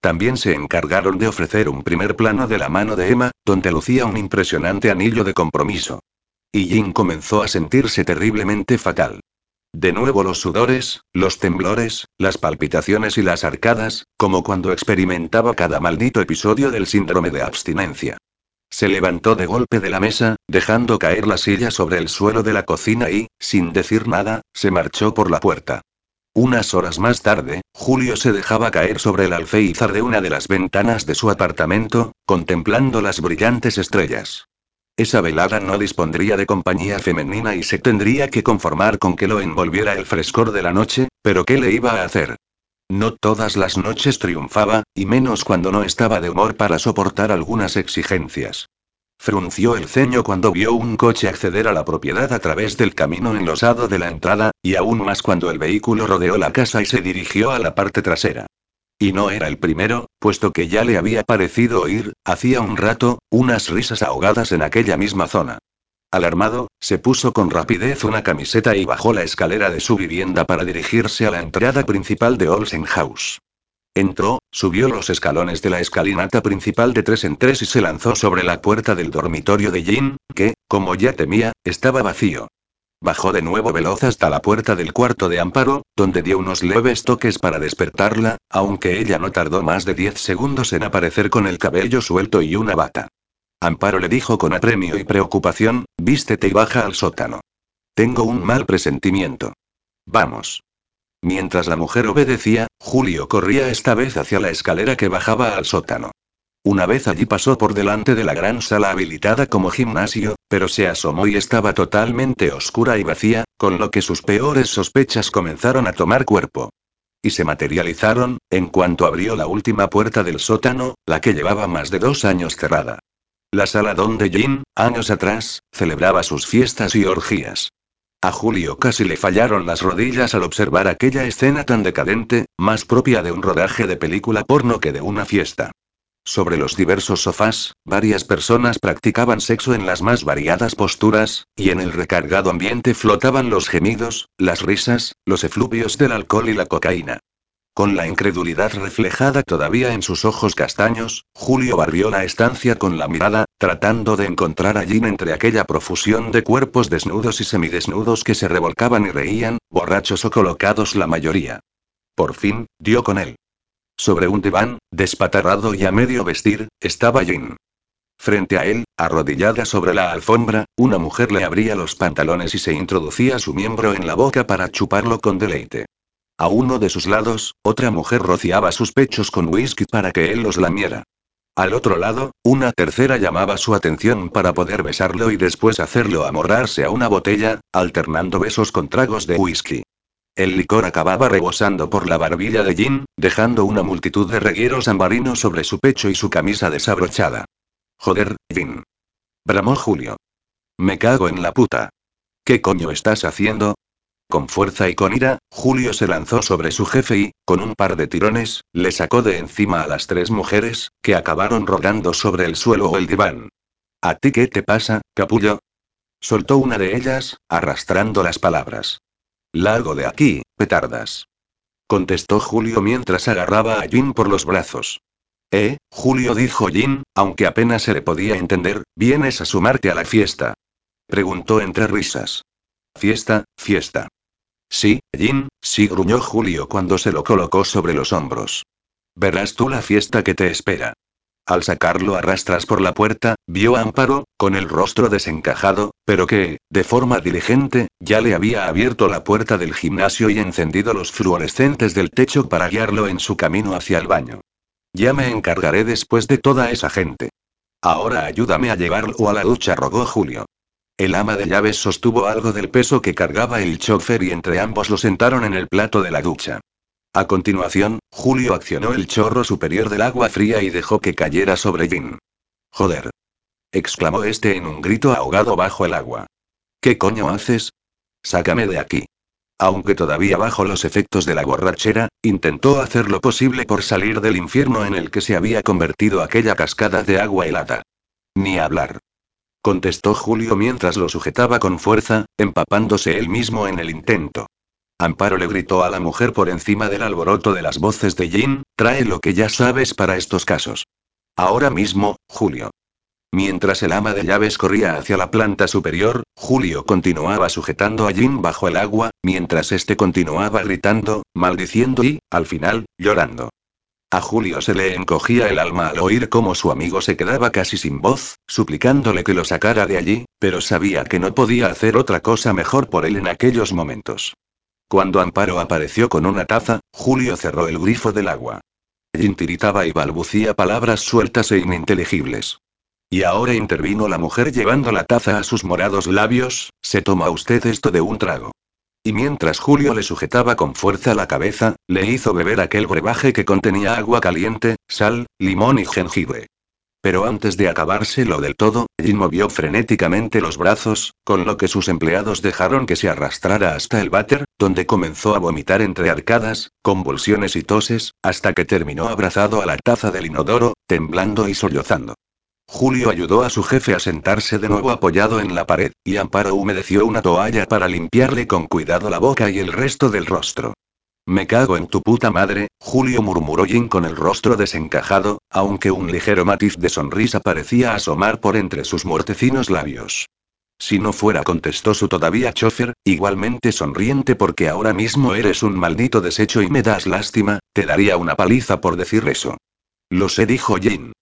También se encargaron de ofrecer un primer plano de la mano de Emma, donde lucía un impresionante anillo de compromiso. Y Jin comenzó a sentirse terriblemente fatal. De nuevo los sudores, los temblores, las palpitaciones y las arcadas, como cuando experimentaba cada maldito episodio del síndrome de abstinencia. Se levantó de golpe de la mesa, dejando caer la silla sobre el suelo de la cocina y, sin decir nada, se marchó por la puerta. Unas horas más tarde, Julio se dejaba caer sobre el alféizar de una de las ventanas de su apartamento, contemplando las brillantes estrellas. Esa velada no dispondría de compañía femenina y se tendría que conformar con que lo envolviera el frescor de la noche, pero ¿qué le iba a hacer? No todas las noches triunfaba, y menos cuando no estaba de humor para soportar algunas exigencias. Frunció el ceño cuando vio un coche acceder a la propiedad a través del camino enlosado de la entrada, y aún más cuando el vehículo rodeó la casa y se dirigió a la parte trasera. Y no era el primero, puesto que ya le había parecido oír, hacía un rato, unas risas ahogadas en aquella misma zona. Alarmado, se puso con rapidez una camiseta y bajó la escalera de su vivienda para dirigirse a la entrada principal de Olsen House. Entró, subió los escalones de la escalinata principal de tres en tres y se lanzó sobre la puerta del dormitorio de Jean, que, como ya temía, estaba vacío. Bajó de nuevo veloz hasta la puerta del cuarto de Amparo, donde dio unos leves toques para despertarla, aunque ella no tardó más de diez segundos en aparecer con el cabello suelto y una bata. Amparo le dijo con apremio y preocupación, vístete y baja al sótano. Tengo un mal presentimiento. Vamos. Mientras la mujer obedecía, Julio corría esta vez hacia la escalera que bajaba al sótano. Una vez allí pasó por delante de la gran sala habilitada como gimnasio, pero se asomó y estaba totalmente oscura y vacía, con lo que sus peores sospechas comenzaron a tomar cuerpo. Y se materializaron, en cuanto abrió la última puerta del sótano, la que llevaba más de dos años cerrada. La sala donde Jin, años atrás, celebraba sus fiestas y orgías. A Julio casi le fallaron las rodillas al observar aquella escena tan decadente, más propia de un rodaje de película porno que de una fiesta. Sobre los diversos sofás, varias personas practicaban sexo en las más variadas posturas, y en el recargado ambiente flotaban los gemidos, las risas, los efluvios del alcohol y la cocaína. Con la incredulidad reflejada todavía en sus ojos castaños, Julio barrió la estancia con la mirada, tratando de encontrar allí entre aquella profusión de cuerpos desnudos y semidesnudos que se revolcaban y reían, borrachos o colocados la mayoría. Por fin, dio con él. Sobre un diván, despatarrado y a medio vestir, estaba Jin. Frente a él, arrodillada sobre la alfombra, una mujer le abría los pantalones y se introducía su miembro en la boca para chuparlo con deleite. A uno de sus lados, otra mujer rociaba sus pechos con whisky para que él los lamiera. Al otro lado, una tercera llamaba su atención para poder besarlo y después hacerlo amorrarse a una botella, alternando besos con tragos de whisky. El licor acababa rebosando por la barbilla de Jin, dejando una multitud de regueros ambarinos sobre su pecho y su camisa desabrochada. Joder, Jin. Bramó Julio. Me cago en la puta. ¿Qué coño estás haciendo? Con fuerza y con ira, Julio se lanzó sobre su jefe y, con un par de tirones, le sacó de encima a las tres mujeres, que acabaron rodando sobre el suelo o el diván. ¿A ti qué te pasa, capullo? Soltó una de ellas, arrastrando las palabras. Largo de aquí, petardas. Contestó Julio mientras agarraba a Jin por los brazos. Eh, Julio dijo Jin, aunque apenas se le podía entender, ¿vienes a sumarte a la fiesta? Preguntó entre risas. Fiesta, fiesta. Sí, Jin, sí gruñó Julio cuando se lo colocó sobre los hombros. Verás tú la fiesta que te espera. Al sacarlo a rastras por la puerta, vio Amparo, con el rostro desencajado, pero que, de forma diligente, ya le había abierto la puerta del gimnasio y encendido los fluorescentes del techo para guiarlo en su camino hacia el baño. Ya me encargaré después de toda esa gente. Ahora ayúdame a llevarlo a la ducha, rogó Julio. El ama de llaves sostuvo algo del peso que cargaba el chofer y entre ambos lo sentaron en el plato de la ducha. A continuación, Julio accionó el chorro superior del agua fría y dejó que cayera sobre Jin. Joder. Exclamó este en un grito ahogado bajo el agua. ¿Qué coño haces? Sácame de aquí. Aunque todavía bajo los efectos de la borrachera, intentó hacer lo posible por salir del infierno en el que se había convertido aquella cascada de agua helada. Ni hablar. Contestó Julio mientras lo sujetaba con fuerza, empapándose él mismo en el intento. Amparo le gritó a la mujer por encima del alboroto de las voces de Jin, trae lo que ya sabes para estos casos. Ahora mismo, Julio. Mientras el ama de llaves corría hacia la planta superior, Julio continuaba sujetando a Jin bajo el agua, mientras este continuaba gritando, maldiciendo y, al final, llorando. A Julio se le encogía el alma al oír cómo su amigo se quedaba casi sin voz, suplicándole que lo sacara de allí, pero sabía que no podía hacer otra cosa mejor por él en aquellos momentos. Cuando Amparo apareció con una taza, Julio cerró el grifo del agua. Jin tiritaba y balbucía palabras sueltas e ininteligibles. Y ahora intervino la mujer llevando la taza a sus morados labios, ¿se toma usted esto de un trago? Y mientras Julio le sujetaba con fuerza la cabeza, le hizo beber aquel brebaje que contenía agua caliente, sal, limón y jengibre. Pero antes de acabárselo del todo, Jin movió frenéticamente los brazos, con lo que sus empleados dejaron que se arrastrara hasta el váter, donde comenzó a vomitar entre arcadas, convulsiones y toses, hasta que terminó abrazado a la taza del inodoro, temblando y sollozando. Julio ayudó a su jefe a sentarse de nuevo apoyado en la pared, y Amparo humedeció una toalla para limpiarle con cuidado la boca y el resto del rostro. Me cago en tu puta madre, Julio murmuró Jin con el rostro desencajado, aunque un ligero matiz de sonrisa parecía asomar por entre sus muertecinos labios. Si no fuera, contestó su todavía chofer, igualmente sonriente porque ahora mismo eres un maldito desecho y me das lástima, te daría una paliza por decir eso. Lo sé, dijo Jin.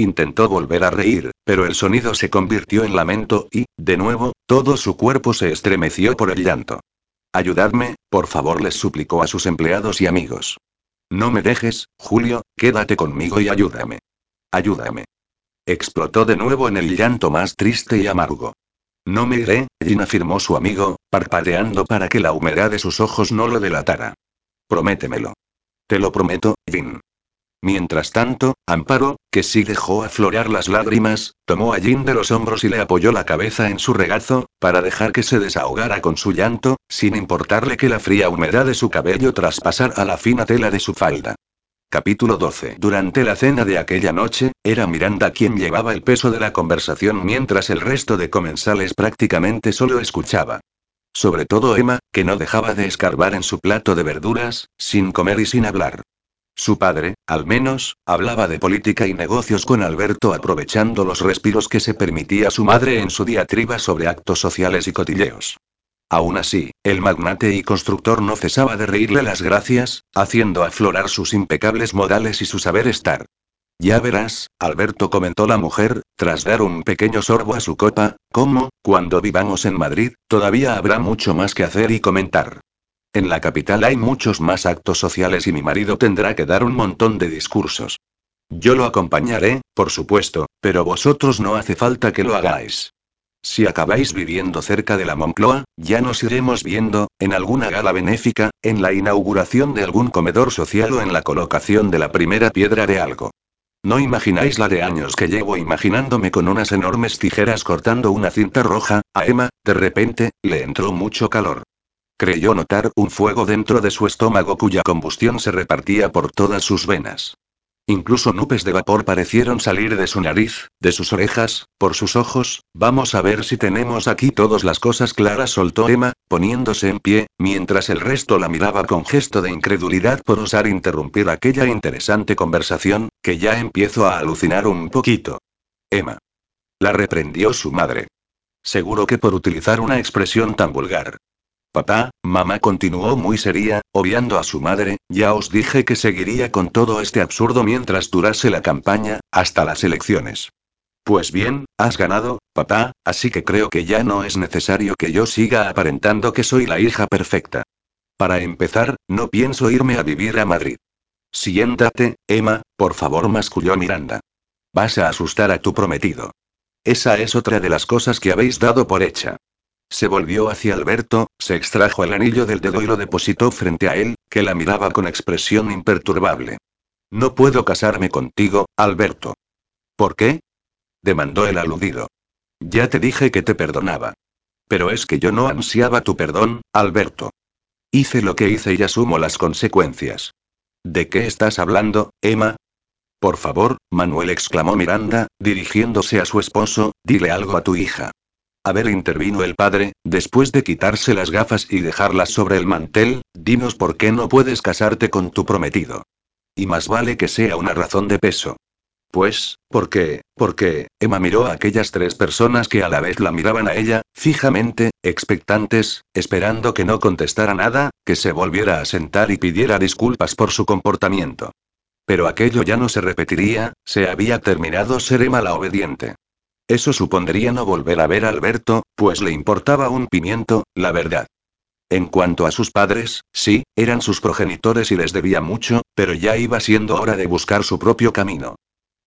Intentó volver a reír, pero el sonido se convirtió en lamento y, de nuevo, todo su cuerpo se estremeció por el llanto. Ayudadme, por favor, les suplicó a sus empleados y amigos. No me dejes, Julio, quédate conmigo y ayúdame. Ayúdame. Explotó de nuevo en el llanto más triste y amargo. No me iré, Jin afirmó su amigo, parpadeando para que la humedad de sus ojos no lo delatara. Prométemelo. Te lo prometo, Jin. Mientras tanto, Amparo, que sí dejó aflorar las lágrimas, tomó a Jin de los hombros y le apoyó la cabeza en su regazo, para dejar que se desahogara con su llanto, sin importarle que la fría humedad de su cabello traspasara la fina tela de su falda. Capítulo 12. Durante la cena de aquella noche, era Miranda quien llevaba el peso de la conversación mientras el resto de comensales prácticamente solo escuchaba. Sobre todo Emma, que no dejaba de escarbar en su plato de verduras, sin comer y sin hablar. Su padre, al menos, hablaba de política y negocios con Alberto aprovechando los respiros que se permitía su madre en su diatriba sobre actos sociales y cotilleos. Aún así, el magnate y constructor no cesaba de reírle las gracias, haciendo aflorar sus impecables modales y su saber estar. Ya verás, Alberto comentó la mujer, tras dar un pequeño sorbo a su copa, como, cuando vivamos en Madrid, todavía habrá mucho más que hacer y comentar. En la capital hay muchos más actos sociales y mi marido tendrá que dar un montón de discursos. Yo lo acompañaré, por supuesto, pero vosotros no hace falta que lo hagáis. Si acabáis viviendo cerca de la Moncloa, ya nos iremos viendo, en alguna gala benéfica, en la inauguración de algún comedor social o en la colocación de la primera piedra de algo. No imagináis la de años que llevo imaginándome con unas enormes tijeras cortando una cinta roja, a Emma, de repente, le entró mucho calor. Creyó notar un fuego dentro de su estómago cuya combustión se repartía por todas sus venas. Incluso nubes de vapor parecieron salir de su nariz, de sus orejas, por sus ojos. Vamos a ver si tenemos aquí todas las cosas claras, soltó Emma, poniéndose en pie, mientras el resto la miraba con gesto de incredulidad por osar interrumpir aquella interesante conversación, que ya empiezo a alucinar un poquito. Emma. La reprendió su madre. Seguro que por utilizar una expresión tan vulgar. Papá, mamá continuó muy seria, obviando a su madre, ya os dije que seguiría con todo este absurdo mientras durase la campaña, hasta las elecciones. Pues bien, has ganado, papá, así que creo que ya no es necesario que yo siga aparentando que soy la hija perfecta. Para empezar, no pienso irme a vivir a Madrid. Siéntate, Emma, por favor, masculló Miranda. Vas a asustar a tu prometido. Esa es otra de las cosas que habéis dado por hecha. Se volvió hacia Alberto, se extrajo el anillo del dedo y lo depositó frente a él, que la miraba con expresión imperturbable. No puedo casarme contigo, Alberto. ¿Por qué? demandó el aludido. Ya te dije que te perdonaba. Pero es que yo no ansiaba tu perdón, Alberto. Hice lo que hice y asumo las consecuencias. ¿De qué estás hablando, Emma? Por favor, Manuel exclamó Miranda, dirigiéndose a su esposo, dile algo a tu hija. A ver, intervino el padre, después de quitarse las gafas y dejarlas sobre el mantel, dinos por qué no puedes casarte con tu prometido. Y más vale que sea una razón de peso. Pues, ¿por qué? Porque, Emma miró a aquellas tres personas que a la vez la miraban a ella, fijamente, expectantes, esperando que no contestara nada, que se volviera a sentar y pidiera disculpas por su comportamiento. Pero aquello ya no se repetiría, se había terminado ser Emma la obediente. Eso supondría no volver a ver a Alberto, pues le importaba un pimiento, la verdad. En cuanto a sus padres, sí, eran sus progenitores y les debía mucho, pero ya iba siendo hora de buscar su propio camino.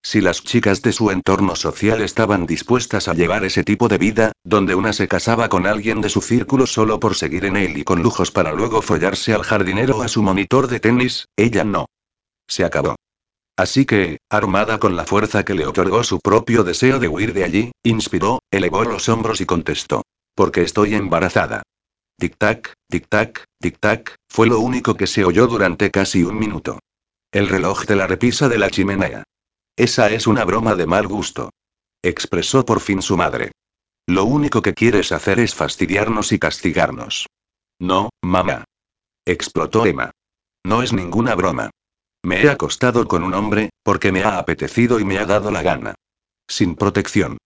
Si las chicas de su entorno social estaban dispuestas a llevar ese tipo de vida, donde una se casaba con alguien de su círculo solo por seguir en él y con lujos para luego follarse al jardinero o a su monitor de tenis, ella no. Se acabó. Así que, armada con la fuerza que le otorgó su propio deseo de huir de allí, inspiró, elevó los hombros y contestó. Porque estoy embarazada. Tic-tac, tic-tac, tic-tac, fue lo único que se oyó durante casi un minuto. El reloj de la repisa de la chimenea. Esa es una broma de mal gusto. Expresó por fin su madre. Lo único que quieres hacer es fastidiarnos y castigarnos. No, mamá. Explotó Emma. No es ninguna broma. Me he acostado con un hombre, porque me ha apetecido y me ha dado la gana. Sin protección.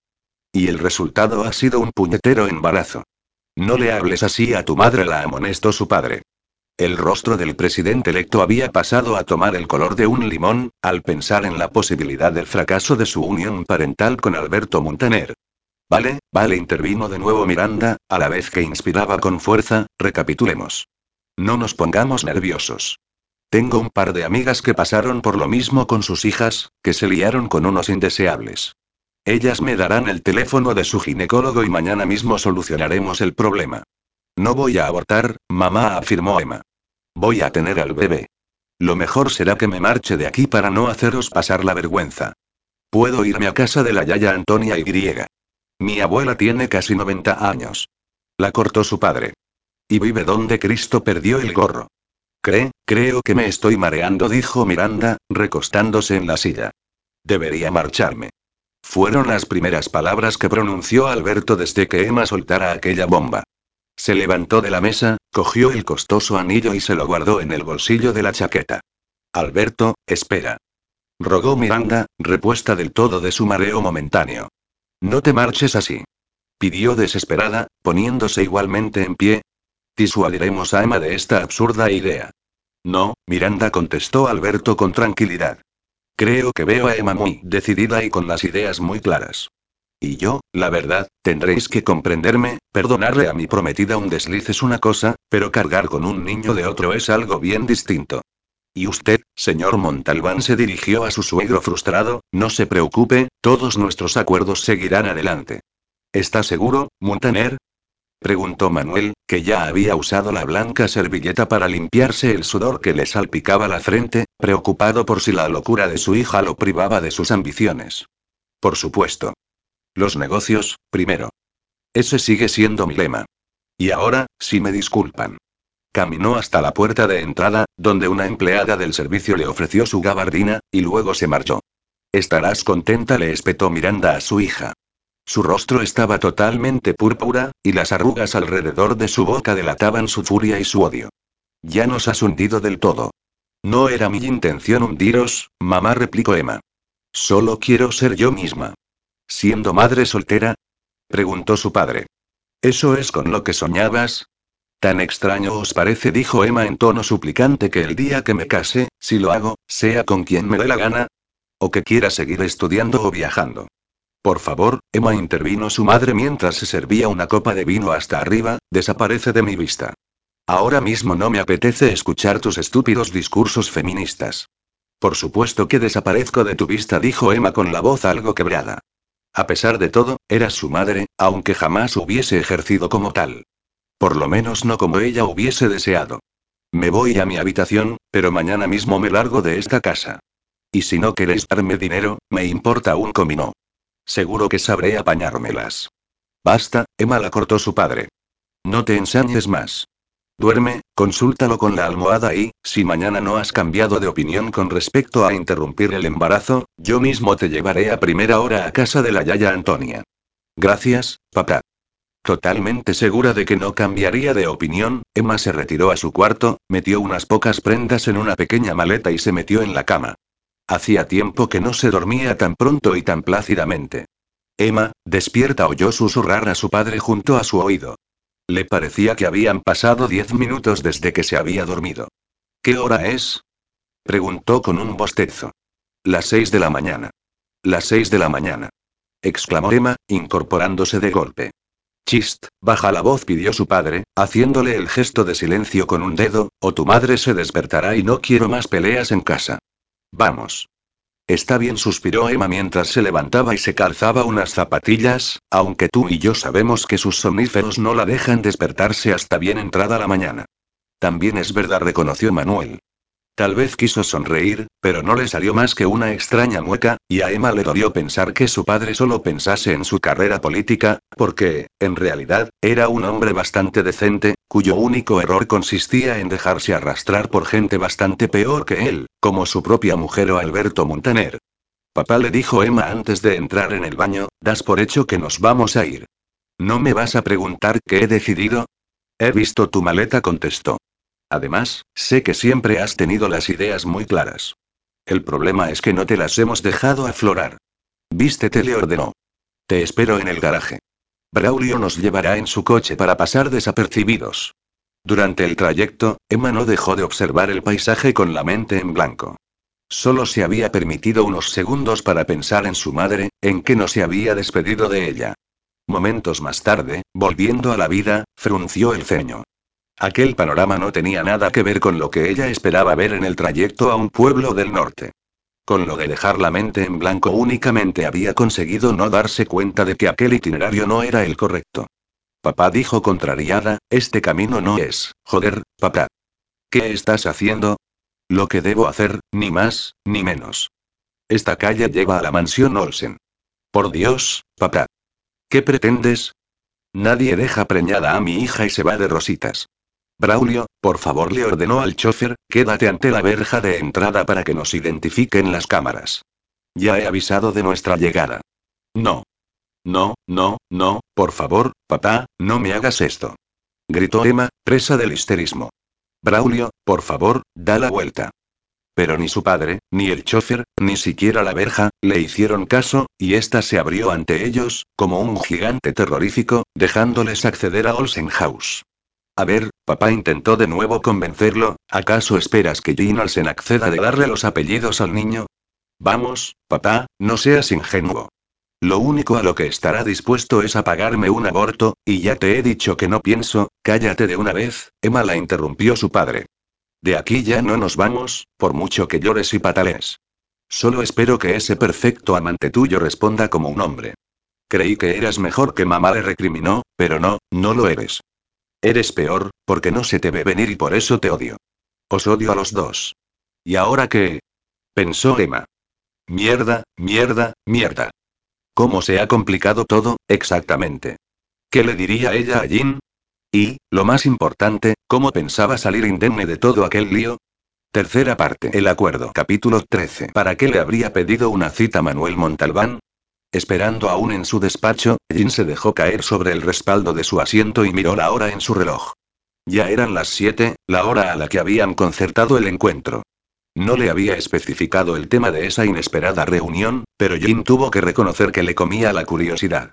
Y el resultado ha sido un puñetero embarazo. No le hables así a tu madre, la amonestó su padre. El rostro del presidente electo había pasado a tomar el color de un limón, al pensar en la posibilidad del fracaso de su unión parental con Alberto Montaner. Vale, vale, intervino de nuevo Miranda, a la vez que inspiraba con fuerza, recapitulemos. No nos pongamos nerviosos. Tengo un par de amigas que pasaron por lo mismo con sus hijas, que se liaron con unos indeseables. Ellas me darán el teléfono de su ginecólogo y mañana mismo solucionaremos el problema. No voy a abortar, mamá afirmó Emma. Voy a tener al bebé. Lo mejor será que me marche de aquí para no haceros pasar la vergüenza. Puedo irme a casa de la Yaya Antonia y. Mi abuela tiene casi 90 años. La cortó su padre. Y vive donde Cristo perdió el gorro. Cree, creo que me estoy mareando, dijo Miranda, recostándose en la silla. Debería marcharme. Fueron las primeras palabras que pronunció Alberto desde que Emma soltara aquella bomba. Se levantó de la mesa, cogió el costoso anillo y se lo guardó en el bolsillo de la chaqueta. Alberto, espera. Rogó Miranda, repuesta del todo de su mareo momentáneo. No te marches así. Pidió desesperada, poniéndose igualmente en pie, Disuadiremos a Emma de esta absurda idea. No, Miranda contestó Alberto con tranquilidad. Creo que veo a Emma muy decidida y con las ideas muy claras. Y yo, la verdad, tendréis que comprenderme, perdonarle a mi prometida un desliz es una cosa, pero cargar con un niño de otro es algo bien distinto. Y usted, señor Montalbán se dirigió a su suegro frustrado, no se preocupe, todos nuestros acuerdos seguirán adelante. ¿Está seguro, Montaner? Preguntó Manuel, que ya había usado la blanca servilleta para limpiarse el sudor que le salpicaba la frente, preocupado por si la locura de su hija lo privaba de sus ambiciones. Por supuesto. Los negocios, primero. Ese sigue siendo mi lema. Y ahora, si me disculpan. Caminó hasta la puerta de entrada, donde una empleada del servicio le ofreció su gabardina, y luego se marchó. Estarás contenta, le espetó Miranda a su hija. Su rostro estaba totalmente púrpura, y las arrugas alrededor de su boca delataban su furia y su odio. Ya nos has hundido del todo. No era mi intención hundiros, mamá replicó Emma. Solo quiero ser yo misma. ¿Siendo madre soltera? preguntó su padre. ¿Eso es con lo que soñabas? Tan extraño os parece, dijo Emma en tono suplicante, que el día que me case, si lo hago, sea con quien me dé la gana. O que quiera seguir estudiando o viajando. Por favor, Emma intervino su madre mientras se servía una copa de vino hasta arriba, desaparece de mi vista. Ahora mismo no me apetece escuchar tus estúpidos discursos feministas. Por supuesto que desaparezco de tu vista, dijo Emma con la voz algo quebrada. A pesar de todo, era su madre, aunque jamás hubiese ejercido como tal. Por lo menos no como ella hubiese deseado. Me voy a mi habitación, pero mañana mismo me largo de esta casa. Y si no queréis darme dinero, me importa un comino. Seguro que sabré apañármelas. Basta, Emma la cortó su padre. No te ensañes más. Duerme, consúltalo con la almohada y, si mañana no has cambiado de opinión con respecto a interrumpir el embarazo, yo mismo te llevaré a primera hora a casa de la Yaya Antonia. Gracias, papá. Totalmente segura de que no cambiaría de opinión, Emma se retiró a su cuarto, metió unas pocas prendas en una pequeña maleta y se metió en la cama. Hacía tiempo que no se dormía tan pronto y tan plácidamente. Emma, despierta, oyó susurrar a su padre junto a su oído. Le parecía que habían pasado diez minutos desde que se había dormido. ¿Qué hora es? preguntó con un bostezo. Las seis de la mañana. Las seis de la mañana. exclamó Emma, incorporándose de golpe. Chist, baja la voz, pidió su padre, haciéndole el gesto de silencio con un dedo, o tu madre se despertará y no quiero más peleas en casa. Vamos. Está bien, suspiró Emma mientras se levantaba y se calzaba unas zapatillas, aunque tú y yo sabemos que sus somníferos no la dejan despertarse hasta bien entrada la mañana. También es verdad, reconoció Manuel. Tal vez quiso sonreír, pero no le salió más que una extraña mueca, y a Emma le dolió pensar que su padre solo pensase en su carrera política, porque, en realidad, era un hombre bastante decente, cuyo único error consistía en dejarse arrastrar por gente bastante peor que él, como su propia mujer o Alberto Montaner. Papá le dijo Emma antes de entrar en el baño, das por hecho que nos vamos a ir. ¿No me vas a preguntar qué he decidido? He visto tu maleta, contestó. Además, sé que siempre has tenido las ideas muy claras. El problema es que no te las hemos dejado aflorar. Vístete, le ordenó. Te espero en el garaje. Braulio nos llevará en su coche para pasar desapercibidos. Durante el trayecto, Emma no dejó de observar el paisaje con la mente en blanco. Solo se había permitido unos segundos para pensar en su madre, en que no se había despedido de ella. Momentos más tarde, volviendo a la vida, frunció el ceño. Aquel panorama no tenía nada que ver con lo que ella esperaba ver en el trayecto a un pueblo del norte. Con lo de dejar la mente en blanco únicamente había conseguido no darse cuenta de que aquel itinerario no era el correcto. Papá dijo contrariada, este camino no es, joder, papá. ¿Qué estás haciendo? Lo que debo hacer, ni más, ni menos. Esta calle lleva a la mansión Olsen. Por Dios, papá. ¿Qué pretendes? Nadie deja preñada a mi hija y se va de rositas. Braulio, por favor, le ordenó al chofer, quédate ante la verja de entrada para que nos identifiquen las cámaras. Ya he avisado de nuestra llegada. No. No, no, no, por favor, papá, no me hagas esto. Gritó Emma, presa del histerismo. Braulio, por favor, da la vuelta. Pero ni su padre, ni el chofer, ni siquiera la verja, le hicieron caso, y ésta se abrió ante ellos, como un gigante terrorífico, dejándoles acceder a Olsen House. A ver, papá intentó de nuevo convencerlo, ¿acaso esperas que Jean Olsen acceda de darle los apellidos al niño? Vamos, papá, no seas ingenuo. Lo único a lo que estará dispuesto es a pagarme un aborto, y ya te he dicho que no pienso, cállate de una vez, Emma la interrumpió su padre. De aquí ya no nos vamos, por mucho que llores y patalees. Solo espero que ese perfecto amante tuyo responda como un hombre. Creí que eras mejor que mamá le recriminó, pero no, no lo eres. Eres peor, porque no se te ve venir y por eso te odio. Os odio a los dos. ¿Y ahora qué? pensó Emma. Mierda, mierda, mierda. ¿Cómo se ha complicado todo, exactamente? ¿Qué le diría ella a Jin? Y, lo más importante, ¿cómo pensaba salir indemne de todo aquel lío? Tercera parte. El acuerdo. Capítulo 13. ¿Para qué le habría pedido una cita Manuel Montalbán? Esperando aún en su despacho, Jin se dejó caer sobre el respaldo de su asiento y miró la hora en su reloj. Ya eran las siete, la hora a la que habían concertado el encuentro. No le había especificado el tema de esa inesperada reunión, pero Jin tuvo que reconocer que le comía la curiosidad.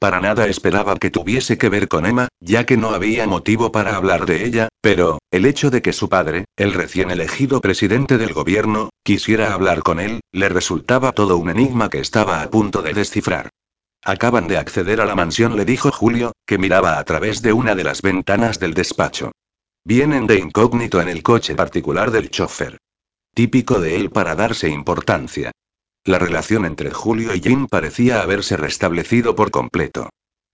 Para nada esperaba que tuviese que ver con Emma, ya que no había motivo para hablar de ella, pero, el hecho de que su padre, el recién elegido presidente del gobierno, quisiera hablar con él, le resultaba todo un enigma que estaba a punto de descifrar. Acaban de acceder a la mansión, le dijo Julio, que miraba a través de una de las ventanas del despacho. Vienen de incógnito en el coche particular del chofer. Típico de él para darse importancia. La relación entre Julio y Jim parecía haberse restablecido por completo.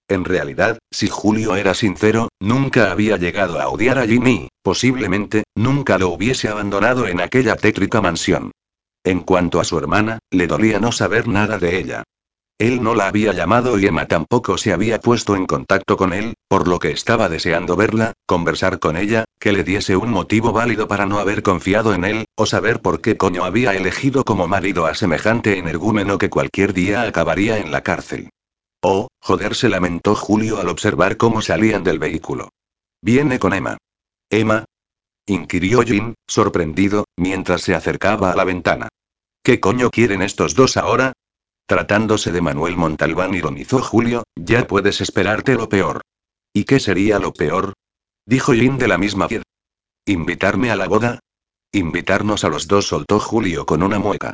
En realidad, si Julio era sincero, nunca había llegado a odiar a Jimmy, posiblemente, nunca lo hubiese abandonado en aquella tétrica mansión. En cuanto a su hermana, le dolía no saber nada de ella. Él no la había llamado y Emma tampoco se había puesto en contacto con él, por lo que estaba deseando verla, conversar con ella, que le diese un motivo válido para no haber confiado en él, o saber por qué coño había elegido como marido a semejante energúmeno que cualquier día acabaría en la cárcel. Oh, joder, se lamentó Julio al observar cómo salían del vehículo. Viene con Emma. ¿Emma? inquirió Jim, sorprendido, mientras se acercaba a la ventana. ¿Qué coño quieren estos dos ahora? Tratándose de Manuel Montalbán, ironizó Julio, ya puedes esperarte lo peor. ¿Y qué sería lo peor? Dijo Jin de la misma piedra. ¿Invitarme a la boda? Invitarnos a los dos, soltó Julio con una mueca.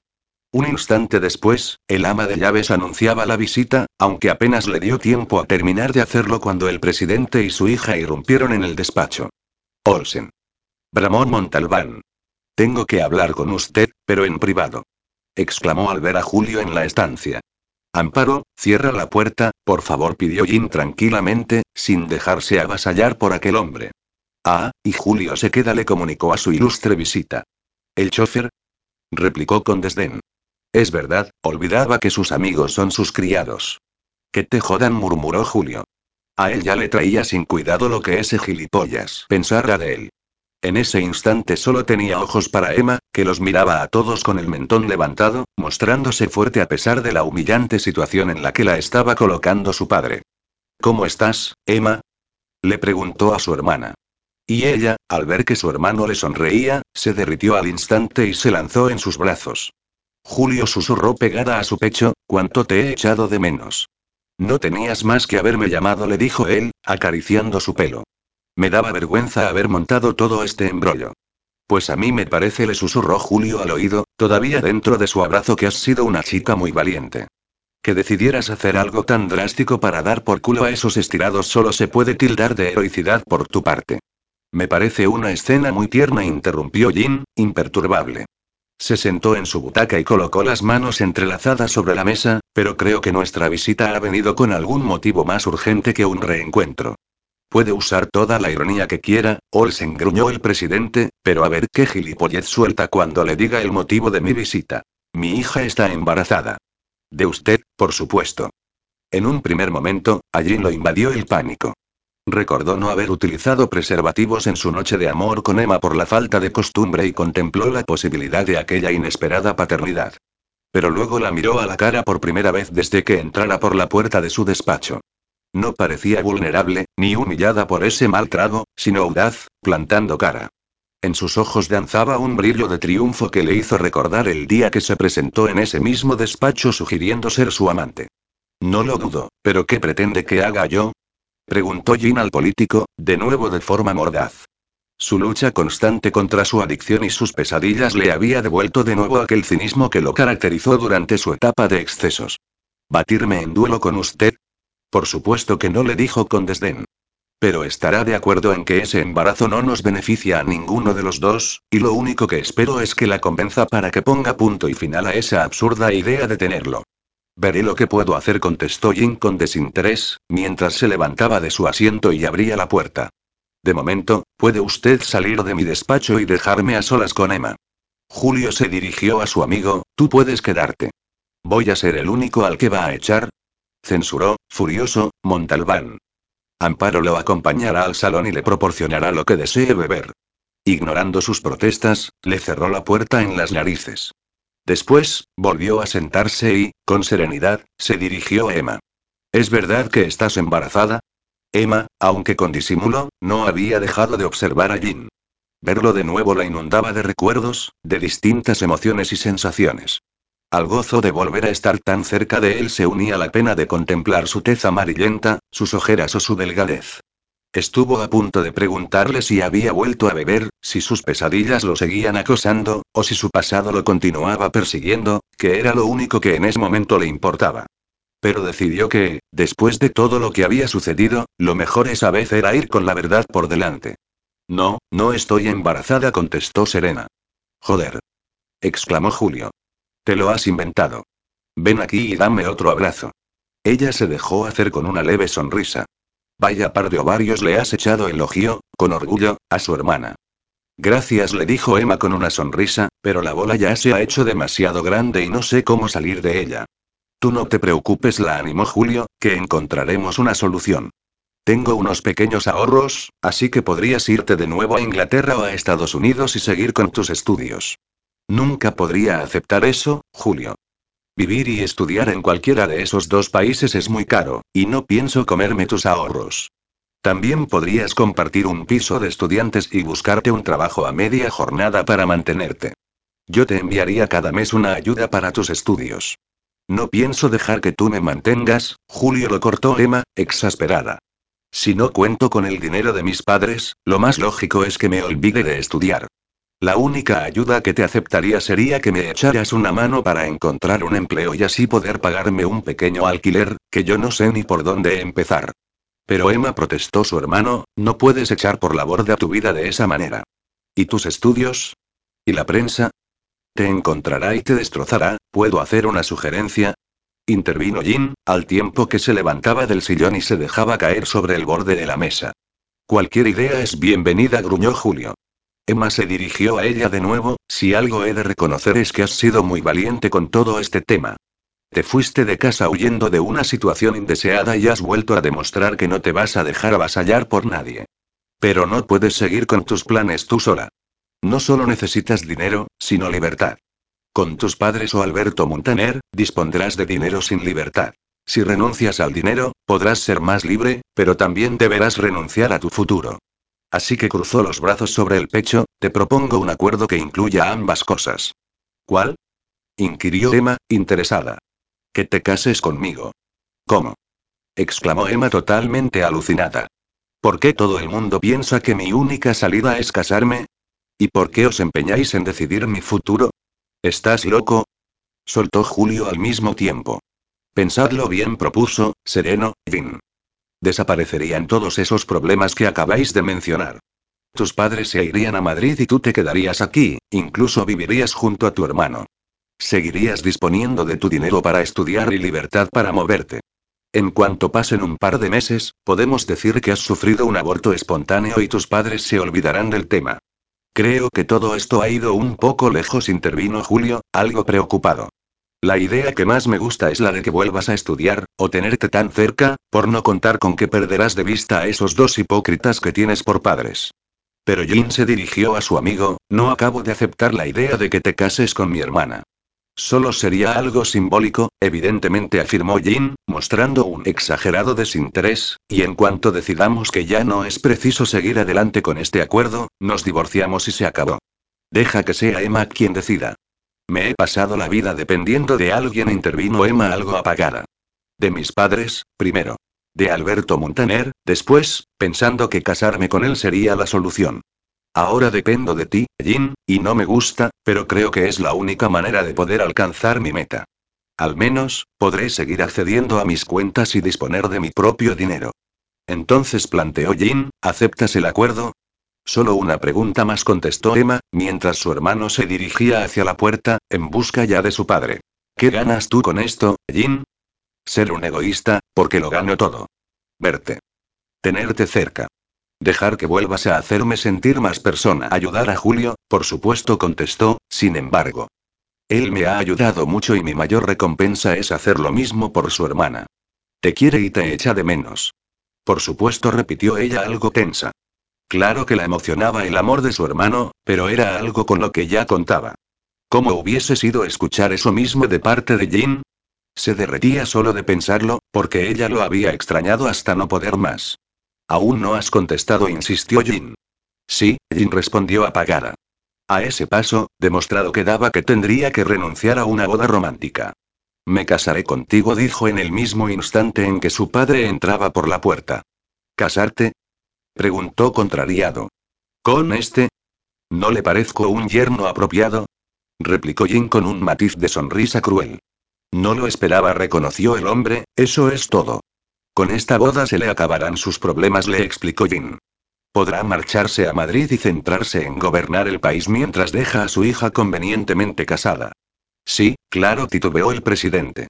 Un instante después, el ama de llaves anunciaba la visita, aunque apenas le dio tiempo a terminar de hacerlo cuando el presidente y su hija irrumpieron en el despacho. Olsen. Bramón Montalbán. Tengo que hablar con usted, pero en privado exclamó al ver a Julio en la estancia. Amparo, cierra la puerta, por favor, pidió Jin tranquilamente, sin dejarse avasallar por aquel hombre. Ah, y Julio se queda, le comunicó a su ilustre visita. ¿El chofer? replicó con desdén. Es verdad, olvidaba que sus amigos son sus criados. Que te jodan, murmuró Julio. A él ya le traía sin cuidado lo que ese gilipollas pensara de él. En ese instante solo tenía ojos para Emma, que los miraba a todos con el mentón levantado, mostrándose fuerte a pesar de la humillante situación en la que la estaba colocando su padre. ¿Cómo estás, Emma? le preguntó a su hermana. Y ella, al ver que su hermano le sonreía, se derritió al instante y se lanzó en sus brazos. Julio susurró pegada a su pecho, ¿cuánto te he echado de menos? No tenías más que haberme llamado, le dijo él, acariciando su pelo. Me daba vergüenza haber montado todo este embrollo. Pues a mí me parece, le susurró Julio al oído, todavía dentro de su abrazo, que has sido una chica muy valiente. Que decidieras hacer algo tan drástico para dar por culo a esos estirados solo se puede tildar de heroicidad por tu parte. Me parece una escena muy tierna, interrumpió Jin, imperturbable. Se sentó en su butaca y colocó las manos entrelazadas sobre la mesa, pero creo que nuestra visita ha venido con algún motivo más urgente que un reencuentro. Puede usar toda la ironía que quiera, Olsen gruñó el presidente, pero a ver qué gilipollez suelta cuando le diga el motivo de mi visita. Mi hija está embarazada. De usted, por supuesto. En un primer momento, allí lo invadió el pánico. Recordó no haber utilizado preservativos en su noche de amor con Emma por la falta de costumbre y contempló la posibilidad de aquella inesperada paternidad. Pero luego la miró a la cara por primera vez desde que entrara por la puerta de su despacho. No parecía vulnerable, ni humillada por ese mal trago, sino audaz, plantando cara. En sus ojos danzaba un brillo de triunfo que le hizo recordar el día que se presentó en ese mismo despacho sugiriendo ser su amante. No lo dudo, pero ¿qué pretende que haga yo? Preguntó Jean al político, de nuevo de forma mordaz. Su lucha constante contra su adicción y sus pesadillas le había devuelto de nuevo aquel cinismo que lo caracterizó durante su etapa de excesos. ¿Batirme en duelo con usted? Por supuesto que no le dijo con desdén. Pero estará de acuerdo en que ese embarazo no nos beneficia a ninguno de los dos, y lo único que espero es que la convenza para que ponga punto y final a esa absurda idea de tenerlo. Veré lo que puedo hacer, contestó Jin con desinterés, mientras se levantaba de su asiento y abría la puerta. De momento, puede usted salir de mi despacho y dejarme a solas con Emma. Julio se dirigió a su amigo, tú puedes quedarte. ¿Voy a ser el único al que va a echar? Censuró, furioso, Montalbán. Amparo lo acompañará al salón y le proporcionará lo que desee beber. Ignorando sus protestas, le cerró la puerta en las narices. Después, volvió a sentarse y, con serenidad, se dirigió a Emma. ¿Es verdad que estás embarazada? Emma, aunque con disimulo, no había dejado de observar a Jin. Verlo de nuevo la inundaba de recuerdos, de distintas emociones y sensaciones. Al gozo de volver a estar tan cerca de él se unía la pena de contemplar su tez amarillenta, sus ojeras o su delgadez. Estuvo a punto de preguntarle si había vuelto a beber, si sus pesadillas lo seguían acosando, o si su pasado lo continuaba persiguiendo, que era lo único que en ese momento le importaba. Pero decidió que, después de todo lo que había sucedido, lo mejor esa vez era ir con la verdad por delante. No, no estoy embarazada, contestó Serena. Joder. exclamó Julio. Te lo has inventado. Ven aquí y dame otro abrazo. Ella se dejó hacer con una leve sonrisa. Vaya par de ovarios le has echado, elogió, con orgullo, a su hermana. Gracias, le dijo Emma con una sonrisa, pero la bola ya se ha hecho demasiado grande y no sé cómo salir de ella. Tú no te preocupes, la animó Julio, que encontraremos una solución. Tengo unos pequeños ahorros, así que podrías irte de nuevo a Inglaterra o a Estados Unidos y seguir con tus estudios. Nunca podría aceptar eso, Julio. Vivir y estudiar en cualquiera de esos dos países es muy caro, y no pienso comerme tus ahorros. También podrías compartir un piso de estudiantes y buscarte un trabajo a media jornada para mantenerte. Yo te enviaría cada mes una ayuda para tus estudios. No pienso dejar que tú me mantengas, Julio lo cortó Emma, exasperada. Si no cuento con el dinero de mis padres, lo más lógico es que me olvide de estudiar. La única ayuda que te aceptaría sería que me echaras una mano para encontrar un empleo y así poder pagarme un pequeño alquiler, que yo no sé ni por dónde empezar. Pero Emma protestó su hermano, no puedes echar por la borda tu vida de esa manera. ¿Y tus estudios? ¿Y la prensa? Te encontrará y te destrozará, ¿puedo hacer una sugerencia? Intervino Jin, al tiempo que se levantaba del sillón y se dejaba caer sobre el borde de la mesa. Cualquier idea es bienvenida, gruñó Julio. Emma se dirigió a ella de nuevo, si algo he de reconocer es que has sido muy valiente con todo este tema. Te fuiste de casa huyendo de una situación indeseada y has vuelto a demostrar que no te vas a dejar avasallar por nadie. Pero no puedes seguir con tus planes tú sola. No solo necesitas dinero, sino libertad. Con tus padres o Alberto Montaner, dispondrás de dinero sin libertad. Si renuncias al dinero, podrás ser más libre, pero también deberás renunciar a tu futuro. Así que cruzó los brazos sobre el pecho, te propongo un acuerdo que incluya ambas cosas. ¿Cuál? inquirió Emma, interesada. Que te cases conmigo. ¿Cómo? exclamó Emma totalmente alucinada. ¿Por qué todo el mundo piensa que mi única salida es casarme? ¿Y por qué os empeñáis en decidir mi futuro? ¿Estás loco? soltó Julio al mismo tiempo. Pensadlo bien, propuso, sereno, Vin. Desaparecerían todos esos problemas que acabáis de mencionar. Tus padres se irían a Madrid y tú te quedarías aquí, incluso vivirías junto a tu hermano. Seguirías disponiendo de tu dinero para estudiar y libertad para moverte. En cuanto pasen un par de meses, podemos decir que has sufrido un aborto espontáneo y tus padres se olvidarán del tema. Creo que todo esto ha ido un poco lejos, intervino Julio, algo preocupado. La idea que más me gusta es la de que vuelvas a estudiar, o tenerte tan cerca, por no contar con que perderás de vista a esos dos hipócritas que tienes por padres. Pero Jin se dirigió a su amigo, no acabo de aceptar la idea de que te cases con mi hermana. Solo sería algo simbólico, evidentemente afirmó Jin, mostrando un exagerado desinterés, y en cuanto decidamos que ya no es preciso seguir adelante con este acuerdo, nos divorciamos y se acabó. Deja que sea Emma quien decida. Me he pasado la vida dependiendo de alguien, intervino Emma algo apagada. De mis padres, primero. De Alberto Montaner, después, pensando que casarme con él sería la solución. Ahora dependo de ti, Jin, y no me gusta, pero creo que es la única manera de poder alcanzar mi meta. Al menos, podré seguir accediendo a mis cuentas y disponer de mi propio dinero. Entonces planteó Jin, ¿aceptas el acuerdo? Solo una pregunta más contestó Emma, mientras su hermano se dirigía hacia la puerta, en busca ya de su padre. ¿Qué ganas tú con esto, Jin? Ser un egoísta, porque lo gano todo. Verte. Tenerte cerca. Dejar que vuelvas a hacerme sentir más persona. Ayudar a Julio, por supuesto contestó, sin embargo. Él me ha ayudado mucho y mi mayor recompensa es hacer lo mismo por su hermana. Te quiere y te echa de menos. Por supuesto repitió ella algo tensa. Claro que la emocionaba el amor de su hermano, pero era algo con lo que ya contaba. ¿Cómo hubiese sido escuchar eso mismo de parte de Jin? Se derretía solo de pensarlo, porque ella lo había extrañado hasta no poder más. Aún no has contestado, insistió Jin. Sí, Jin respondió apagada. A ese paso, demostrado quedaba que tendría que renunciar a una boda romántica. Me casaré contigo, dijo en el mismo instante en que su padre entraba por la puerta. ¿Casarte? Preguntó contrariado. ¿Con este? ¿No le parezco un yerno apropiado? Replicó Jin con un matiz de sonrisa cruel. No lo esperaba, reconoció el hombre, eso es todo. Con esta boda se le acabarán sus problemas, le explicó Jin. Podrá marcharse a Madrid y centrarse en gobernar el país mientras deja a su hija convenientemente casada. Sí, claro, titubeó el presidente.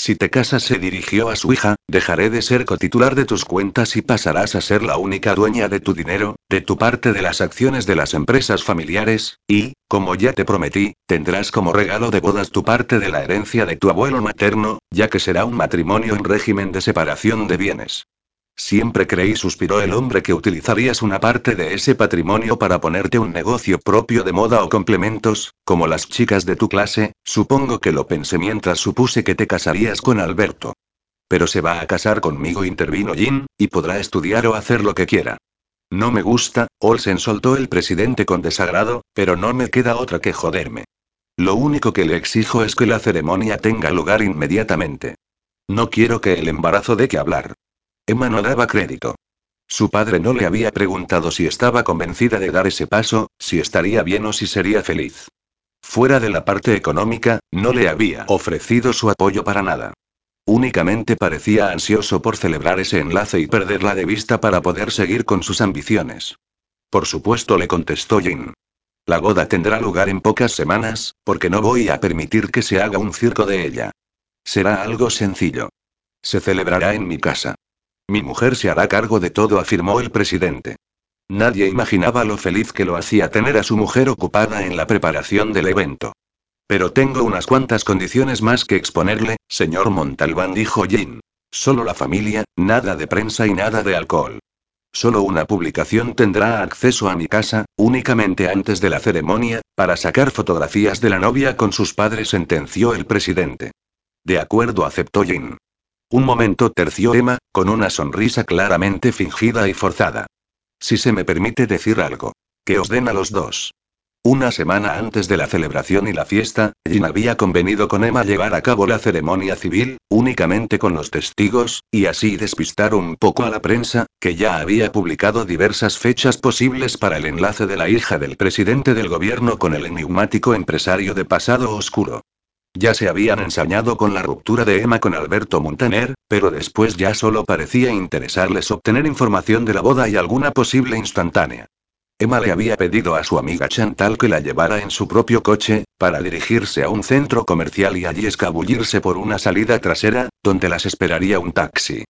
Si te casas, se dirigió a su hija, dejaré de ser cotitular de tus cuentas y pasarás a ser la única dueña de tu dinero, de tu parte de las acciones de las empresas familiares, y, como ya te prometí, tendrás como regalo de bodas tu parte de la herencia de tu abuelo materno, ya que será un matrimonio en régimen de separación de bienes. Siempre creí, suspiró el hombre, que utilizarías una parte de ese patrimonio para ponerte un negocio propio de moda o complementos, como las chicas de tu clase, supongo que lo pensé mientras supuse que te casarías con Alberto. Pero se va a casar conmigo, intervino Jin, y podrá estudiar o hacer lo que quiera. No me gusta, Olsen soltó el presidente con desagrado, pero no me queda otra que joderme. Lo único que le exijo es que la ceremonia tenga lugar inmediatamente. No quiero que el embarazo dé que hablar. Emma no daba crédito. Su padre no le había preguntado si estaba convencida de dar ese paso, si estaría bien o si sería feliz. Fuera de la parte económica, no le había ofrecido su apoyo para nada. Únicamente parecía ansioso por celebrar ese enlace y perderla de vista para poder seguir con sus ambiciones. Por supuesto, le contestó Jin. La boda tendrá lugar en pocas semanas, porque no voy a permitir que se haga un circo de ella. Será algo sencillo. Se celebrará en mi casa. Mi mujer se hará cargo de todo, afirmó el presidente. Nadie imaginaba lo feliz que lo hacía tener a su mujer ocupada en la preparación del evento. Pero tengo unas cuantas condiciones más que exponerle, señor Montalbán, dijo Jin. Solo la familia, nada de prensa y nada de alcohol. Solo una publicación tendrá acceso a mi casa, únicamente antes de la ceremonia, para sacar fotografías de la novia con sus padres, sentenció el presidente. De acuerdo, aceptó Jin. Un momento terció Emma, con una sonrisa claramente fingida y forzada. Si se me permite decir algo. Que os den a los dos. Una semana antes de la celebración y la fiesta, Jin había convenido con Emma llevar a cabo la ceremonia civil, únicamente con los testigos, y así despistar un poco a la prensa, que ya había publicado diversas fechas posibles para el enlace de la hija del presidente del gobierno con el enigmático empresario de pasado oscuro. Ya se habían ensañado con la ruptura de Emma con Alberto Montaner, pero después ya solo parecía interesarles obtener información de la boda y alguna posible instantánea. Emma le había pedido a su amiga Chantal que la llevara en su propio coche, para dirigirse a un centro comercial y allí escabullirse por una salida trasera, donde las esperaría un taxi.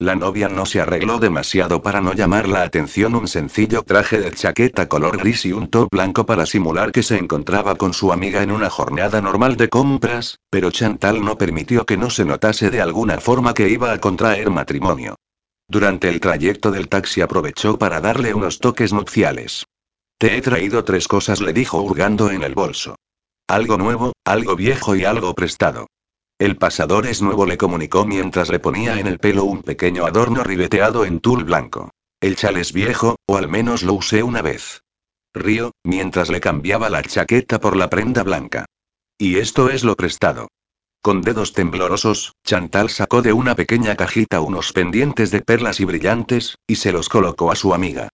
La novia no se arregló demasiado para no llamar la atención un sencillo traje de chaqueta color gris y un top blanco para simular que se encontraba con su amiga en una jornada normal de compras, pero Chantal no permitió que no se notase de alguna forma que iba a contraer matrimonio. Durante el trayecto del taxi aprovechó para darle unos toques nupciales. Te he traído tres cosas, le dijo hurgando en el bolso. Algo nuevo, algo viejo y algo prestado. El pasador es nuevo, le comunicó mientras le ponía en el pelo un pequeño adorno ribeteado en tul blanco. El chal es viejo, o al menos lo usé una vez. Río, mientras le cambiaba la chaqueta por la prenda blanca. Y esto es lo prestado. Con dedos temblorosos, Chantal sacó de una pequeña cajita unos pendientes de perlas y brillantes, y se los colocó a su amiga.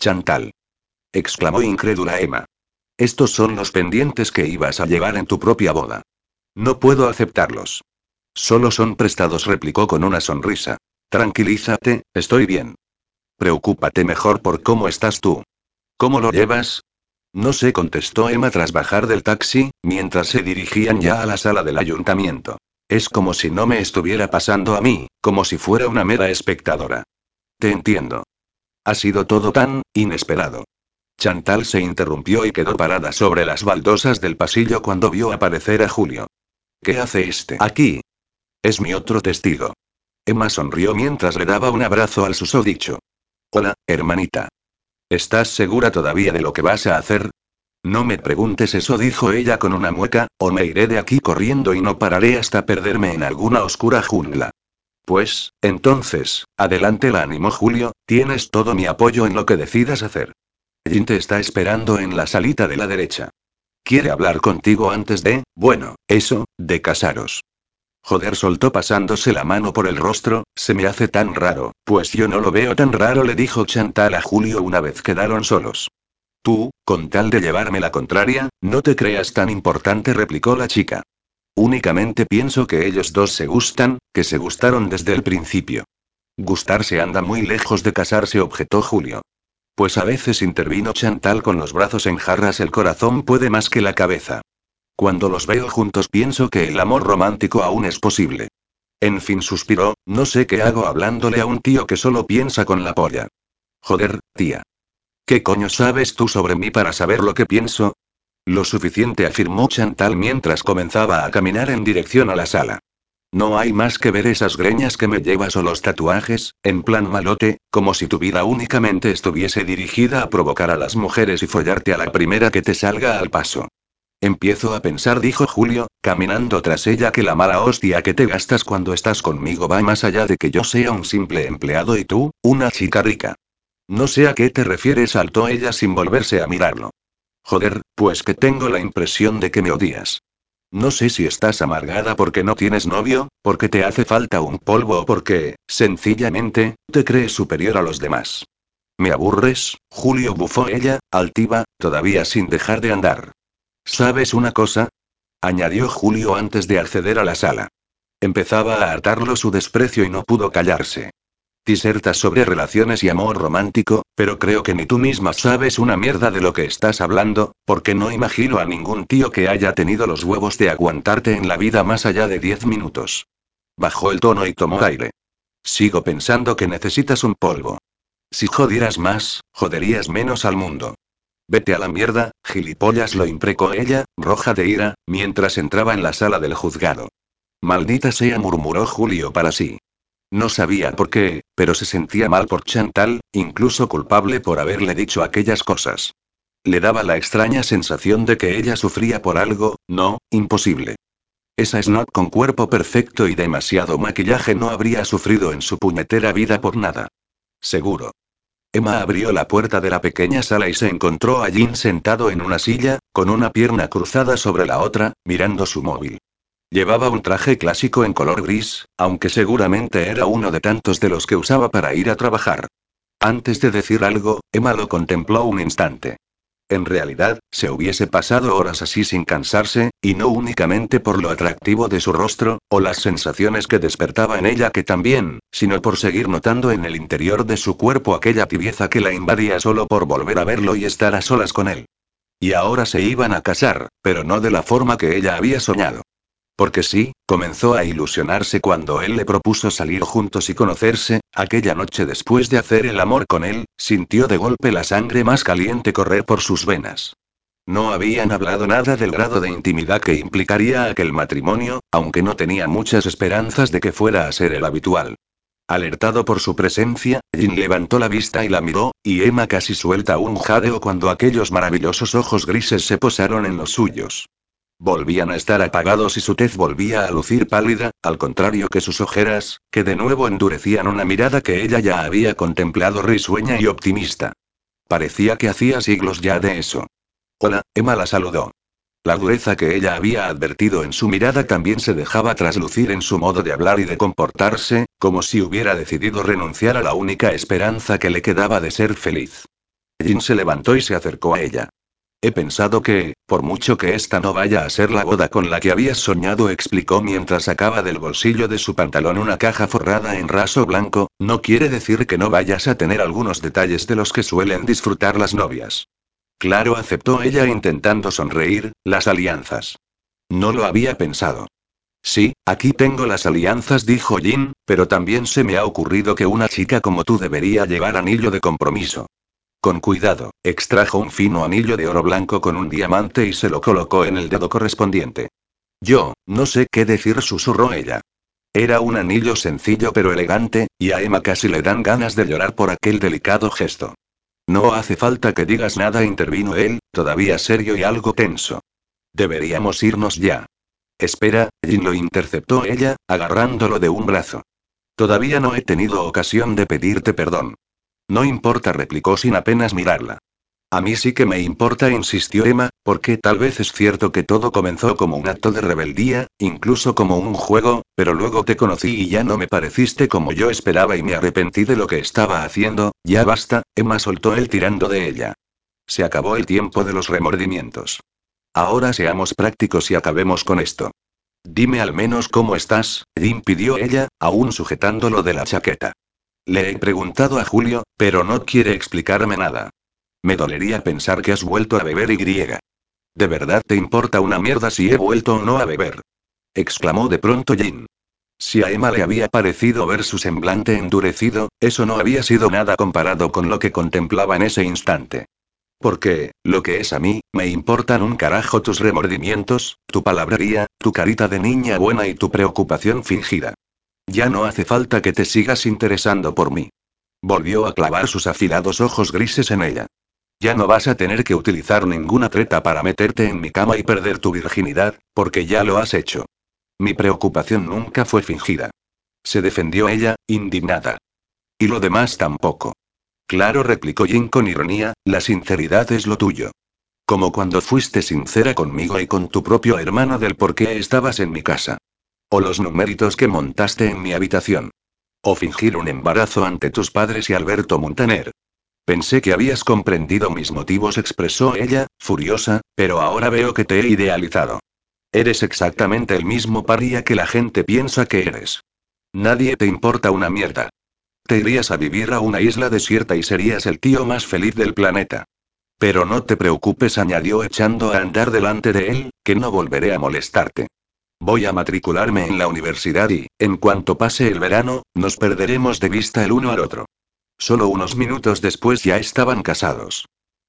Chantal. exclamó incrédula Emma. Estos son los pendientes que ibas a llevar en tu propia boda. No puedo aceptarlos. Solo son prestados, replicó con una sonrisa. Tranquilízate, estoy bien. Preocúpate mejor por cómo estás tú. ¿Cómo lo llevas? No sé, contestó Emma tras bajar del taxi, mientras se dirigían ya a la sala del ayuntamiento. Es como si no me estuviera pasando a mí, como si fuera una mera espectadora. Te entiendo. Ha sido todo tan inesperado. Chantal se interrumpió y quedó parada sobre las baldosas del pasillo cuando vio aparecer a Julio. ¿Qué hace este aquí? Es mi otro testigo. Emma sonrió mientras le daba un abrazo al susodicho. Hola, hermanita. ¿Estás segura todavía de lo que vas a hacer? No me preguntes eso, dijo ella con una mueca, o me iré de aquí corriendo y no pararé hasta perderme en alguna oscura jungla. Pues, entonces, adelante la animó Julio, tienes todo mi apoyo en lo que decidas hacer. Jin te está esperando en la salita de la derecha. Quiere hablar contigo antes de, bueno, eso, de casaros. Joder, soltó pasándose la mano por el rostro, se me hace tan raro, pues yo no lo veo tan raro, le dijo Chantal a Julio una vez quedaron solos. Tú, con tal de llevarme la contraria, no te creas tan importante, replicó la chica. Únicamente pienso que ellos dos se gustan, que se gustaron desde el principio. Gustarse anda muy lejos de casarse, objetó Julio. Pues a veces intervino Chantal con los brazos en jarras, el corazón puede más que la cabeza. Cuando los veo juntos pienso que el amor romántico aún es posible. En fin, suspiró, no sé qué hago hablándole a un tío que solo piensa con la polla. Joder, tía. ¿Qué coño sabes tú sobre mí para saber lo que pienso? Lo suficiente, afirmó Chantal mientras comenzaba a caminar en dirección a la sala. No hay más que ver esas greñas que me llevas o los tatuajes, en plan malote, como si tu vida únicamente estuviese dirigida a provocar a las mujeres y follarte a la primera que te salga al paso. Empiezo a pensar, dijo Julio, caminando tras ella, que la mala hostia que te gastas cuando estás conmigo va más allá de que yo sea un simple empleado y tú, una chica rica. No sé a qué te refieres, saltó ella sin volverse a mirarlo. Joder, pues que tengo la impresión de que me odias. No sé si estás amargada porque no tienes novio, porque te hace falta un polvo o porque, sencillamente, te crees superior a los demás. ¿Me aburres? Julio bufó ella, altiva, todavía sin dejar de andar. ¿Sabes una cosa? añadió Julio antes de acceder a la sala. Empezaba a hartarlo su desprecio y no pudo callarse. Disertas sobre relaciones y amor romántico, pero creo que ni tú misma sabes una mierda de lo que estás hablando, porque no imagino a ningún tío que haya tenido los huevos de aguantarte en la vida más allá de diez minutos. Bajó el tono y tomó aire. Sigo pensando que necesitas un polvo. Si jodieras más, joderías menos al mundo. Vete a la mierda, gilipollas lo imprecó ella, roja de ira, mientras entraba en la sala del juzgado. Maldita sea, murmuró Julio para sí. No sabía por qué, pero se sentía mal por Chantal, incluso culpable por haberle dicho aquellas cosas. Le daba la extraña sensación de que ella sufría por algo, no, imposible. Esa Snot con cuerpo perfecto y demasiado maquillaje no habría sufrido en su puñetera vida por nada. Seguro. Emma abrió la puerta de la pequeña sala y se encontró a Jin sentado en una silla, con una pierna cruzada sobre la otra, mirando su móvil. Llevaba un traje clásico en color gris, aunque seguramente era uno de tantos de los que usaba para ir a trabajar. Antes de decir algo, Emma lo contempló un instante. En realidad, se hubiese pasado horas así sin cansarse, y no únicamente por lo atractivo de su rostro, o las sensaciones que despertaba en ella que también, sino por seguir notando en el interior de su cuerpo aquella tibieza que la invadía solo por volver a verlo y estar a solas con él. Y ahora se iban a casar, pero no de la forma que ella había soñado. Porque sí, comenzó a ilusionarse cuando él le propuso salir juntos y conocerse, aquella noche después de hacer el amor con él, sintió de golpe la sangre más caliente correr por sus venas. No habían hablado nada del grado de intimidad que implicaría aquel matrimonio, aunque no tenía muchas esperanzas de que fuera a ser el habitual. Alertado por su presencia, Jin levantó la vista y la miró, y Emma casi suelta un jadeo cuando aquellos maravillosos ojos grises se posaron en los suyos. Volvían a estar apagados y su tez volvía a lucir pálida, al contrario que sus ojeras, que de nuevo endurecían una mirada que ella ya había contemplado risueña y optimista. Parecía que hacía siglos ya de eso. Hola, Emma la saludó. La dureza que ella había advertido en su mirada también se dejaba traslucir en su modo de hablar y de comportarse, como si hubiera decidido renunciar a la única esperanza que le quedaba de ser feliz. Jin se levantó y se acercó a ella. He pensado que, por mucho que esta no vaya a ser la boda con la que habías soñado, explicó mientras sacaba del bolsillo de su pantalón una caja forrada en raso blanco, no quiere decir que no vayas a tener algunos detalles de los que suelen disfrutar las novias. Claro, aceptó ella intentando sonreír, las alianzas. No lo había pensado. Sí, aquí tengo las alianzas, dijo Jin, pero también se me ha ocurrido que una chica como tú debería llevar anillo de compromiso. Con cuidado, extrajo un fino anillo de oro blanco con un diamante y se lo colocó en el dedo correspondiente. Yo, no sé qué decir, susurró ella. Era un anillo sencillo pero elegante, y a Emma casi le dan ganas de llorar por aquel delicado gesto. No hace falta que digas nada, intervino él, todavía serio y algo tenso. Deberíamos irnos ya. Espera, Jin lo interceptó ella, agarrándolo de un brazo. Todavía no he tenido ocasión de pedirte perdón. No importa, replicó sin apenas mirarla. A mí sí que me importa, insistió Emma, porque tal vez es cierto que todo comenzó como un acto de rebeldía, incluso como un juego, pero luego te conocí y ya no me pareciste como yo esperaba y me arrepentí de lo que estaba haciendo, ya basta, Emma soltó él tirando de ella. Se acabó el tiempo de los remordimientos. Ahora seamos prácticos y acabemos con esto. Dime al menos cómo estás, Jim pidió ella, aún sujetándolo de la chaqueta. Le he preguntado a Julio, pero no quiere explicarme nada. Me dolería pensar que has vuelto a beber y griega. ¿De verdad te importa una mierda si he vuelto o no a beber? exclamó de pronto Jin. Si a Emma le había parecido ver su semblante endurecido, eso no había sido nada comparado con lo que contemplaba en ese instante. Porque, lo que es a mí, me importan un carajo tus remordimientos, tu palabrería, tu carita de niña buena y tu preocupación fingida. Ya no hace falta que te sigas interesando por mí. Volvió a clavar sus afilados ojos grises en ella. Ya no vas a tener que utilizar ninguna treta para meterte en mi cama y perder tu virginidad, porque ya lo has hecho. Mi preocupación nunca fue fingida. Se defendió ella, indignada. Y lo demás tampoco. Claro, replicó Jin con ironía, la sinceridad es lo tuyo. Como cuando fuiste sincera conmigo y con tu propio hermano del por qué estabas en mi casa. O los numéritos que montaste en mi habitación. O fingir un embarazo ante tus padres y Alberto Montaner. Pensé que habías comprendido mis motivos, expresó ella, furiosa, pero ahora veo que te he idealizado. Eres exactamente el mismo paria que la gente piensa que eres. Nadie te importa una mierda. Te irías a vivir a una isla desierta y serías el tío más feliz del planeta. Pero no te preocupes, añadió echando a andar delante de él, que no volveré a molestarte. Voy a matricularme en la universidad y, en cuanto pase el verano, nos perderemos de vista el uno al otro. Solo unos minutos después ya estaban casados.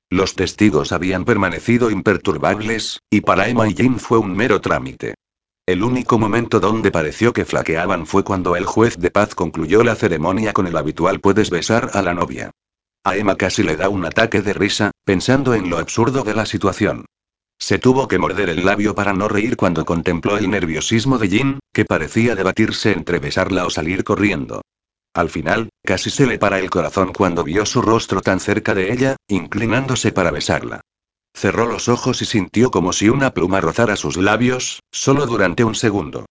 Los testigos habían permanecido imperturbables, y para Emma y Jane fue un mero trámite. El único momento donde pareció que flaqueaban fue cuando el juez de paz concluyó la ceremonia con el habitual puedes besar a la novia. A Emma casi le da un ataque de risa, pensando en lo absurdo de la situación. Se tuvo que morder el labio para no reír cuando contempló el nerviosismo de Jin, que parecía debatirse entre besarla o salir corriendo. Al final, casi se le para el corazón cuando vio su rostro tan cerca de ella, inclinándose para besarla. Cerró los ojos y sintió como si una pluma rozara sus labios, solo durante un segundo.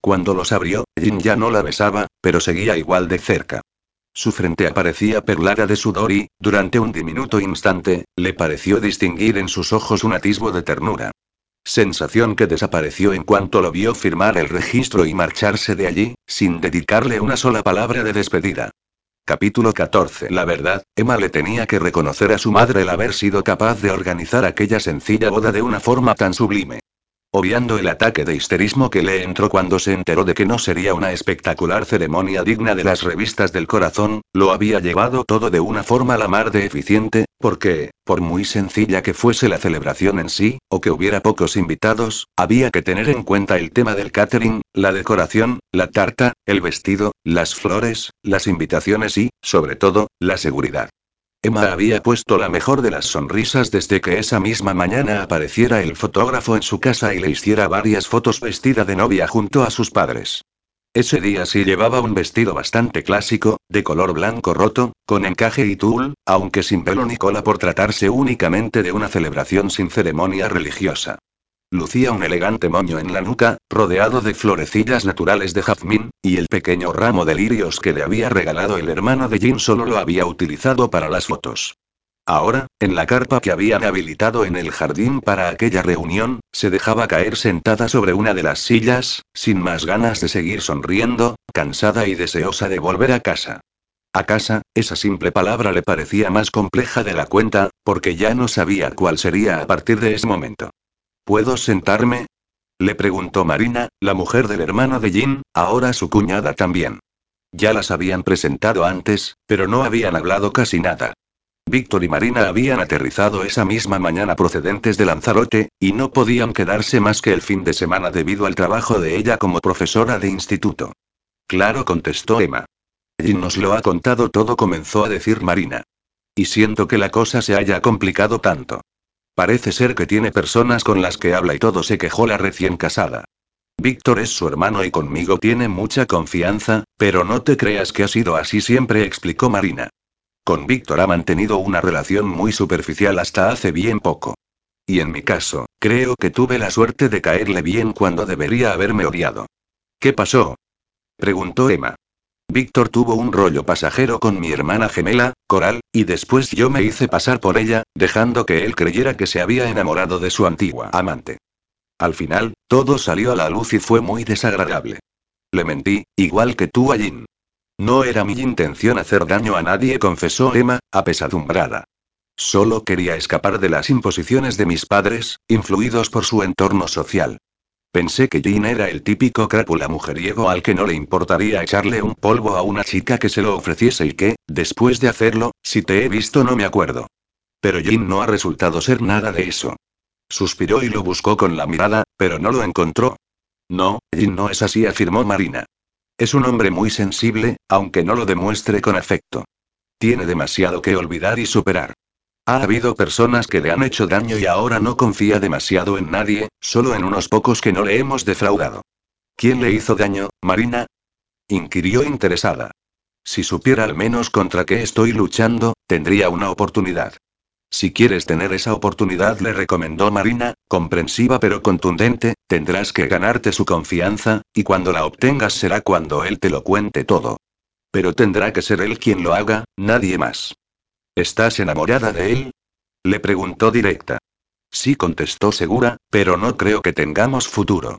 Cuando los abrió, Jin ya no la besaba, pero seguía igual de cerca. Su frente aparecía perlada de sudor y, durante un diminuto instante, le pareció distinguir en sus ojos un atisbo de ternura. Sensación que desapareció en cuanto lo vio firmar el registro y marcharse de allí, sin dedicarle una sola palabra de despedida. Capítulo 14 La verdad, Emma le tenía que reconocer a su madre el haber sido capaz de organizar aquella sencilla boda de una forma tan sublime. Obviando el ataque de histerismo que le entró cuando se enteró de que no sería una espectacular ceremonia digna de las revistas del corazón, lo había llevado todo de una forma la mar de eficiente, porque, por muy sencilla que fuese la celebración en sí, o que hubiera pocos invitados, había que tener en cuenta el tema del catering, la decoración, la tarta, el vestido, las flores, las invitaciones y, sobre todo, la seguridad. Emma había puesto la mejor de las sonrisas desde que esa misma mañana apareciera el fotógrafo en su casa y le hiciera varias fotos vestida de novia junto a sus padres. Ese día sí llevaba un vestido bastante clásico, de color blanco roto, con encaje y tul, aunque sin pelo ni cola por tratarse únicamente de una celebración sin ceremonia religiosa. Lucía un elegante moño en la nuca, rodeado de florecillas naturales de jazmín, y el pequeño ramo de lirios que le había regalado el hermano de Jin solo lo había utilizado para las fotos. Ahora, en la carpa que habían habilitado en el jardín para aquella reunión, se dejaba caer sentada sobre una de las sillas, sin más ganas de seguir sonriendo, cansada y deseosa de volver a casa. A casa, esa simple palabra le parecía más compleja de la cuenta, porque ya no sabía cuál sería a partir de ese momento. ¿Puedo sentarme? Le preguntó Marina, la mujer del hermano de Jin, ahora su cuñada también. Ya las habían presentado antes, pero no habían hablado casi nada. Víctor y Marina habían aterrizado esa misma mañana procedentes de Lanzarote, y no podían quedarse más que el fin de semana debido al trabajo de ella como profesora de instituto. Claro, contestó Emma. Jin nos lo ha contado todo, comenzó a decir Marina. Y siento que la cosa se haya complicado tanto. Parece ser que tiene personas con las que habla y todo se quejó la recién casada. Víctor es su hermano y conmigo tiene mucha confianza, pero no te creas que ha sido así siempre, explicó Marina. Con Víctor ha mantenido una relación muy superficial hasta hace bien poco. Y en mi caso, creo que tuve la suerte de caerle bien cuando debería haberme odiado. ¿Qué pasó? preguntó Emma. Víctor tuvo un rollo pasajero con mi hermana gemela, Coral, y después yo me hice pasar por ella, dejando que él creyera que se había enamorado de su antigua amante. Al final, todo salió a la luz y fue muy desagradable. Le mentí, igual que tú a. No era mi intención hacer daño a nadie, confesó Emma, apesadumbrada. Solo quería escapar de las imposiciones de mis padres, influidos por su entorno social. Pensé que Jean era el típico crápula mujeriego al que no le importaría echarle un polvo a una chica que se lo ofreciese y que, después de hacerlo, si te he visto no me acuerdo. Pero Jean no ha resultado ser nada de eso. Suspiró y lo buscó con la mirada, pero no lo encontró. No, Jean no es así, afirmó Marina. Es un hombre muy sensible, aunque no lo demuestre con afecto. Tiene demasiado que olvidar y superar. Ha habido personas que le han hecho daño y ahora no confía demasiado en nadie, solo en unos pocos que no le hemos defraudado. ¿Quién le hizo daño, Marina? inquirió interesada. Si supiera al menos contra qué estoy luchando, tendría una oportunidad. Si quieres tener esa oportunidad, le recomendó Marina, comprensiva pero contundente, tendrás que ganarte su confianza, y cuando la obtengas será cuando él te lo cuente todo. Pero tendrá que ser él quien lo haga, nadie más. ¿Estás enamorada de él? Le preguntó directa. Sí, contestó segura, pero no creo que tengamos futuro.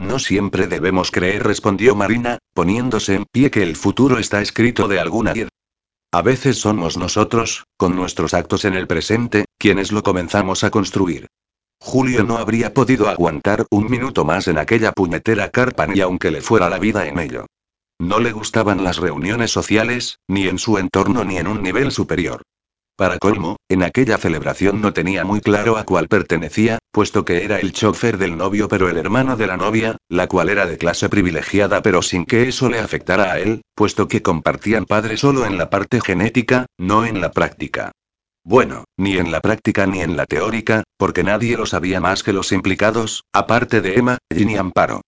No siempre debemos creer, respondió Marina, poniéndose en pie que el futuro está escrito de alguna manera. A veces somos nosotros, con nuestros actos en el presente, quienes lo comenzamos a construir. Julio no habría podido aguantar un minuto más en aquella puñetera carpa ni aunque le fuera la vida en ello. No le gustaban las reuniones sociales, ni en su entorno ni en un nivel superior. Para colmo, en aquella celebración no tenía muy claro a cuál pertenecía, puesto que era el chofer del novio pero el hermano de la novia, la cual era de clase privilegiada pero sin que eso le afectara a él, puesto que compartían padre solo en la parte genética, no en la práctica. Bueno, ni en la práctica ni en la teórica, porque nadie lo sabía más que los implicados, aparte de Emma, Ginny Amparo.